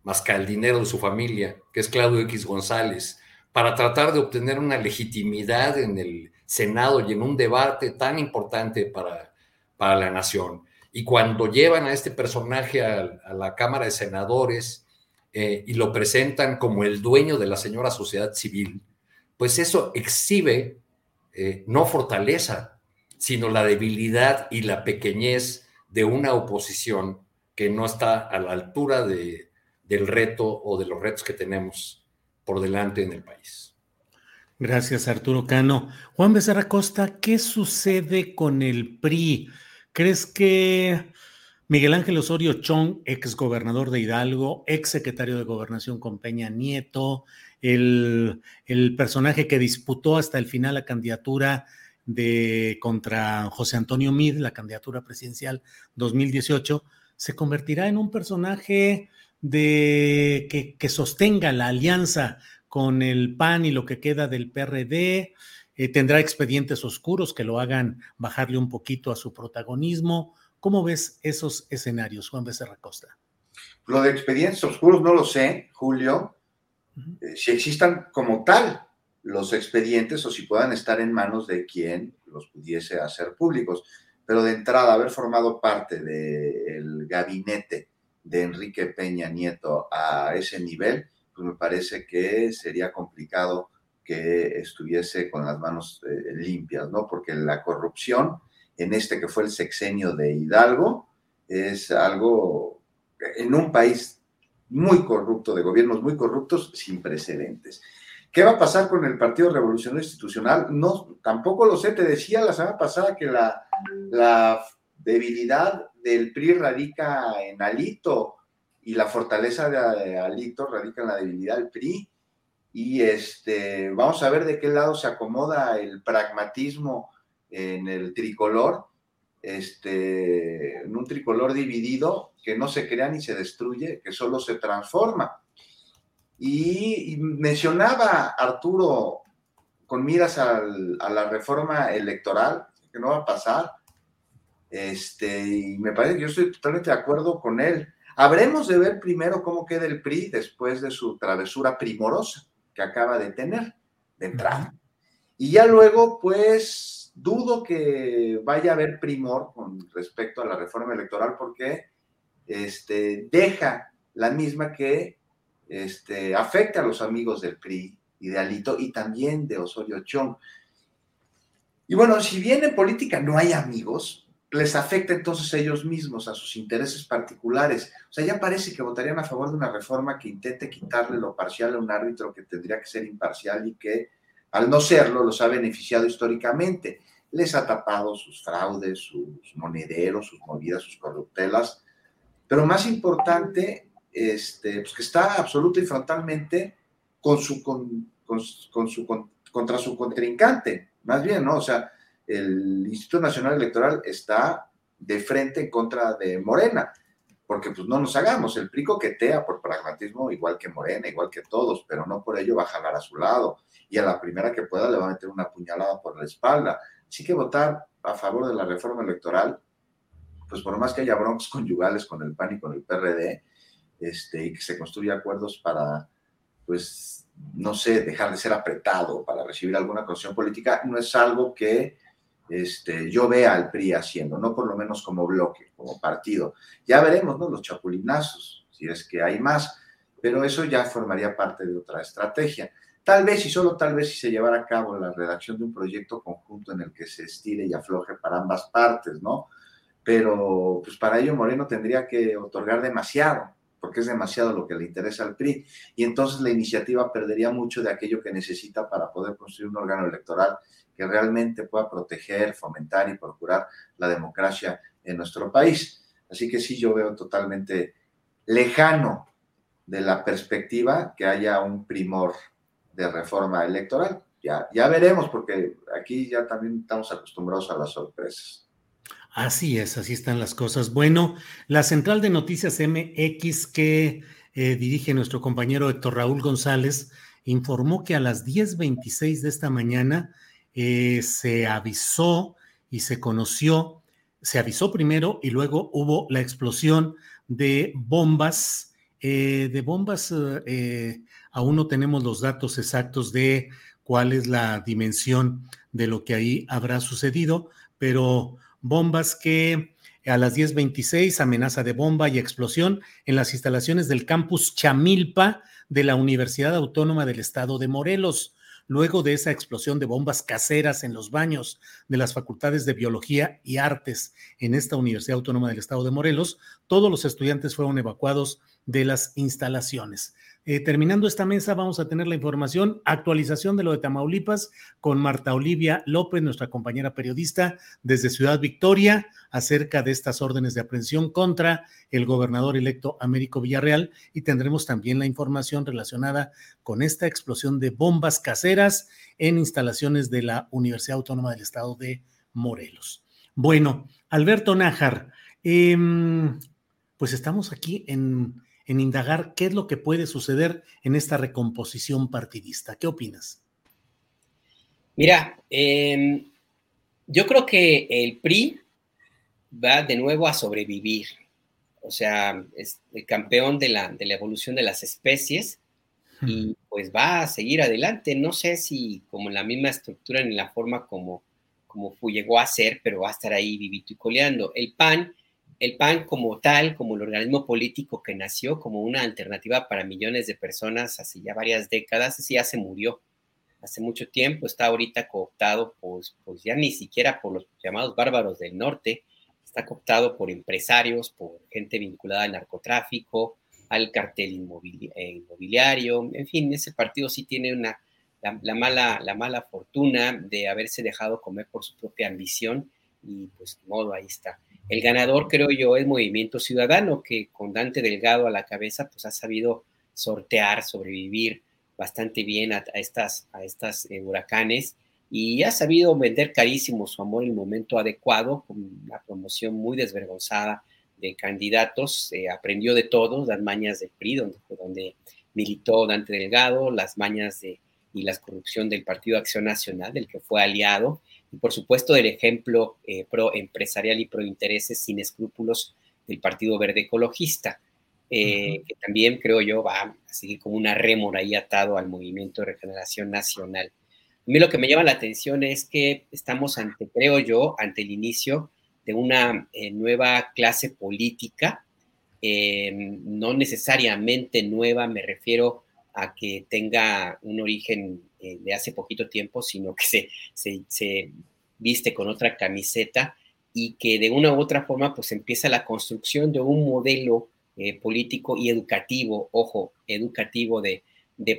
más que al dinero de su familia, que es Claudio X González, para tratar de obtener una legitimidad en el Senado y en un debate tan importante para, para la nación. Y cuando llevan a este personaje a, la Cámara de Senadores eh, y lo presentan como el dueño de la señora sociedad civil, pues eso exhibe eh, no fortaleza, sino la debilidad y la pequeñez de una oposición que no está a la altura de, del reto o de los retos que tenemos por delante en el país.
Gracias, Arturo Cano. Juan Becerra Costa, ¿qué sucede con el PRI? ¿Crees que Miguel Ángel Osorio Chong, ex gobernador de Hidalgo, ex secretario de Gobernación con Peña Nieto, el, personaje que disputó hasta el final la candidatura de contra José Antonio Mid, la candidatura presidencial 2018, se convertirá en un personaje de que, que sostenga la alianza con el PAN y lo que queda del PRD. Eh, tendrá expedientes oscuros que lo hagan bajarle un poquito a su protagonismo. ¿Cómo ves esos escenarios, Juan Becerra Costa?
Lo de expedientes oscuros no lo sé, Julio. Eh, si existan como tal los expedientes o si puedan estar en manos de quien los pudiese hacer públicos. Pero de entrada, haber formado parte del gabinete de Enrique Peña Nieto a ese nivel, pues me parece que sería complicado que estuviese con las manos eh, limpias, ¿no? Porque la corrupción en este que fue el sexenio de Hidalgo es algo en un país muy corrupto, de gobiernos muy corruptos, sin precedentes. ¿Qué va a pasar con el Partido Revolucionario Institucional? No, tampoco lo sé. Te decía la semana pasada que la, la debilidad del PRI radica en Alito y la fortaleza de Alito radica en la debilidad del PRI. Y este, vamos a ver de qué lado se acomoda el pragmatismo en el tricolor, este, en un tricolor dividido que no se crea ni se destruye, que solo se transforma. Y, mencionaba Arturo con miras a la reforma electoral, que no va a pasar, este, y me parece que yo estoy totalmente de acuerdo con él. Habremos de ver primero cómo queda el PRI después de su travesura primorosa que acaba de tener de entrada. Y ya luego, pues, dudo que vaya a haber primor con respecto a la reforma electoral porque este, deja la misma que este, afecta a los amigos del PRI y de Alito y también de Osorio Chong. Y bueno, si bien en política no hay amigos, les afecta entonces a ellos mismos, a sus intereses particulares. O sea, ya parece que votarían a favor de una reforma que intente quitarle lo parcial a un árbitro que tendría que ser imparcial y que, al no serlo, los ha beneficiado históricamente. Les ha tapado sus fraudes, sus monederos, sus movidas, sus corruptelas. Pero más importante, este, pues que está absoluta y frontalmente con su, con, con su, contra su contrincante. Más bien, ¿no? O sea, el Instituto Nacional Electoral está de frente en contra de Morena, porque pues no nos hagamos, el PRI coquetea por pragmatismo igual que Morena, igual que todos, pero no por ello va a jalar a su lado y a la primera que pueda le va a meter una puñalada por la espalda. Así que votar a favor de la reforma electoral, pues por más que haya broncos conyugales con el PAN y con el PRD, este, y que se construya acuerdos para, pues, no sé, dejar de ser apretado para recibir alguna cuestión política, no es algo que este, yo vea al PRI haciendo, no por lo menos como bloque, como partido. Ya veremos, ¿no? Los chapulinazos, si es que hay más, pero eso ya formaría parte de otra estrategia. Tal vez y solo tal vez si se llevara a cabo la redacción de un proyecto conjunto en el que se estire y afloje para ambas partes, ¿no? Pero pues para ello Moreno tendría que otorgar demasiado, porque es demasiado lo que le interesa al PRI. Y entonces la iniciativa perdería mucho de aquello que necesita para poder construir un órgano electoral que realmente pueda proteger, fomentar y procurar la democracia en nuestro país. Así que sí, yo veo totalmente lejano de la perspectiva que haya un primor de reforma electoral. Ya, ya veremos, porque aquí ya también estamos acostumbrados a las sorpresas.
Así es, así están las cosas. Bueno, la central de noticias MX que eh, dirige nuestro compañero Héctor Raúl González informó que a las 10.26 de esta mañana eh, se avisó y se conoció, se avisó primero y luego hubo la explosión de bombas, eh, de bombas, aún no tenemos los datos exactos de cuál es la dimensión de lo que ahí habrá sucedido, pero bombas que a las 10.26, amenaza de bomba y explosión en las instalaciones del campus Chamilpa de la Universidad Autónoma del Estado de Morelos luego de esa explosión de bombas caseras en los baños de las facultades de Biología y Artes en esta Universidad Autónoma del Estado de Morelos, todos los estudiantes fueron evacuados de las instalaciones. Eh, terminando esta mesa, vamos a tener la información, actualización de lo de Tamaulipas con Marta Olivia López, nuestra compañera periodista desde Ciudad Victoria, acerca de estas órdenes de aprehensión contra el gobernador electo Américo Villarreal y tendremos también la información relacionada con esta explosión de bombas caseras en instalaciones de la Universidad Autónoma del Estado de Morelos. Bueno, Alberto Nájar, em, pues estamos aquí en en indagar qué es lo que puede suceder en esta recomposición partidista. ¿Qué opinas?
Mira, em, yo creo que el PRI va de nuevo a sobrevivir. O sea, es el campeón de la, de la evolución de las especies y pues va a seguir adelante. No sé si como en la misma estructura ni la forma como, como llegó a ser, pero va a estar ahí vivito y coleando. El PAN el PAN como tal, como el organismo político que nació como una alternativa para millones de personas hace ya varias décadas, sí ya se murió hace mucho tiempo, está ahorita cooptado, pues, pues ya ni siquiera por los llamados bárbaros del norte, está cooptado por empresarios, por gente vinculada al narcotráfico, al cartel eh, inmobiliario, en fin, ese partido sí tiene una, la, mala, la mala fortuna de haberse dejado comer por su propia ambición y pues de modo ahí está. El ganador, creo yo, es Movimiento Ciudadano, que con Dante Delgado a la cabeza, pues ha sabido sortear, sobrevivir bastante bien a, estas, a estas eh, huracanes y ha sabido vender carísimo su amor en el momento adecuado, con una promoción muy desvergonzada de candidatos, eh, aprendió de todo, las mañas del PRI, donde, donde militó Dante Delgado, las mañas de, y la corrupción del Partido Acción Nacional, del que fue aliado, y por supuesto del ejemplo eh, pro empresarial y pro intereses sin escrúpulos del Partido Verde Ecologista, eh, que también creo yo va a seguir como una rémora ahí atado al movimiento de regeneración nacional. A mí lo que me llama la atención es que estamos ante, creo yo, ante el inicio de una eh, nueva clase política, no necesariamente nueva, me refiero a que tenga un origen eh, de hace poquito tiempo, sino que se, se, viste con otra camiseta y que de una u otra forma pues empieza la construcción de un modelo eh, político y educativo, ojo, educativo de,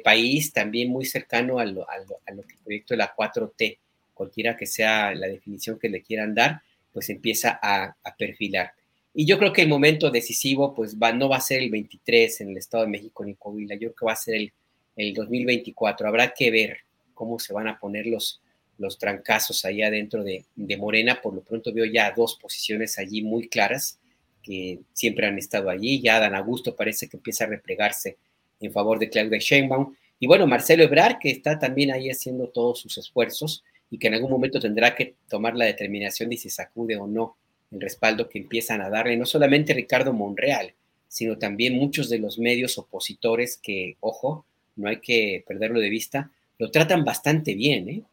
país, también muy cercano a lo, a, lo, que el proyecto de la 4T, cualquiera que sea la definición que le quieran dar, pues empieza a, a perfilar. Y yo creo que el momento decisivo, pues va, no va a ser el 23 en el Estado de México ni Coahuila, yo creo que va a ser el, el 2024. Habrá que ver cómo se van a poner los, los trancazos ahí adentro de, de, Morena. Por lo pronto veo ya dos posiciones allí muy claras que siempre han estado allí. Ya Dan Augusto parece que empieza a replegarse en favor de Claudia Sheinbaum. Y bueno, Marcelo Ebrard, que está también ahí haciendo todos sus esfuerzos y que en algún momento tendrá que tomar la determinación de si sacude o no el respaldo que empiezan a darle, no solamente Ricardo Monreal, sino también muchos de los medios opositores que, ojo, no hay que perderlo de vista, lo tratan bastante bien, ¿eh?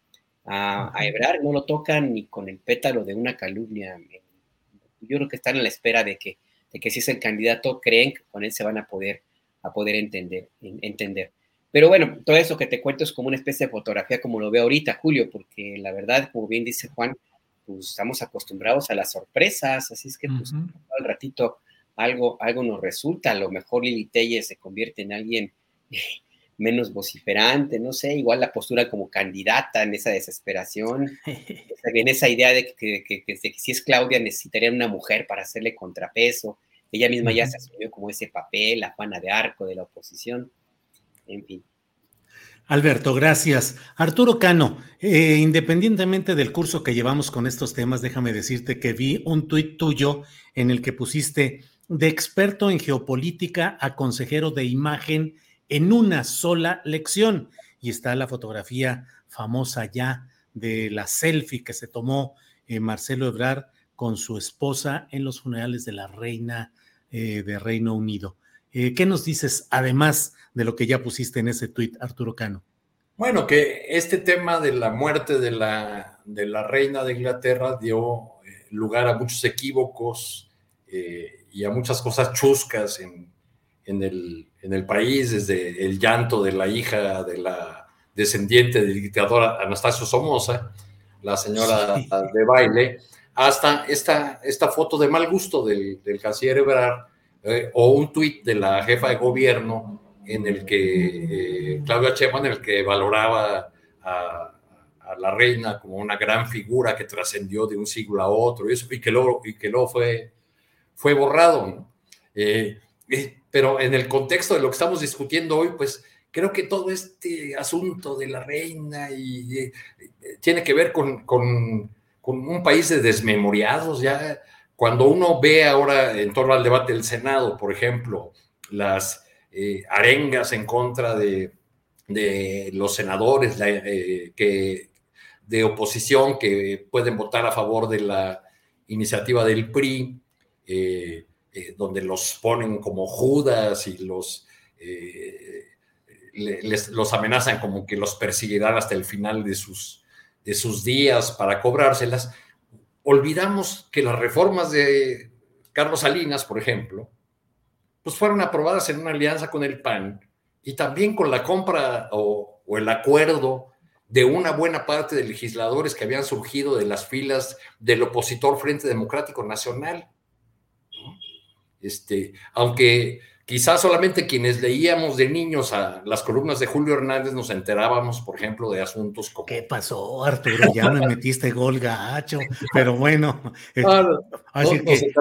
A, Ebrar no lo tocan ni con el pétalo de una calumnia. Yo creo que están a la espera de que, de que si es el candidato, creen que con él se van a poder, a poder entender, entender. Pero bueno, todo eso que te cuento es como una especie de fotografía como lo veo ahorita, Julio, porque la verdad, como bien dice Juan, pues estamos acostumbrados a las sorpresas, así es que pues al ratito algo, algo nos resulta, a lo mejor Lili Telles se convierte en alguien menos vociferante, no sé, igual la postura como candidata en esa desesperación, en esa idea de que, si es Claudia necesitaría una mujer para hacerle contrapeso, ella misma ya se asumió como ese papel, la pana de arco de la oposición, en fin.
Alberto, gracias. Arturo Cano, eh, independientemente del curso que llevamos con estos temas, déjame decirte que vi un tuit tuyo en el que pusiste de experto en geopolítica a consejero de imagen en una sola lección. Y está la fotografía famosa ya de la selfie que se tomó eh, Marcelo Ebrard con su esposa en los funerales de la reina eh, de Reino Unido. Eh, ¿Qué nos dices además de lo que ya pusiste en ese tuit, Arturo Cano?
Bueno, que este tema de la muerte de la, de la reina de Inglaterra dio lugar a muchos equívocos y a muchas cosas chuscas en, en el, en el país, desde el llanto de la hija de la descendiente del dictador Anastasio Somoza, la señora de baile, hasta esta, esta foto de mal gusto del, del canciller Ebrard, eh, o un tuit de la jefa de gobierno en el que eh, Claudia Sheinbaum, en el que valoraba a, la reina como una gran figura que trascendió de un siglo a otro y, eso, y que luego, y que luego fue, fue borrado. Eh, pero en el contexto de lo que estamos discutiendo hoy, pues creo que todo este asunto de la reina y, eh, tiene que ver con, con, un país de desmemoriados. Ya cuando uno ve ahora en torno al debate del Senado, por ejemplo, las eh, arengas en contra de, de los senadores eh, que, de oposición que pueden votar a favor de la iniciativa del PRI, eh, donde los ponen como Judas y los, eh, los amenazan como que los perseguirán hasta el final de sus, de sus días para cobrárselas, olvidamos que las reformas de Carlos Salinas, por ejemplo, pues fueron aprobadas en una alianza con el PAN y también con la compra o el acuerdo de una buena parte de legisladores que habían surgido de las filas del opositor Frente Democrático Nacional. Este, aunque quizás solamente quienes leíamos de niños a las columnas de Julio Hernández nos enterábamos, por ejemplo, de asuntos como...
¿Qué pasó, Arturo? Ya me metiste gol gacho, pero bueno.
así que,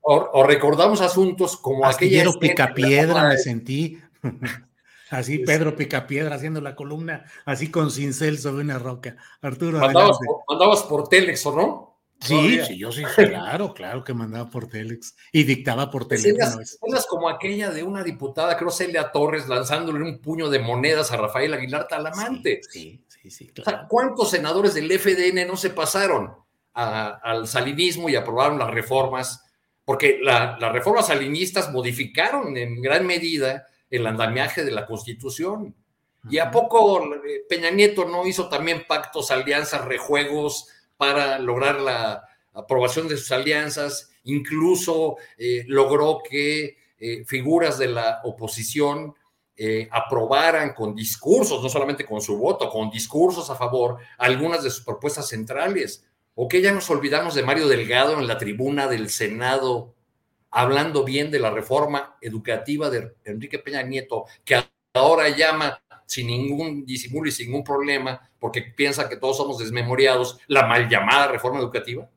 o, recordamos asuntos como
aquella... Picapiedra me sentí. Así Pedro Picapiedra haciendo la columna, así con cincel sobre una roca. Arturo.
Mandabas, por, mandabas por Telex, ¿o no?
Sí, sí, yo sí, claro, claro que mandaba por Telex y dictaba por teléfono.
Cosas como aquella de una diputada, creo Celia Torres, lanzándole un puño de monedas a Rafael Aguilar Talamante.
Sí, sí, sí.
¿Cuántos senadores del FDN no se pasaron al salinismo y aprobaron las reformas? Porque las reformas salinistas modificaron en gran medida el andamiaje de la Constitución. ¿Y a poco eh, Peña Nieto no hizo también pactos, alianzas, rejuegos? Para lograr la aprobación de sus alianzas, incluso eh, logró que eh, figuras de la oposición eh, aprobaran con discursos, no solamente con su voto, con discursos a favor, algunas de sus propuestas centrales. ¿O que ya nos olvidamos de Mario Delgado en la tribuna del Senado, hablando bien de la reforma educativa de Enrique Peña Nieto, que ahora llama sin ningún disimulo y sin ningún problema, porque piensa que todos somos desmemoriados, la mal llamada reforma educativa.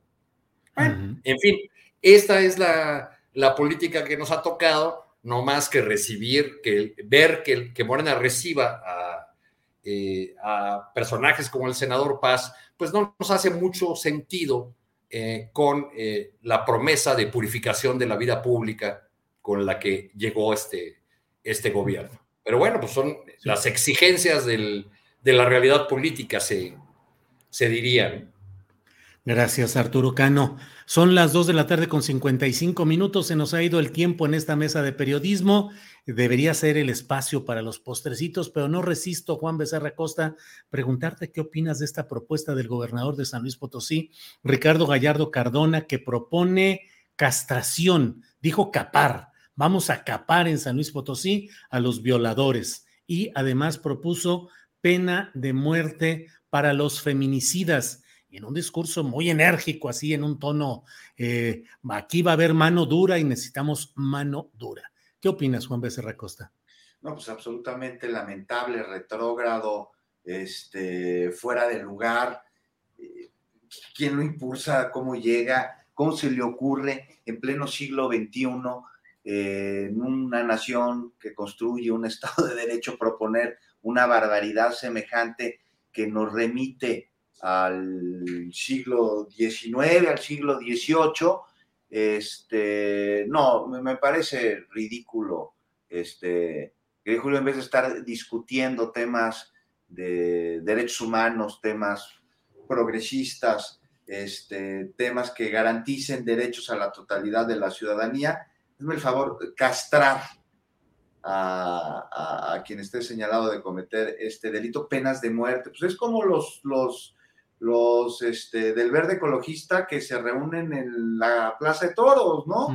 En fin, esta es la, política que nos ha tocado, no más que recibir, que ver que, que Morena reciba a, eh, a, personajes como el senador Paz, pues no nos hace mucho sentido eh, con eh, la promesa de purificación de la vida pública con la que llegó este, este gobierno. Pero bueno, pues son las exigencias de la realidad política, se, se dirían.
Gracias, Arturo Cano. Son las 2 de la tarde con 55 minutos. Se nos ha ido el tiempo en esta mesa de periodismo. Debería ser el espacio para los postrecitos, pero no resisto, Juan Becerra Costa, preguntarte qué opinas de esta propuesta del gobernador de San Luis Potosí, Ricardo Gallardo Cardona, que propone castración, dijo capar, vamos a capar en San Luis Potosí a los violadores y además propuso pena de muerte para los feminicidas. Y en un discurso muy enérgico, así en un tono, eh, aquí va a haber mano dura y necesitamos mano dura. ¿Qué opinas, Juan Becerra Costa?
No, pues absolutamente lamentable, retrógrado, este, fuera de lugar. Eh, ¿Quién lo impulsa? ¿Cómo llega? ¿Cómo se le ocurre en pleno siglo XXI, eh, en una nación que construye un Estado de Derecho, proponer una barbaridad semejante que nos remite al siglo XIX, al siglo XVIII? Este, no, me parece ridículo este, que en vez de estar discutiendo temas de derechos humanos, temas progresistas, este, temas que garanticen derechos a la totalidad de la ciudadanía, hazme el favor, castrar a, quien esté señalado de cometer este delito, penas de muerte. Pues es como los, los, los este, del verde ecologista que se reúnen en la Plaza de Toros, ¿no?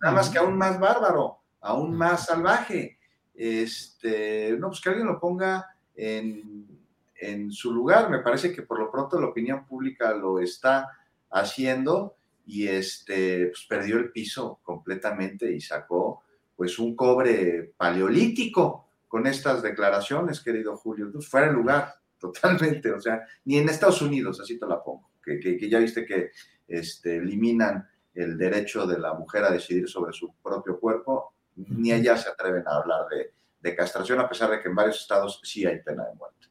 Nada más que aún más bárbaro, aún más salvaje. Este, no, pues que alguien lo ponga en, en su lugar. Me parece que por lo pronto la opinión pública lo está haciendo y este, pues perdió el piso completamente y sacó pues un cobre paleolítico con estas declaraciones, querido Julio. Pues fuera de lugar, totalmente. O sea, ni en Estados Unidos, así te la pongo, que, que, ya viste que este, eliminan el derecho de la mujer a decidir sobre su propio cuerpo, ni allá se atreven a hablar de, castración, a pesar de que en varios estados sí hay pena de muerte.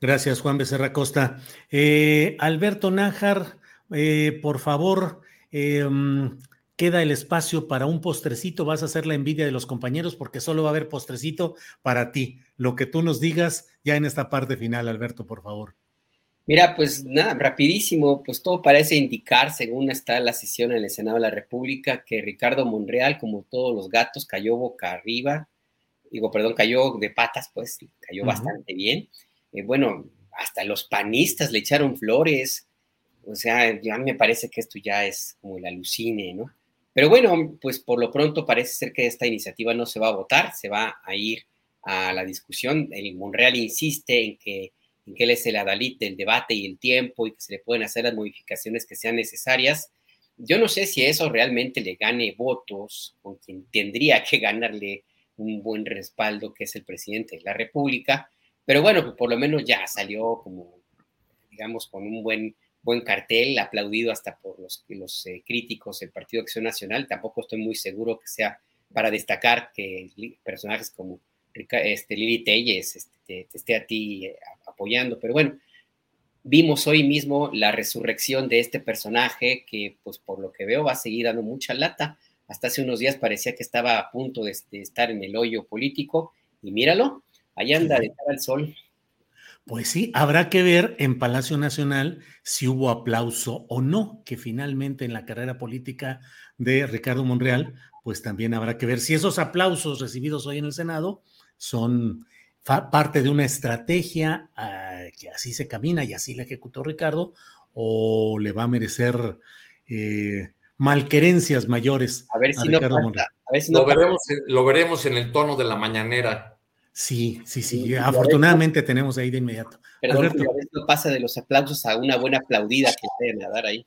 Gracias, Juan Becerra Costa. Eh, Alberto Nájar, eh, por favor, em, queda el espacio para un postrecito. Vas a hacer la envidia de los compañeros porque solo va a haber postrecito para ti. Lo que tú nos digas ya en esta parte final, Alberto, por favor.
Mira, pues nada, rapidísimo, pues todo parece indicar, según está la sesión en el Senado de la República, que Ricardo Monreal, como todos los gatos, cayó boca arriba, digo, perdón, cayó de patas, pues cayó bastante bien. Eh, bueno, hasta los panistas le echaron flores, o sea, ya me parece que esto ya es como el alucine, ¿no? Pero bueno, pues por lo pronto parece ser que esta iniciativa no se va a votar, se va a ir a la discusión. El Monreal insiste en que en que él es el adalid del debate y el tiempo y que se le pueden hacer las modificaciones que sean necesarias. Yo no sé si eso realmente le gane votos con quien tendría que ganarle un buen respaldo, que es el presidente de la República, pero bueno, pues por lo menos ya salió como, digamos, con un buen, buen cartel, aplaudido hasta por los, los eh, críticos del Partido Acción Nacional. Tampoco estoy muy seguro que sea para destacar que personajes como este, Lili Telles este, te, esté a ti eh, apoyando, pero bueno, vimos hoy mismo la resurrección de este personaje que, pues por lo que veo, va a seguir dando mucha lata. Hasta hace unos días parecía que estaba a punto de, estar en el hoyo político y míralo, ahí anda de cara al sol.
Pues sí, habrá que ver en Palacio Nacional si hubo aplauso o no, que finalmente en la carrera política de Ricardo Monreal, pues también habrá que ver si esos aplausos recibidos hoy en el Senado son parte de una estrategia ah, que así se camina y así la ejecutó Ricardo, o le va a merecer eh, malquerencias mayores
a ver si no
lo, veremos, lo veremos en el tono de la mañanera.
Sí, sí, sí. Afortunadamente tenemos ahí de inmediato.
Perdón, a veces no pasa de los aplausos a una buena aplaudida que pueden dar ahí.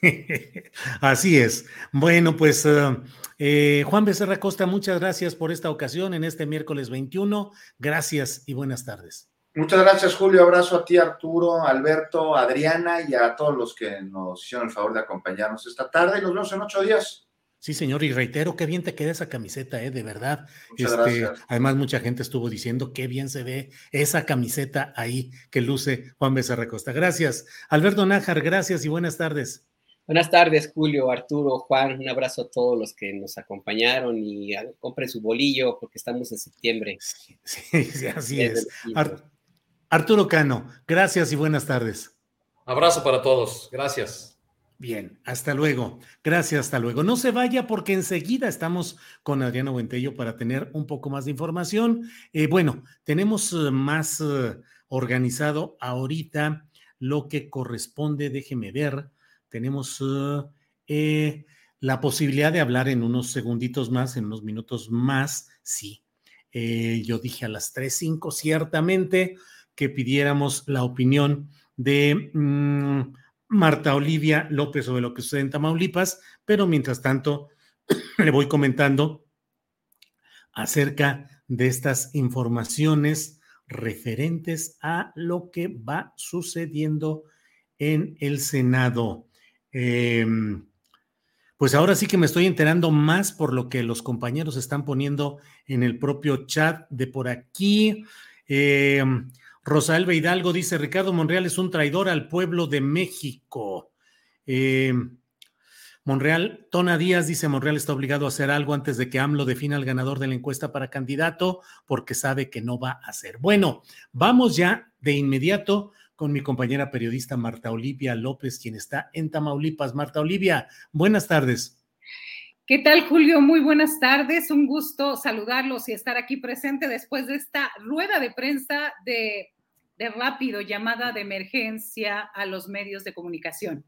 Así es. Bueno, pues ah, eh, Juan Becerra Costa, muchas gracias por esta ocasión en este miércoles 21. Gracias y buenas tardes.
Muchas gracias, Julio. Abrazo a ti, Arturo, Alberto, Adriana y a todos los que nos hicieron el favor de acompañarnos esta tarde. Y nos vemos en ocho días.
Sí, señor, y reitero, qué bien te queda esa camiseta, ¿eh? de verdad. Este, además, mucha gente estuvo diciendo qué bien se ve esa camiseta ahí que luce Juan Becerra Costa. Gracias. Alberto Nájar, gracias y buenas tardes.
Buenas tardes, Julio, Arturo, Juan. Un abrazo a todos los que nos acompañaron y compren su bolillo porque estamos en septiembre.
Sí, sí así es. Arturo Cano, gracias y buenas tardes.
Abrazo para todos. Gracias.
Bien, hasta luego. Gracias, hasta luego. No se vaya porque enseguida estamos con Adriano Buentello para tener un poco más de información. Eh, bueno, tenemos eh, más eh, organizado ahorita lo que corresponde, déjeme ver tenemos la posibilidad de hablar en unos segunditos más, en unos minutos más, sí. yo dije a las 3.05 ciertamente que pidiéramos la opinión de mm, Marta Olivia López sobre lo que sucede en Tamaulipas, pero mientras tanto le voy comentando acerca de estas informaciones referentes a lo que va sucediendo en el Senado. Em, pues ahora sí que me estoy enterando más por lo que los compañeros están poniendo en el propio chat de por aquí. Eh, Rosalba Hidalgo dice, Ricardo Monreal es un traidor al pueblo de México. Em, Monreal, Tona Díaz dice, Monreal está obligado a hacer algo antes de que AMLO defina al ganador de la encuesta para candidato porque sabe que no va a hacer. Bueno, vamos ya de inmediato con mi compañera periodista Marta Olivia López, quien está en Tamaulipas. Marta Olivia, buenas tardes.
¿Qué tal, Julio? Muy buenas tardes. Un gusto saludarlos y estar aquí presente después de esta rueda de prensa de, de rápido llamada de emergencia a los medios de comunicación.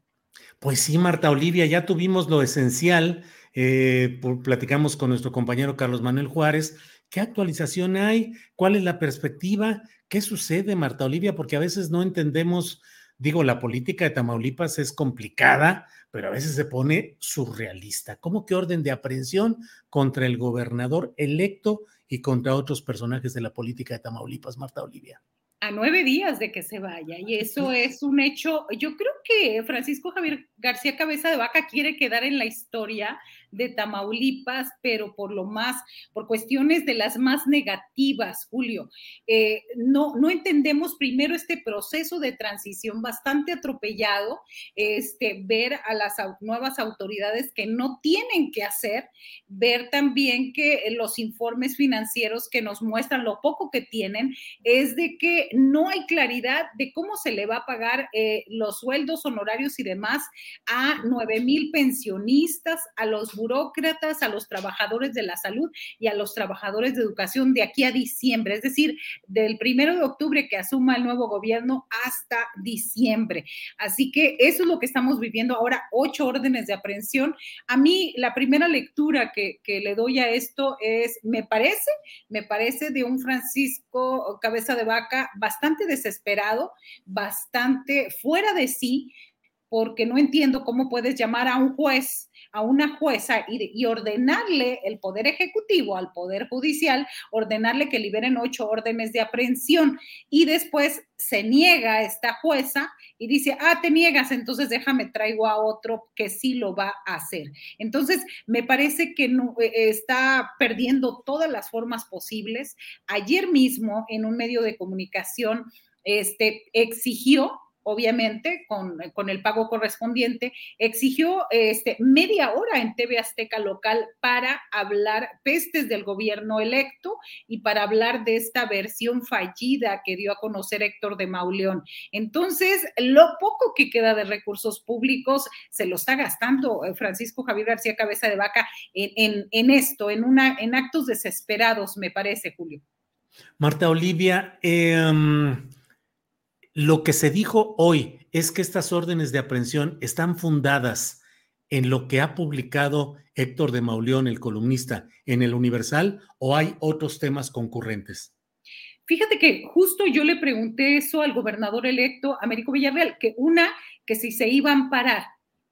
Pues sí, Marta Olivia, ya tuvimos lo esencial. Eh, platicamos con nuestro compañero Carlos Manuel Juárez. ¿Qué actualización hay? ¿Cuál es la perspectiva? ¿Qué sucede, Marta Olivia? Porque a veces no entendemos, digo, la política de Tamaulipas es complicada, pero a veces se pone surrealista. ¿Cómo que orden de aprehensión contra el gobernador electo y contra otros personajes de la política de Tamaulipas, Marta Olivia?
A nueve días de que se vaya. Y eso es un hecho, yo creo que Francisco Javier García Cabeza de Vaca quiere quedar en la historia de Tamaulipas, pero por lo más, por cuestiones de las más negativas, Julio. Eh, no, no entendemos primero este proceso de transición bastante atropellado, este, ver a las nuevas autoridades que no tienen que hacer, ver también que los informes financieros que nos muestran lo poco que tienen es de que no hay claridad de cómo se le va a pagar eh, los sueldos, honorarios y demás a nueve mil pensionistas, a los burócratas, a los trabajadores de la salud y a los trabajadores de educación de aquí a diciembre, es decir, del primero de octubre que asuma el nuevo gobierno hasta diciembre. Así que eso es lo que estamos viviendo ahora, ocho órdenes de aprehensión. A mí la primera lectura que, que le doy a esto es, me parece, me parece de un Francisco Cabeza de Vaca bastante desesperado, bastante fuera de sí, porque no entiendo cómo puedes llamar a un juez, a una jueza y, ordenarle el poder ejecutivo al poder judicial, ordenarle que liberen ocho órdenes de aprehensión y después se niega esta jueza y dice, ah, te niegas, entonces déjame traigo a otro que sí lo va a hacer. Entonces, me parece que no, eh, está perdiendo todas las formas posibles. Ayer mismo, en un medio de comunicación, este, exigió obviamente, con, con, el pago correspondiente, exigió este, media hora en TV Azteca local para hablar pestes del gobierno electo y para hablar de esta versión fallida que dio a conocer Héctor de Mauleón. Entonces, lo poco que queda de recursos públicos se lo está gastando eh, Francisco Javier García Cabeza de Vaca en, en, esto, en, una, en actos desesperados, me parece, Julio.
Marta Olivia, eh, lo que se dijo hoy es que estas órdenes de aprehensión están fundadas en lo que ha publicado Héctor de Mauleón, el columnista, en el Universal, o hay otros temas concurrentes?
Fíjate que justo yo le pregunté eso al gobernador electo, Américo Villarreal, que una, que si se iban a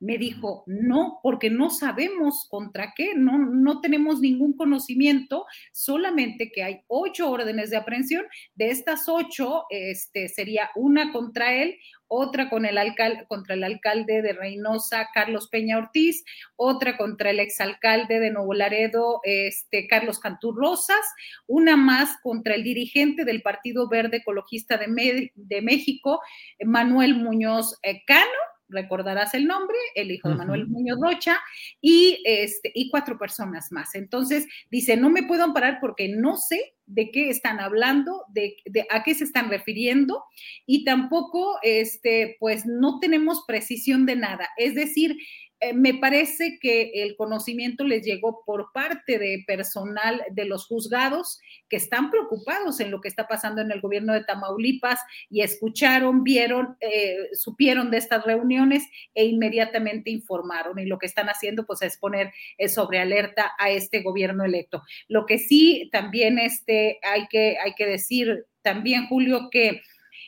me dijo, no, porque no sabemos contra qué, no, no tenemos ningún conocimiento, solamente que hay ocho órdenes de aprehensión. De estas ocho, este, sería una contra él, otra con el alcalde, contra el alcalde de Reynosa, Carlos Peña Ortiz, otra contra el exalcalde de Nuevo Laredo, este, Carlos Cantú Rosas, una más contra el dirigente del Partido Verde Ecologista de, de México, Manuel Muñoz eh, Cano, recordarás el nombre, el hijo de Manuel Muñoz Rocha, y, este, y cuatro personas más. Entonces, dice, no me puedo amparar porque no sé de qué están hablando, de, a qué se están refiriendo, y tampoco, este, pues, no tenemos precisión de nada. Es decir, eh, me parece que el conocimiento les llegó por parte de personal de los juzgados que están preocupados en lo que está pasando en el gobierno de Tamaulipas y escucharon, vieron, eh, supieron de estas reuniones e inmediatamente informaron. Y lo que están haciendo, pues, es poner eh, sobre alerta a este gobierno electo. Lo que sí también este, hay, que, hay que decir también, Julio, que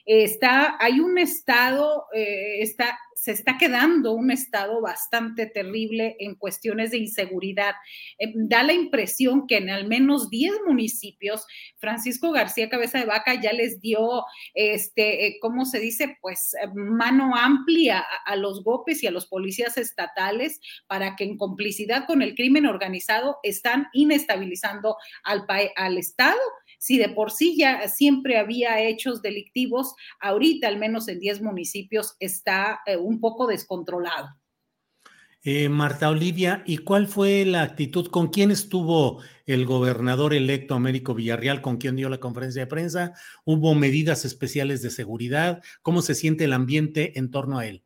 está, hay un estado, está se está quedando un estado bastante terrible en cuestiones de inseguridad. Eh, da la impresión que en al menos 10 municipios, Francisco García Cabeza de Vaca ya les dio, este, eh, ¿cómo se dice? Pues eh, mano amplia a, los GOPES y a los policías estatales para que en complicidad con el crimen organizado están inestabilizando al, al Estado si de por sí ya siempre había hechos delictivos, ahorita al menos en 10 municipios está eh, un poco descontrolado.
Eh, Marta Olivia, ¿y cuál fue la actitud? ¿Con quién estuvo el gobernador electo Américo Villarreal? ¿Con quién dio la conferencia de prensa? ¿Hubo medidas especiales de seguridad? ¿Cómo se siente el ambiente en torno a él?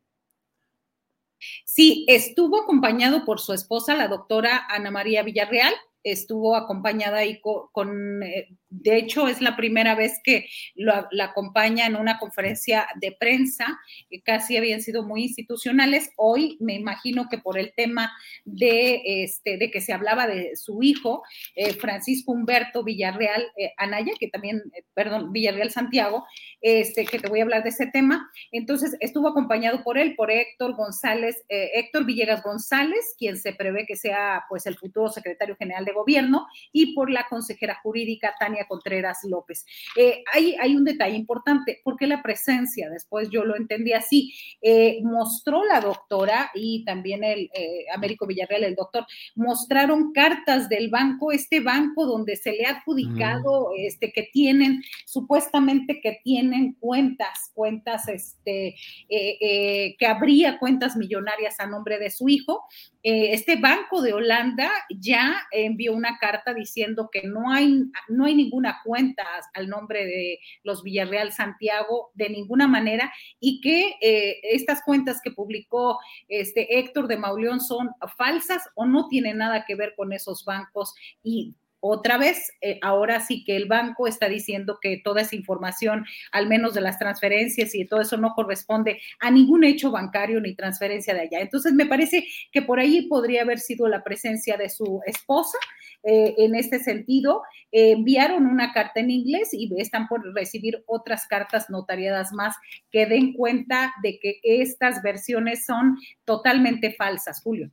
Sí, estuvo acompañado por su esposa, la doctora Ana María Villarreal, estuvo acompañada ahí con, eh, de hecho es la primera vez que la acompaña en una conferencia de prensa, que casi habían sido muy institucionales. Hoy me imagino que por el tema de, este, de que se hablaba de su hijo, eh, Francisco Humberto Villarreal eh, Anaya, que también, perdón, Villarreal Santiago, este, que te voy a hablar de ese tema. Entonces estuvo acompañado por él, por Héctor González, Héctor Villegas González, quien se prevé que sea pues el futuro secretario general de Gobierno y por la consejera jurídica Tania Contreras López. Eh, hay, hay, un detalle importante, porque la presencia, después yo lo entendí así, eh, mostró la doctora y también el eh, Américo Villarreal, el doctor, mostraron cartas del banco, este banco donde se le ha adjudicado, mm. este, que tienen, supuestamente que tienen cuentas, cuentas, este, que habría cuentas millonarias a nombre de su hijo. Este banco de Holanda ya envió una carta diciendo que no hay, no hay ninguna cuenta al nombre de los Villarreal Santiago de ninguna manera y que eh, estas cuentas que publicó este Héctor de Mauleón son falsas o no tienen nada que ver con esos bancos y otra vez, eh, ahora sí que el banco está diciendo que toda esa información, al menos de las transferencias y todo eso, no corresponde a ningún hecho bancario ni transferencia de allá. Entonces, me parece que por ahí podría haber sido la presencia de su esposa. Eh, en este sentido, eh, enviaron una carta en inglés y están por recibir otras cartas notariadas más que den cuenta de que estas versiones son totalmente falsas, Julio.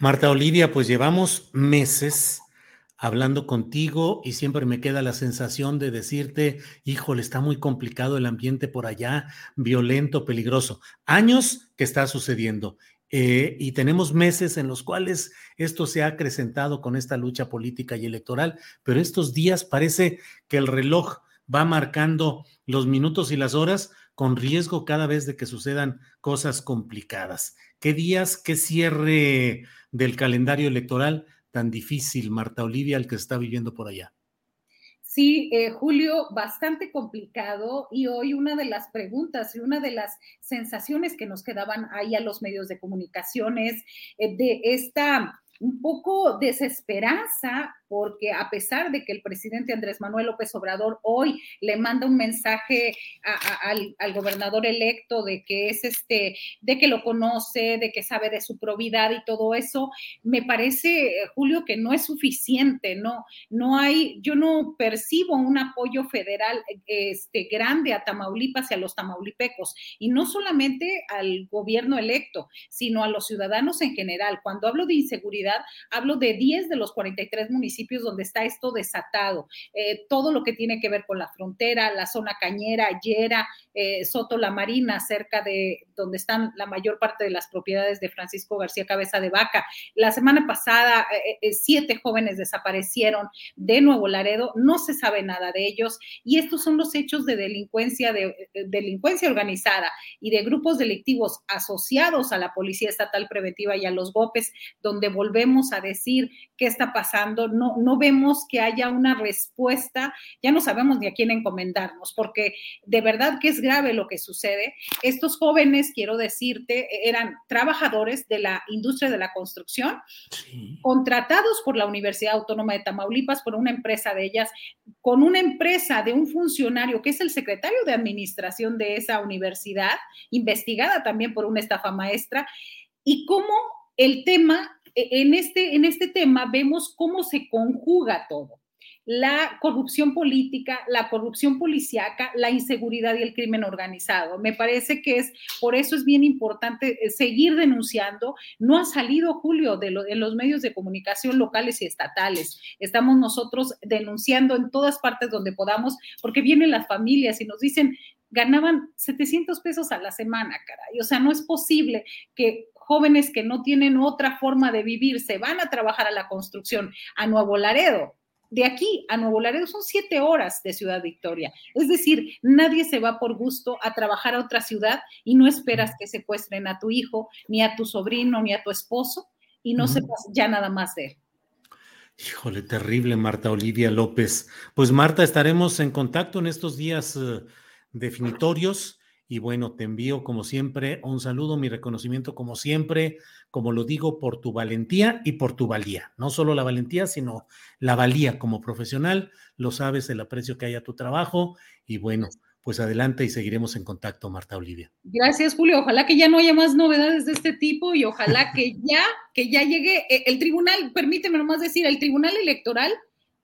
Marta Olivia, pues llevamos meses hablando contigo y siempre me queda la sensación de decirte, híjole, está muy complicado el ambiente por allá, violento, peligroso. Años que está sucediendo. Eh, y tenemos meses en los cuales esto se ha acrecentado con esta lucha política y electoral, pero estos días parece que el reloj va marcando los minutos y las horas con riesgo cada vez de que sucedan cosas complicadas. ¿Qué días, qué cierre del calendario electoral tan difícil, Marta Olivia, el que está viviendo por allá?
Sí, eh, Julio, bastante complicado y hoy una de las preguntas y una de las sensaciones que nos quedaban ahí a los medios de comunicaciones eh, de esta un poco desesperanza porque a pesar de que el presidente Andrés Manuel López Obrador hoy le manda un mensaje al, gobernador electo de que es este, de que lo conoce, de que sabe de su probidad y todo eso, me parece, Julio, que no es suficiente, no, no hay, yo no percibo un apoyo federal este, grande a Tamaulipas y a los tamaulipecos, y no solamente al gobierno electo, sino a los ciudadanos en general. Cuando hablo de inseguridad, hablo de 10 de los 43 municipios donde está esto desatado. Eh, todo lo que tiene que ver con la frontera, la zona cañera, Yera, eh, Soto La Marina, cerca de donde están la mayor parte de las propiedades de Francisco García Cabeza de Vaca. La semana pasada, eh, siete jóvenes desaparecieron de Nuevo Laredo, no se sabe nada de ellos y estos son los hechos de delincuencia, de, delincuencia organizada y de grupos delictivos asociados a la Policía Estatal Preventiva y a los GOPES, donde volvemos a decir qué está pasando, no no, no vemos que haya una respuesta, ya no sabemos ni a quién encomendarnos, porque de verdad que es grave lo que sucede. Estos jóvenes, quiero decirte, eran trabajadores de la industria de la construcción, contratados por la Universidad Autónoma de Tamaulipas, por una empresa de ellas, con una empresa de un funcionario que es el secretario de administración de esa universidad, investigada también por una estafa maestra, y cómo el tema en este, en este tema vemos cómo se conjuga todo. La corrupción política, la corrupción policíaca, la inseguridad y el crimen organizado. Me parece que es, por eso es bien importante eh, seguir denunciando. No ha salido, Julio, de los medios de comunicación locales y estatales. Estamos nosotros denunciando en todas partes donde podamos, porque vienen las familias y nos dicen, ganaban 700 pesos a la semana, caray. O sea, no es posible que jóvenes que no tienen otra forma de vivir se van a trabajar a la construcción a Nuevo Laredo. De aquí a Nuevo Laredo son siete horas de Ciudad Victoria. Es decir, nadie se va por gusto a trabajar a otra ciudad y no esperas que secuestren a tu hijo, ni a tu sobrino, ni a tu esposo y no sepas ya nada más de él.
Híjole, terrible, Marta Olivia López. Pues Marta, estaremos en contacto en estos días eh, definitorios y bueno, te envío como siempre un saludo, mi reconocimiento como siempre, como lo digo, por tu valentía y por tu valía. No solo la valentía, sino la valía como profesional. Lo sabes, el aprecio que hay a tu trabajo. Y bueno, pues adelante y seguiremos en contacto, Marta Olivia.
Gracias, Julio. Ojalá que ya no haya más novedades de este tipo y ojalá que ya, que ya llegue eh, el tribunal, permíteme nomás decir, el tribunal electoral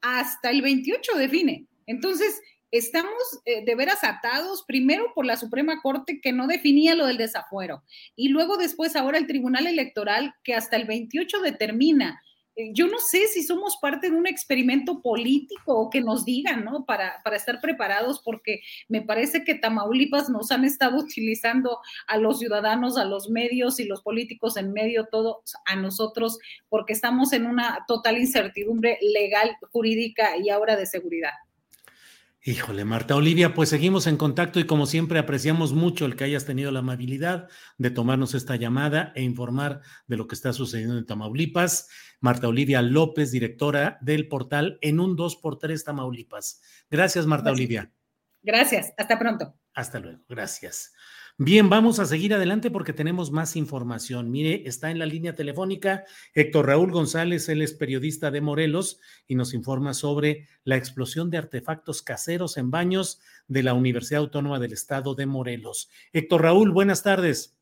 hasta el 28 define. Entonces, estamos eh, de veras atados, primero por la Suprema Corte que no definía lo del desafuero, y luego después ahora el Tribunal Electoral que hasta el 28 determina. Eh, yo no sé si somos parte de un experimento político o que nos digan, ¿no? Para, para estar preparados, porque me parece que Tamaulipas nos han estado utilizando a los ciudadanos, a los medios y los políticos en medio, todos a nosotros, porque estamos en una total incertidumbre legal, jurídica y ahora de seguridad.
Híjole, Marta Olivia, pues seguimos en contacto y como siempre apreciamos mucho el que hayas tenido la amabilidad de tomarnos esta llamada e informar de lo que está sucediendo en Tamaulipas. Marta Olivia López, directora del portal En un 2x3 Tamaulipas. Gracias, Marta Olivia.
Gracias, hasta pronto.
Hasta luego, gracias. Bien, vamos a seguir adelante porque tenemos más información. Mire, está en la línea telefónica Héctor Raúl González, él es periodista de Morelos y nos informa sobre la explosión de artefactos caseros en baños de la Universidad Autónoma del Estado de Morelos. Héctor Raúl, buenas tardes.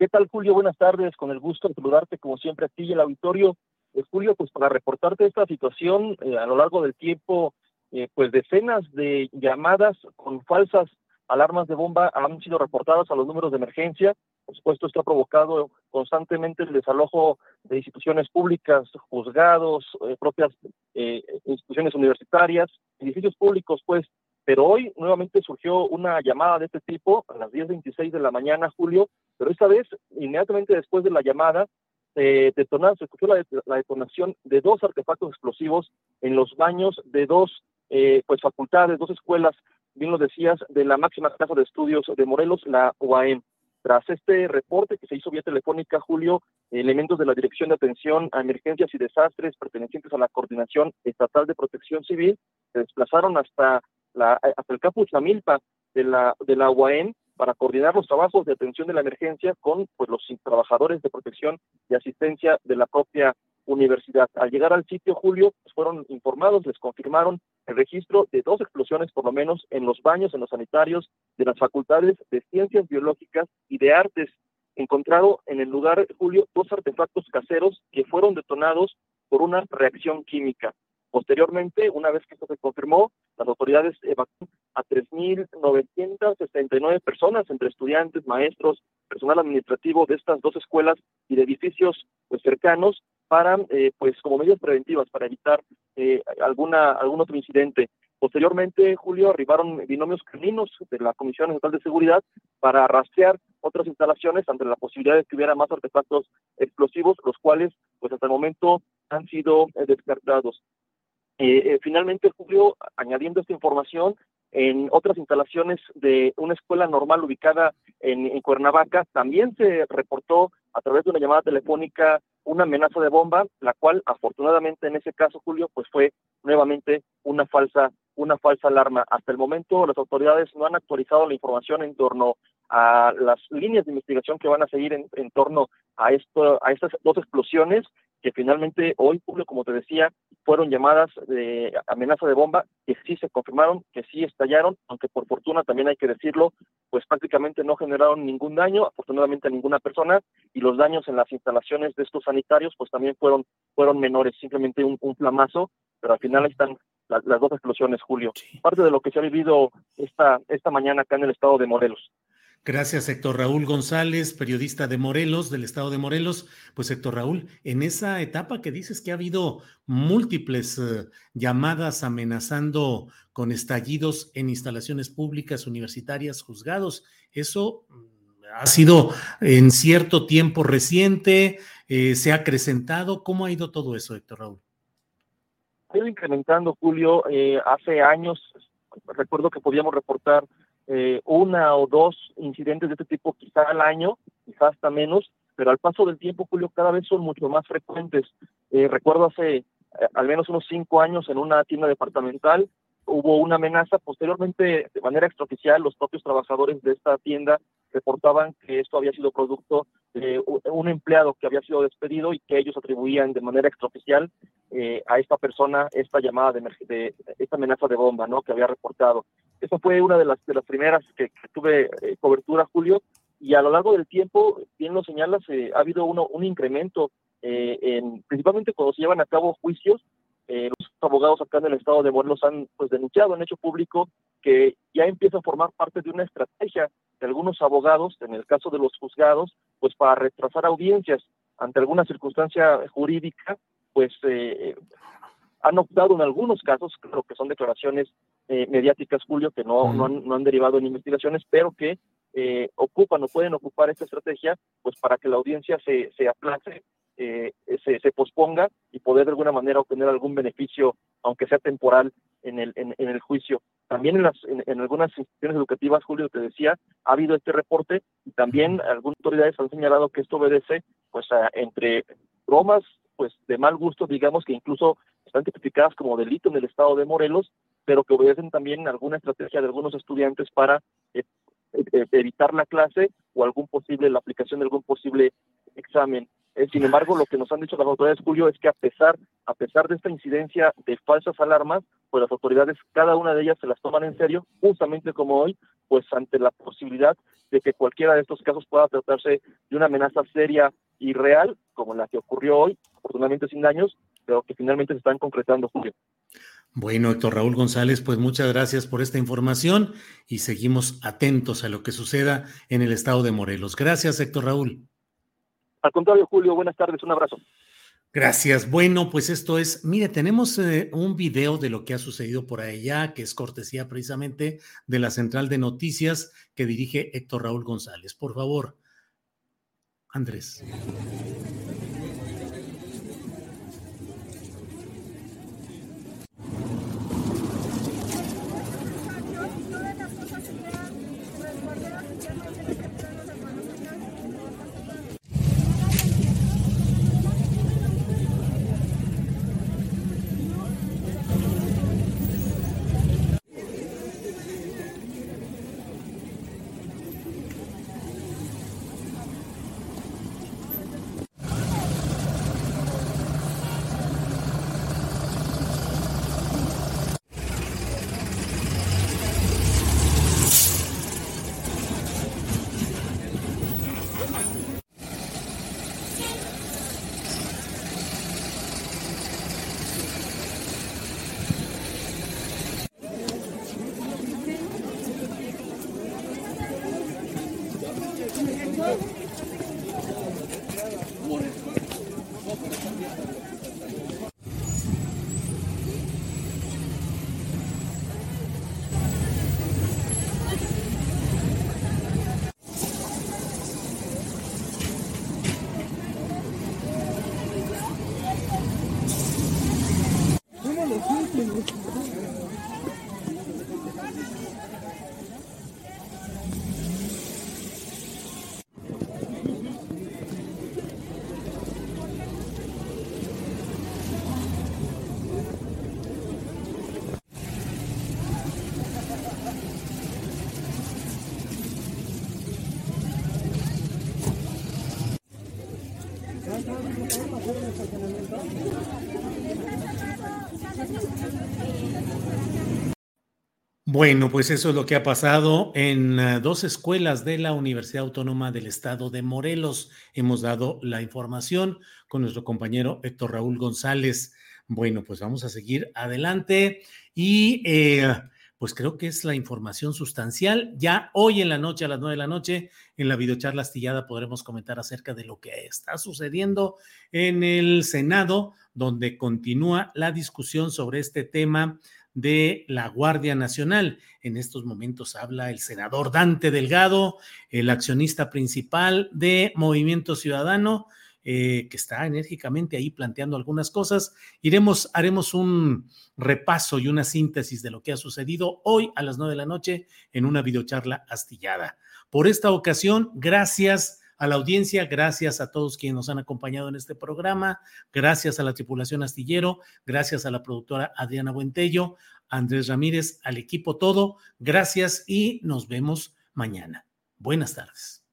¿Qué tal, Julio? Buenas tardes. Con el gusto de saludarte, como siempre, a ti y el auditorio. Eh, Julio, pues para reportarte esta situación, eh, a lo largo del tiempo, eh, pues decenas de llamadas con falsas alarmas de bomba han sido reportadas a los números de emergencia. Por supuesto, esto ha provocado constantemente el desalojo de instituciones públicas, juzgados, eh, propias eh, instituciones universitarias, edificios públicos, pues. Pero hoy nuevamente surgió una llamada de este tipo a las 10.26 de la mañana, Julio, pero esta vez, inmediatamente después de la llamada, se detonó, se escuchó la, detonación de dos artefactos explosivos en los baños de dos eh, pues facultades, dos escuelas bien lo decías, de la máxima casa de estudios de Morelos, la UAM. Tras este reporte que se hizo vía telefónica, Julio, elementos de la Dirección de Atención a Emergencias y Desastres pertenecientes a la Coordinación Estatal de Protección Civil se desplazaron hasta, la, hasta el campus Milpa de la, de la UAM para coordinar los trabajos de atención de la emergencia con pues, los trabajadores de protección y asistencia de la propia universidad. Al llegar al sitio, Julio, pues, fueron informados, les confirmaron el registro de dos explosiones, por lo menos, en los baños, en los sanitarios de las facultades de ciencias biológicas y de artes. Encontrado en el lugar, Julio, dos artefactos caseros que fueron detonados por una reacción química. Posteriormente, una vez que esto se confirmó, las autoridades evacuaron a 3.969 personas, entre estudiantes, maestros, personal administrativo de estas dos escuelas y de edificios pues, cercanos, para, eh, pues, como medidas preventivas, para evitar eh, alguna, algún otro incidente. Posteriormente, Julio, arribaron binomios caninos de la Comisión Estatal de Seguridad para rastrear otras instalaciones ante la posibilidad de que hubiera más artefactos explosivos, los cuales, pues hasta el momento, han sido eh, descartados. finalmente, Julio, añadiendo esta información, en otras instalaciones de una escuela normal ubicada en, Cuernavaca, también se reportó a través de una llamada telefónica una amenaza de bomba, la cual afortunadamente en ese caso, Julio, pues fue nuevamente una falsa una falsa alarma. Hasta el momento las autoridades no han actualizado la información en torno a las líneas de investigación que van a seguir en, en torno a a estas dos explosiones que finalmente hoy, como te decía, fueron llamadas de amenaza de bomba, que sí se confirmaron, que sí estallaron, aunque por fortuna también hay que decirlo, pues prácticamente no generaron ningún daño, afortunadamente a ninguna persona, y los daños en las instalaciones de estos sanitarios, pues también fueron, fueron menores, simplemente un, flamazo, pero al final están las dos explosiones, Julio. Parte de lo que se ha vivido esta, esta mañana acá en el estado de Morelos.
Gracias, Héctor Raúl González, periodista de Morelos, del estado de Morelos. Pues, Héctor Raúl, en esa etapa que dices que ha habido múltiples eh, llamadas amenazando con estallidos en instalaciones públicas, universitarias, juzgados, eso mm, ha sido en cierto tiempo reciente, eh, se ha acrecentado. ¿Cómo ha ido todo eso, Héctor Raúl?
Ha ido incrementando, Julio. Eh, hace años, recuerdo que podíamos reportar eh, una o dos incidentes de este tipo quizá al año, quizás hasta menos, pero al paso del tiempo, Julio, cada vez son mucho más frecuentes. Eh, recuerdo hace eh, al menos unos cinco años en una tienda departamental hubo una amenaza, posteriormente de manera extraoficial los propios trabajadores de esta tienda reportaban que esto había sido producto un empleado que había sido despedido y que ellos atribuían de manera extraoficial a esta persona esta llamada de, de, esta amenaza de bomba, ¿no? Que había reportado. Esa fue una de las, primeras que, tuve eh, cobertura, Julio, y a lo largo del tiempo, bien lo señalas, eh, ha habido un incremento, eh, en, principalmente cuando se llevan a cabo juicios, los abogados acá en el estado de Morelos han pues, denunciado, han hecho público que ya empieza a formar parte de una estrategia de algunos abogados, en el caso de los juzgados, pues para retrasar audiencias. Ante alguna circunstancia jurídica, pues han optado en algunos casos, creo que son declaraciones eh, mediáticas, Julio, que no, no, han, derivado en investigaciones, pero que eh, ocupan o pueden ocupar esta estrategia pues para que la audiencia se, se aplace, eh, se, se, posponga y poder de alguna manera obtener algún beneficio, aunque sea temporal, en el, en, el juicio. También en, las, en, algunas instituciones educativas, Julio, te decía, ha habido este reporte y también algunas autoridades han señalado que esto obedece pues a, entre bromas pues de mal gusto, digamos que incluso están tipificadas como delito en el estado de Morelos, pero que obedecen también alguna estrategia de algunos estudiantes para eh, eh, evitar la clase o algún posible, la aplicación de algún posible examen. Eh, sin embargo, lo que nos han dicho las autoridades, Julio, es que a pesar, a pesar de esta incidencia de falsas alarmas, pues las autoridades, cada una de ellas se las toman en serio, justamente como hoy, pues ante la posibilidad de que cualquiera de estos casos pueda tratarse de una amenaza seria y real, como la que ocurrió hoy, afortunadamente sin daños, pero que finalmente se están concretando, Julio.
Bueno, Héctor Raúl González, pues muchas gracias por esta información y seguimos atentos a lo que suceda en el estado de Morelos. Gracias, Héctor Raúl.
Al contrario, Julio, buenas tardes, un abrazo.
Gracias. Bueno, pues esto es, mire, tenemos eh, un video de lo que ha sucedido por allá, que es cortesía precisamente de la central de noticias que dirige Héctor Raúl González. Por favor, Andrés. Bueno, pues eso es lo que ha pasado en uh, dos escuelas de la Universidad Autónoma del Estado de Morelos. Hemos dado la información con nuestro compañero Héctor Raúl González. Bueno, pues vamos a seguir adelante y eh, pues creo que es la información sustancial. Ya hoy en la noche, a las nueve de la noche, en la videocharla astillada podremos comentar acerca de lo que está sucediendo en el Senado, donde continúa la discusión sobre este tema de la Guardia Nacional. En estos momentos habla el senador Dante Delgado, el accionista principal de Movimiento Ciudadano, eh, que está enérgicamente ahí planteando algunas cosas. Iremos, haremos un repaso y una síntesis de lo que ha sucedido hoy a las nueve de la noche en una videocharla astillada. Por esta ocasión, gracias a la audiencia, gracias a todos quienes nos han acompañado en este programa, gracias a la tripulación astillero, gracias a la productora Adriana Buentello, Andrés Ramírez, al equipo todo, gracias y nos vemos mañana. Buenas tardes.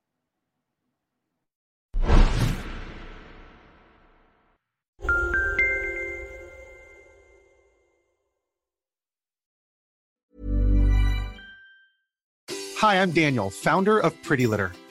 Hi, I'm Daniel, founder of Pretty Litter.